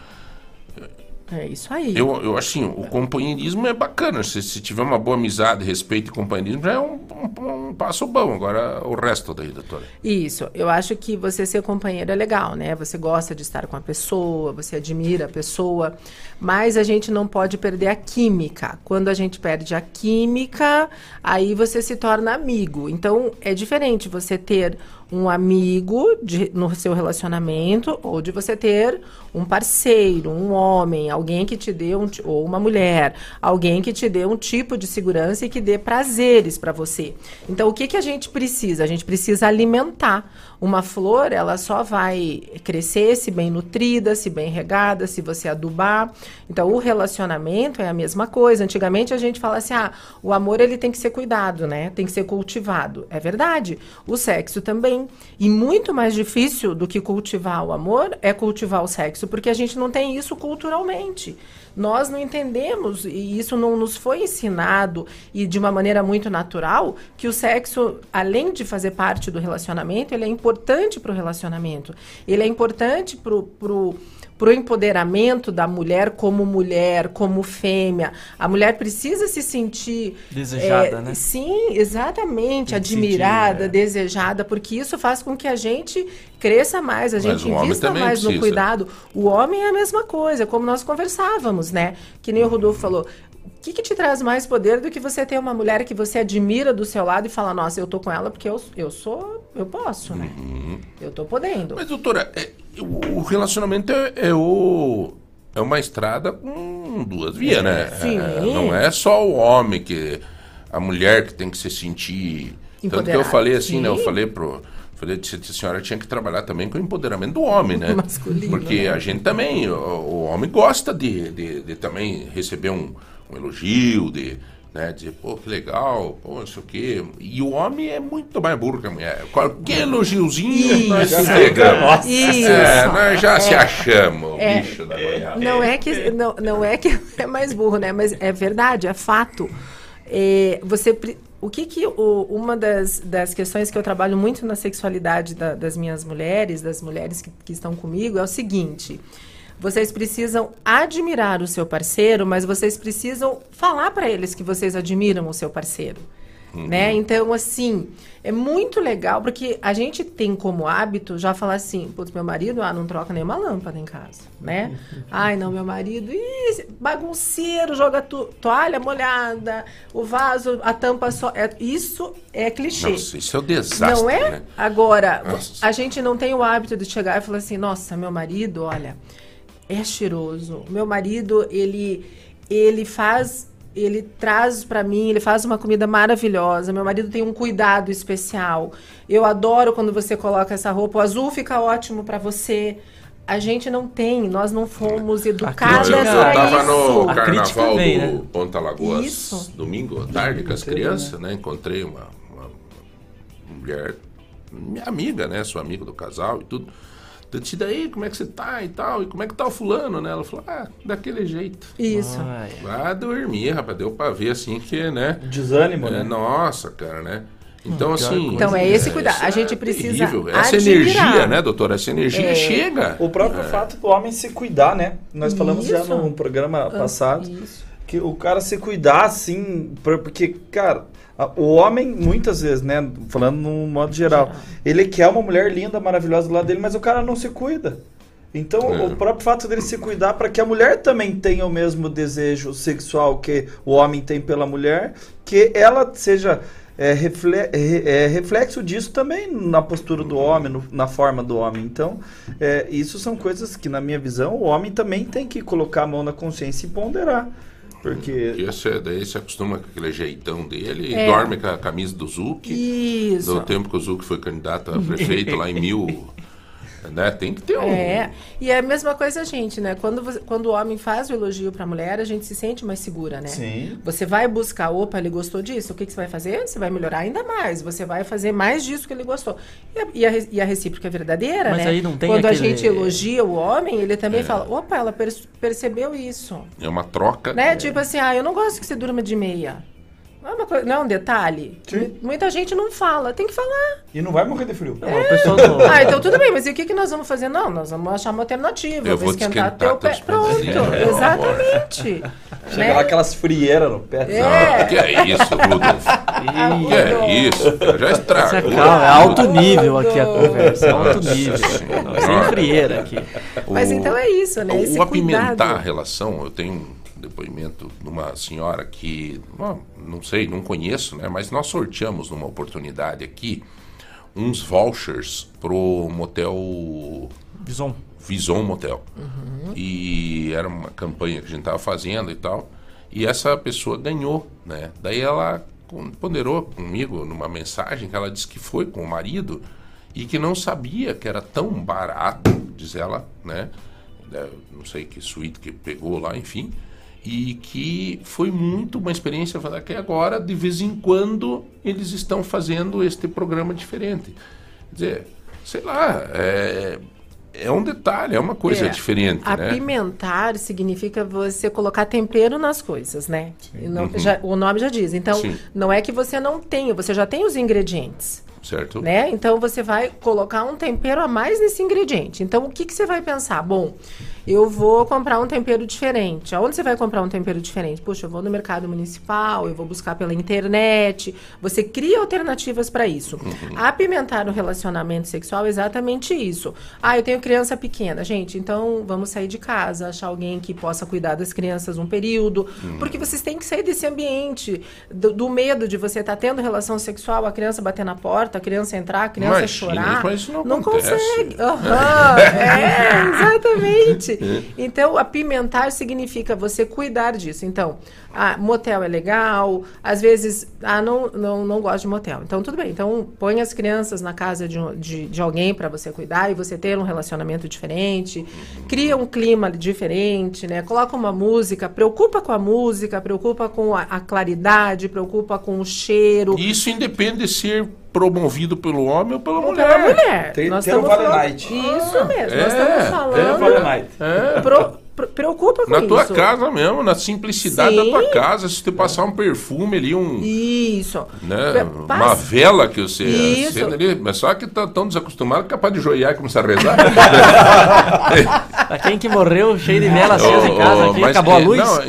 É isso aí. Eu, eu acho assim, o companheirismo é bacana. Se, se tiver uma boa amizade, respeito e companheirismo, já é um, um- um passo bom. Agora, o resto daí, doutora. Isso, eu acho que você ser companheiro é legal, né? Você gosta de estar com a pessoa, você admira a pessoa, mas a gente não pode perder a química. Quando a gente perde a química, aí você se torna amigo. Então é diferente você ter um amigo de- no seu relacionamento ou de você ter um parceiro, um homem, alguém que te dê um ou uma mulher, alguém que te dê um tipo de segurança e que dê prazeres para você. Então o que que a gente precisa? A gente precisa alimentar. Uma flor, ela só vai crescer se bem nutrida, se bem regada, se você adubar. Então o relacionamento é a mesma coisa. Antigamente a gente fala assim: "Ah, o amor ele tem que ser cuidado, né? Tem que ser cultivado". É verdade. O sexo também. E muito mais difícil do que cultivar o amor é cultivar o sexo, porque a gente não tem isso culturalmente. Nós não entendemos, e isso não nos foi ensinado, e de uma maneira muito natural, que o sexo, além de fazer parte do relacionamento, ele é importante para o relacionamento. Ele é importante para o para o empoderamento da mulher como mulher, como fêmea. A mulher precisa se sentir Desejada, é, né? Sim, exatamente, admirada, é. desejada, porque isso faz com que a gente cresça mais, a gente invista mais no precisa. cuidado. O homem é a mesma coisa, como nós conversávamos, né? Que nem o Rodolfo falou. O que, que te traz mais poder do que você ter uma mulher que você admira do seu lado e fala, nossa, eu tô com ela porque eu, eu sou, eu posso, né? Eu tô podendo. Mas, doutora, é, o, o relacionamento é, é o. É uma estrada com duas vias, É, né? sim. É, não é só o homem que. A mulher que tem que se sentir. Tanto que eu falei assim, né? Eu sim. falei pro. Falei que a senhora tinha que trabalhar também com o empoderamento do homem, né? Masculino, Porque né? a gente também, o, o homem gosta de, de, de também receber um, um elogio, de né, dizer, pô, que legal, pô, não sei o quê. E o homem é muito mais burro que a mulher. Qualquer elogiozinho, nós se pegamos. Isso. É, nós já se É. achamos, É. bicho da goiaba. Não é que não, não é que é mais burro, né? Mas é verdade, é fato. É, você o que que o- uma das, das questões que eu trabalho muito na sexualidade da- das minhas mulheres, das mulheres que, que estão comigo, é o seguinte: vocês precisam admirar o seu parceiro, mas vocês precisam falar para eles que vocês admiram o seu parceiro. Né? Então, assim, é muito legal, porque a gente tem como hábito já falar assim, putz, meu marido, ah, não troca nenhuma lâmpada em casa, né? Ai, não, meu marido, ih, bagunceiro, joga to- toalha molhada, o vaso, a tampa só. É, isso é clichê. Nossa, isso é um desastre, Não é? né? Agora, Nossa. a gente não tem o hábito de chegar e falar assim, nossa, meu marido, olha, é cheiroso. Meu marido, ele ele faz, ele traz pra mim, ele faz uma comida maravilhosa. Meu marido tem um cuidado especial. Eu adoro quando você coloca essa roupa, o azul fica ótimo pra você. A gente não tem, nós não fomos educadas Eu, eu pra tava isso. no A crítica carnaval vem, do né? Ponta Lagoas Isso. domingo à tarde com as crianças, né? Encontrei uma, uma mulher, minha amiga, né? Sou amigo do casal e tudo. Eu disse, "E daí, como é que você tá e tal? E como é que tá o fulano, né? Ela falou, ah, daquele jeito. Isso. Vai dormir, rapaz. Deu pra ver assim que, né? Desânimo, É, né? Nossa, cara, né? Então, Hum, assim. Então, é esse cuidado. isso A gente é precisa terrível. Essa energia, né, doutora? Essa energia É. chega. O próprio fato do homem se cuidar, né? Nós falamos já Isso. no programa Ah, passado isso. que o cara se cuidar assim, porque, cara, o homem muitas vezes, né, falando no modo geral, ele quer uma mulher linda, maravilhosa do lado dele, mas o cara não se cuida. Então, É. o próprio fato dele se cuidar para que a mulher também tenha o mesmo desejo sexual que o homem tem pela mulher, que ela seja é, refle- é, é, reflexo disso também na postura do homem, no- na forma do homem. Então, é, isso são coisas que, na minha visão, o homem também tem que colocar a mão na consciência e ponderar. Porque. E esse, daí se acostuma com aquele jeitão dele e É. dorme com a camisa do Zuc. Isso. Do tempo que o Zuc foi candidato a prefeito lá em mil. Né? Tem que ter um. É, e é a mesma coisa a gente, né? Quando, você- quando o homem faz o elogio pra mulher, a gente se sente mais segura, né? Sim. Você vai buscar, opa, ele gostou disso, o que, que você vai fazer? Você vai melhorar ainda mais, você vai fazer mais disso que ele gostou. E a, e a e a recíproca é verdadeira, Mas né? aí não tem Quando aquele- a gente elogia o homem, ele também É. fala, opa, ela per- percebeu isso. É uma troca. Né? Tipo assim, ah, eu não gosto que você durma de meia. Não é uma coisa, não é um detalhe? Mu- Muita gente não fala, tem que falar. E não vai morrer de frio. Ah, então tudo bem, mas e o que, que nós vamos fazer? Não, nós vamos achar uma alternativa. Eu vou esquentar esquentar teu pé. Pronto, é, exatamente. Chega Né? lá aquelas frieiras no pé. É. Que é isso, Rudolf? que é isso? Já estragou. Calma, é alto nível aqui a conversa, é alto nível. Sem frieira aqui. Mas então é isso, né? Esse O apimentar cuidado. a relação, eu tenho um depoimento de uma senhora que, bom, não sei, não conheço, né? Mas nós sorteamos numa oportunidade aqui uns vouchers pro motel Vison. Vison Motel. E era uma campanha que a gente estava fazendo e tal. E essa pessoa ganhou, né? Daí ela ponderou comigo numa mensagem que ela disse que foi com o marido e que não sabia que era tão barato, diz ela, né? Não sei que suíte que pegou lá, enfim. E que foi muito uma experiência falar que agora, de vez em quando, eles estão fazendo este programa diferente. Quer dizer, sei lá, é, é um detalhe, é uma coisa É, diferente, né? Apimentar significa você colocar tempero nas coisas, né? Não- Uhum. já- o nome já diz. Então, Sim. não é que você não tenha, você já tem os ingredientes. Certo? Né? Então você vai colocar um tempero a mais nesse ingrediente. Então o que, que você vai pensar? Bom, eu vou comprar um tempero diferente. Aonde você vai comprar um tempero diferente? Puxa, eu vou no mercado municipal, eu vou buscar pela internet. Você cria alternativas para isso. Apimentar o relacionamento sexual é exatamente isso. Ah, eu tenho criança pequena. Gente, então vamos sair de casa, achar alguém que possa cuidar das crianças um período. Uhum. Porque vocês têm que sair desse ambiente do, do medo de você estar tendo relação sexual, a criança bater na porta, a criança entrar, a criança Imagina, chorar. mas isso não acontece. consegue. Aham, é, exatamente. Então, apimentar significa você cuidar disso. Então, ah, motel é legal, às vezes, ah, não, não, não gosto de motel. Então, tudo bem. Então, põe as crianças na casa de, de, de alguém para você cuidar e você ter um relacionamento diferente. Cria um clima diferente, né? Coloca uma música, preocupa com a música, preocupa com a, a claridade, preocupa com o cheiro. Isso independe de ser promovido pelo homem ou pela mulher. Pela mulher. Tem- Nós tem o estamos Vale falando- Night. Isso mesmo. É, nós estamos tem o falando. Night. É. Pro- pro- preocupa com Na isso. tua casa mesmo, na simplicidade da Sim. tua casa, se tu passar um perfume ali, um. Isso. Né, Passa- uma vela que você Isso. acende ali, mas só que tá tão desacostumado que é capaz de joiar e começar a rezar. Pra quem que morreu cheio de vela acesa em casa aqui, acabou a é- luz, não, é cortaram a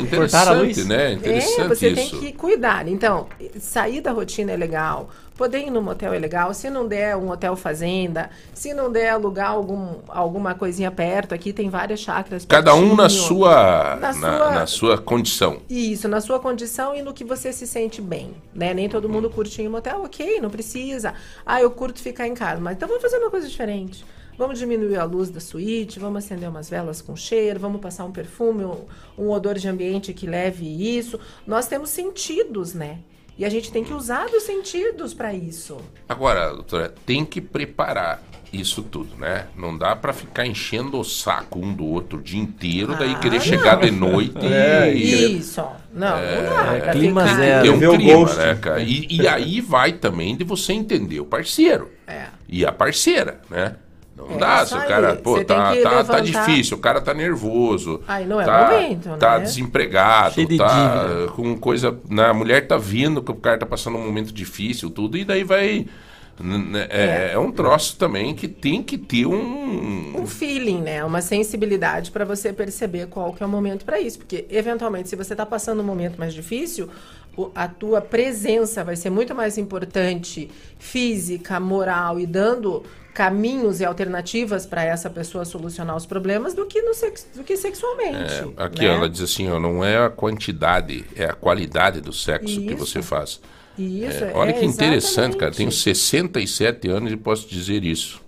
interessante, luz. né? Interessante É, você isso. tem que cuidar. Então, sair da rotina é legal. Poder ir no motel é legal. Se não der um hotel fazenda, se não der alugar algum, alguma coisinha perto, aqui tem várias chácaras. Cada um na pertinho. sua, Na na, sua- na sua condição. Isso, na sua condição e no que você se sente bem, né? Nem todo mundo curte ir em motel, ok, não precisa. Ah, eu curto ficar em casa, mas então vamos fazer uma coisa diferente. Vamos diminuir a luz da suíte, vamos acender umas velas com cheiro, vamos passar um perfume, um, um odor de ambiente que leve isso. Nós temos sentidos, né? E a gente tem que usar dos sentidos para isso. Agora, doutora, tem que preparar isso tudo, né? Não dá pra ficar enchendo o saco um do outro o dia inteiro, daí Ah, querer não. chegar de noite É, e... Isso. Não, É, não dá. pra clima ficar- zero. Tem um clima, gosto. né, cara? E, e aí vai também de você entender o parceiro. É. E a parceira, né? Não É dá, se o cara, pô, Você tá, tá, tá levantar- difícil, o cara tá nervoso. Aí não é tá, momento, Tá né? desempregado, Cheio de tá dívida. com coisa. Né, a mulher tá vindo que o cara tá passando um momento difícil, tudo, e daí vai. n- É, é um troço também que tem que ter um. um feeling, né? Uma sensibilidade para você perceber qual que é o momento para isso, porque eventualmente se você está passando um momento mais difícil, a tua presença vai ser muito mais importante, física, moral e dando caminhos e alternativas para essa pessoa solucionar os problemas do que no sex, do que sexualmente. É, aqui né? ela diz assim, ó, não é a quantidade, é a qualidade do sexo que Isso. você faz. Isso, É, olha é, que interessante, cara. exatamente. Tenho 67 anos e posso dizer isso.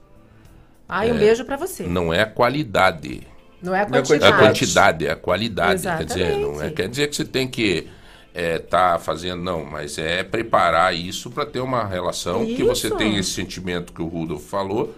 Ai, um É, beijo para você. Não é a qualidade. Não é a Não é quantidade. a quantidade, é a qualidade. Quer dizer, não é, quer dizer que você tem que estar fazendo, não, mas é preparar isso para ter uma relação que você Isso. tem esse sentimento que o Rudolf falou,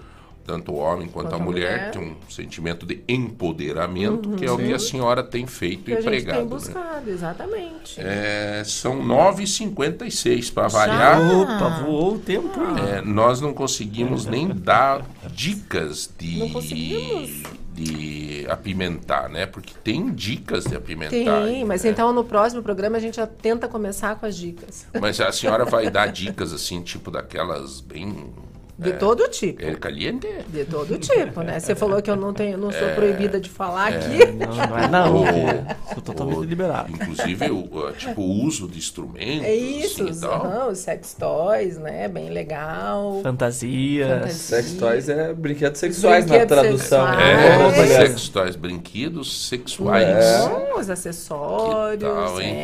tanto o homem quanto, Quanto a a mulher, mulher. tem um sentimento de empoderamento, Uhum, que é o que sim. a senhora tem feito que e a gente pregado. tem né? buscado, exatamente. É, são 9h56 para variar. Opa, voou o tempo. É, nós não conseguimos nem dar dicas de, Não conseguimos. de apimentar, né? Porque tem dicas de apimentar. Tem, mas né? então no próximo programa a gente já tenta começar com as dicas. Mas a senhora vai dar dicas assim, tipo daquelas bem. De é, todo tipo. El caliente? De todo tipo, né? Você falou que eu não tenho, não sou É, proibida de falar é. aqui. Não, não é não. Ou- Sou totalmente liberado. Inclusive, o, tipo, o uso de instrumentos. É isso, assim, e tal. sex toys, né? Bem legal. Fantasias. Fantasia. Sex toys é brinquedos sexuais na Brinquedos tradução. sexuais. É, Olha. sex toys, brinquedos sexuais. Não, os acessórios. Que tal, hein?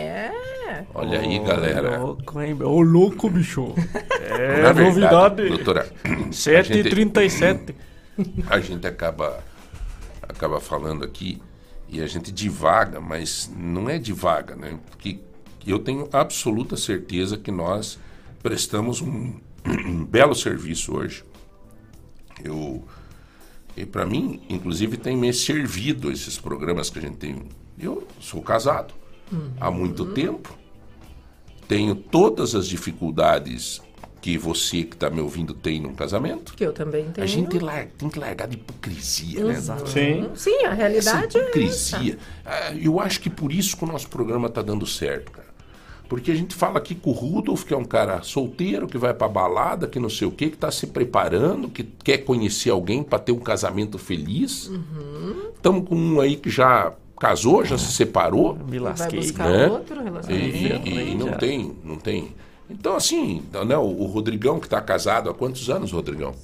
É. Olha aí, galera. Louco, hein? Ô, louco, bicho. É Na verdade, novidade. doutora, 7h37. A gente acaba, acaba falando aqui e a gente divaga, mas não é divaga, né? Porque eu tenho absoluta certeza que nós prestamos um, um belo serviço hoje. Eu, e para mim, inclusive, tem me servido esses programas que a gente tem. Eu sou casado há muito tempo, tenho todas as dificuldades que você que está me ouvindo tem num casamento. Que eu também tenho. A gente tem que largar de hipocrisia, né? Uhum. Sim. Sim, a realidade Essa é essa. hipocrisia. Ah, Eu acho que por isso que o nosso programa tá dando certo, cara. Porque a gente fala aqui com o Rudolf, que é um cara solteiro, que vai pra balada, que não sei o quê, que tá se preparando, que quer conhecer alguém para ter um casamento feliz. Uhum. Estamos com um aí que já casou, já se separou. Me lasquei. Vai buscar né? outro E, relacionamento. e- e não Já. tem, não tem. Então, assim, né, o, o Rodrigão, que está casado há quantos anos, Rodrigão?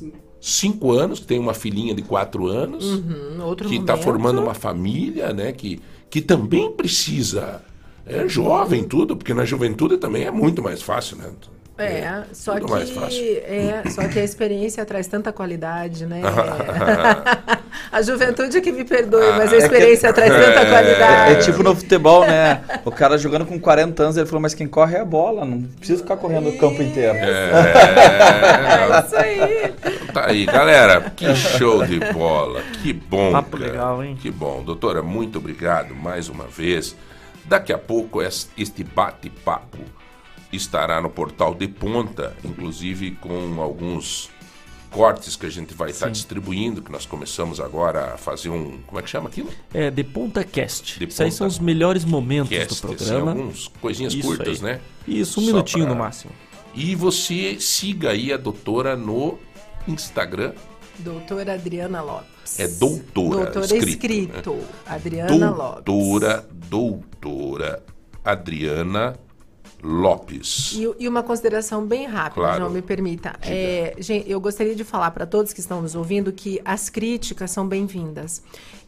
Cinco anos, que tem uma filhinha de quatro anos, Uhum, outro que está formando uma família, né? Que, que também precisa. É jovem, tudo, porque na juventude também é muito mais fácil, né? É, só tudo que, mais fácil. é, só que a experiência traz tanta qualidade, né? a juventude que me perdoe, mas a É que- experiência traz tanta É, qualidade. é tipo no futebol, né? O cara jogando com 40 anos, ele falou, mas quem corre é a bola, não precisa ficar correndo o campo inteiro. É, isso aí. Tá aí, galera. Que show de bola. Que bom. Papo cara. legal, hein? Que bom. Doutora, muito obrigado mais uma vez. Daqui a pouco es- este bate-papo estará no portal de ponta, inclusive com alguns cortes que a gente vai estar distribuindo, que nós começamos agora a fazer um. Como é que chama aquilo? É, De Ponta Cast. De Isso aí são os melhores momentos Cast, do assim, programa. alguns coisinhas Isso curtas, aí. né? Isso, um Só minutinho pra- no máximo. E você siga aí a doutora no Instagram. Doutora Adriana Lopes. É doutora, Doutora escrito, escrito. né? Adriana Lopes. Doutora, doutora Adriana Lopes. E, e uma consideração bem rápida, Claro. João, me permita. É, gente, eu gostaria de falar para todos que estão nos ouvindo que as críticas são bem-vindas.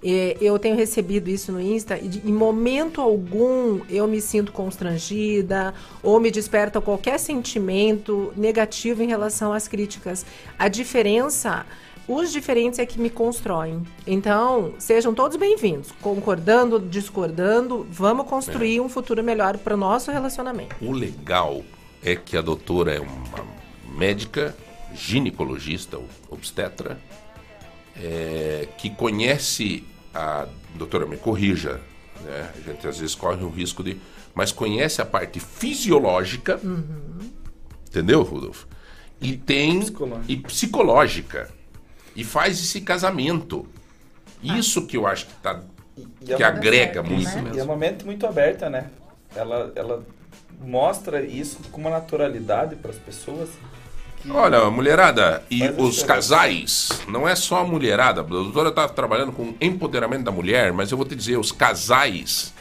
É, eu tenho recebido isso no Insta e de- em momento algum eu me sinto constrangida ou me desperta qualquer sentimento negativo em relação às críticas. A diferença os diferentes é que me constroem. Então, sejam todos bem-vindos. Concordando, discordando, vamos construir um futuro melhor para o nosso relacionamento. O legal é que a doutora é uma médica, ginecologista, obstetra, é, que conhece a doutora me corrija, né? A gente às vezes corre o risco de, mas conhece a parte fisiológica, entendeu, Rudolf? E tem e psicológica e faz esse casamento. Isso que eu acho que tá E é que uma- agrega né? muito E é mesmo. um momento muito aberta, né? Ela, ela mostra isso com uma naturalidade para as pessoas. Olha, mulherada, e os casais, não é só a mulherada. A doutora está trabalhando com empoderamento da mulher, mas eu vou te dizer, os casais.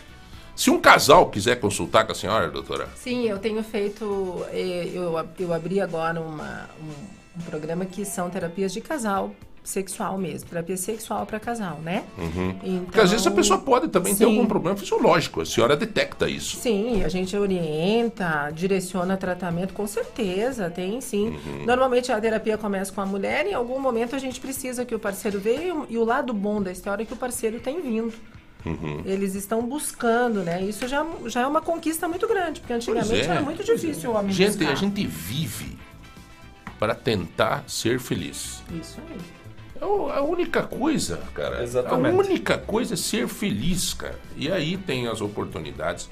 Se um casal quiser consultar com a senhora, doutora, Sim, eu tenho feito. eh, Eu, eu abri agora uma, um, um programa que são terapias de casal sexual mesmo, terapia sexual para casal, né? Uhum. Então, porque às vezes a pessoa pode também ter sim. algum problema fisiológico, a senhora detecta isso. Sim, a gente orienta, direciona tratamento, com certeza, tem sim. Uhum. Normalmente a terapia começa com a mulher e em algum momento a gente precisa que o parceiro veja e o- lado bom da história é que o parceiro tem vindo. Uhum. Eles estão buscando, né? Isso já, já é uma conquista muito grande, porque antigamente é, era muito pois difícil é. o homem Gente, buscar. a gente vive para tentar ser feliz. Isso aí. É a única coisa, cara. Exatamente. A única coisa é ser feliz, cara. E aí tem as oportunidades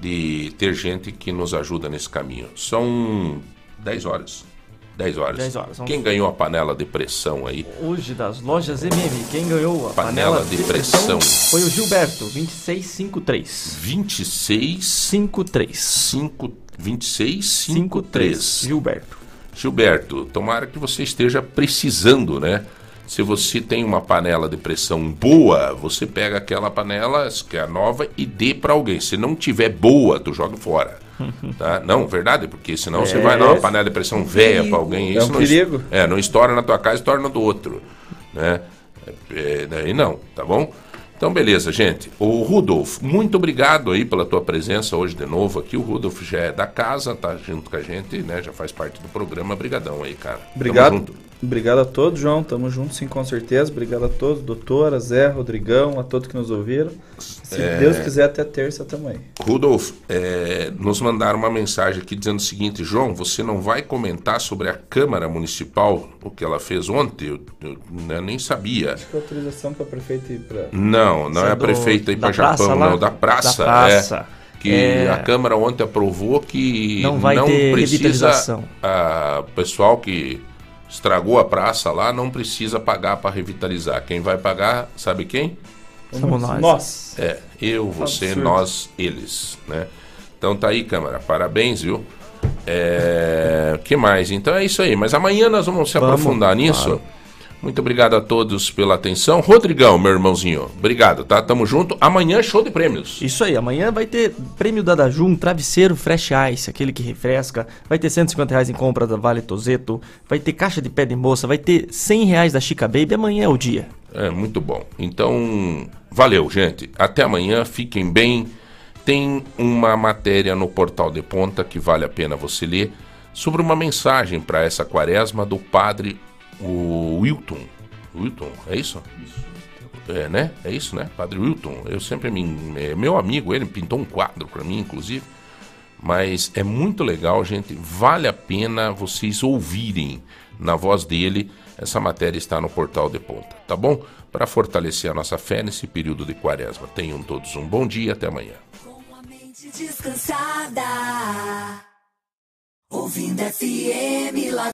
de ter gente que nos ajuda nesse caminho. São 10 horas. 10 horas. 10 horas, Quem ganhou a panela de pressão aí? Hoje das lojas MM, quem ganhou a Panela panela, de pressão. foi o Gilberto, 2653. 26 53. 5 26 53. Gilberto. Gilberto, tomara que você esteja precisando, né? Se você tem uma panela de pressão boa, você pega aquela panela que é nova e dê para alguém. Se não tiver boa, tu joga fora. Tá? Não, verdade, porque senão você É. vai dar uma panela de pressão velha para alguém. É isso um não, perigo. É, não estoura na tua casa, estoura na do outro. Né? É, daí não, tá bom? Então, beleza, gente. O Rudolf, muito obrigado aí pela tua presença hoje de novo aqui. O Rudolf já é da casa, tá junto com a gente, né? Já faz parte do programa. Brigadão aí, cara. Tamo Obrigado. Obrigado a todos, João. Tamo junto, sim, com certeza. Obrigado a todos, doutora, Zé, Rodrigão, a todos que nos ouviram. Se É. Deus quiser, até terça também. Rudolf, é, nos mandaram uma mensagem aqui dizendo o seguinte, João, você não vai comentar sobre a Câmara Municipal, o que ela fez ontem? Eu, eu, né, nem sabia. Acho que é autorização para prefeito ir para. Não, não Isso é é a prefeita da para praça Japão, lá? não, da praça. Da praça. É, que É. a Câmara ontem aprovou que Não vai ter revitalização. A, o pessoal que estragou a praça lá não precisa pagar para revitalizar. Quem vai pagar, sabe quem? Somos nós. Nós. É, eu, você, Absurdo. nós, eles, né? Então tá aí, Câmara, parabéns, viu? É, que mais? Então é isso aí. Mas amanhã nós vamos se Vamos, aprofundar nisso. claro. Muito obrigado a todos pela atenção. Rodrigão, meu irmãozinho, obrigado, tá? Tamo junto. Amanhã show de prêmios. Isso aí, amanhã vai ter prêmio da Daju, um travesseiro Fresh Ice, aquele que refresca. Vai ter 150 reais em compra da Vale Tozeto. Vai ter caixa de pé de moça. Vai ter 100 reais da Chica Baby. Amanhã é o dia. É, muito bom. Então, valeu, gente. Até amanhã, fiquem bem. Tem uma matéria no Portal de Ponta que vale a pena você ler sobre uma mensagem para essa quaresma do padre o Wilton. Wilton, é isso? É, né? É isso, né? Padre Wilton. Eu sempre me. É meu amigo, ele pintou um quadro para mim, inclusive. Mas é muito legal, gente. Vale a pena vocês ouvirem na voz dele. Essa matéria está no portal de ponta, tá bom? Para fortalecer a nossa fé nesse período de quaresma. Tenham todos um bom dia, até amanhã. Descansada. Ouvindo FM lá.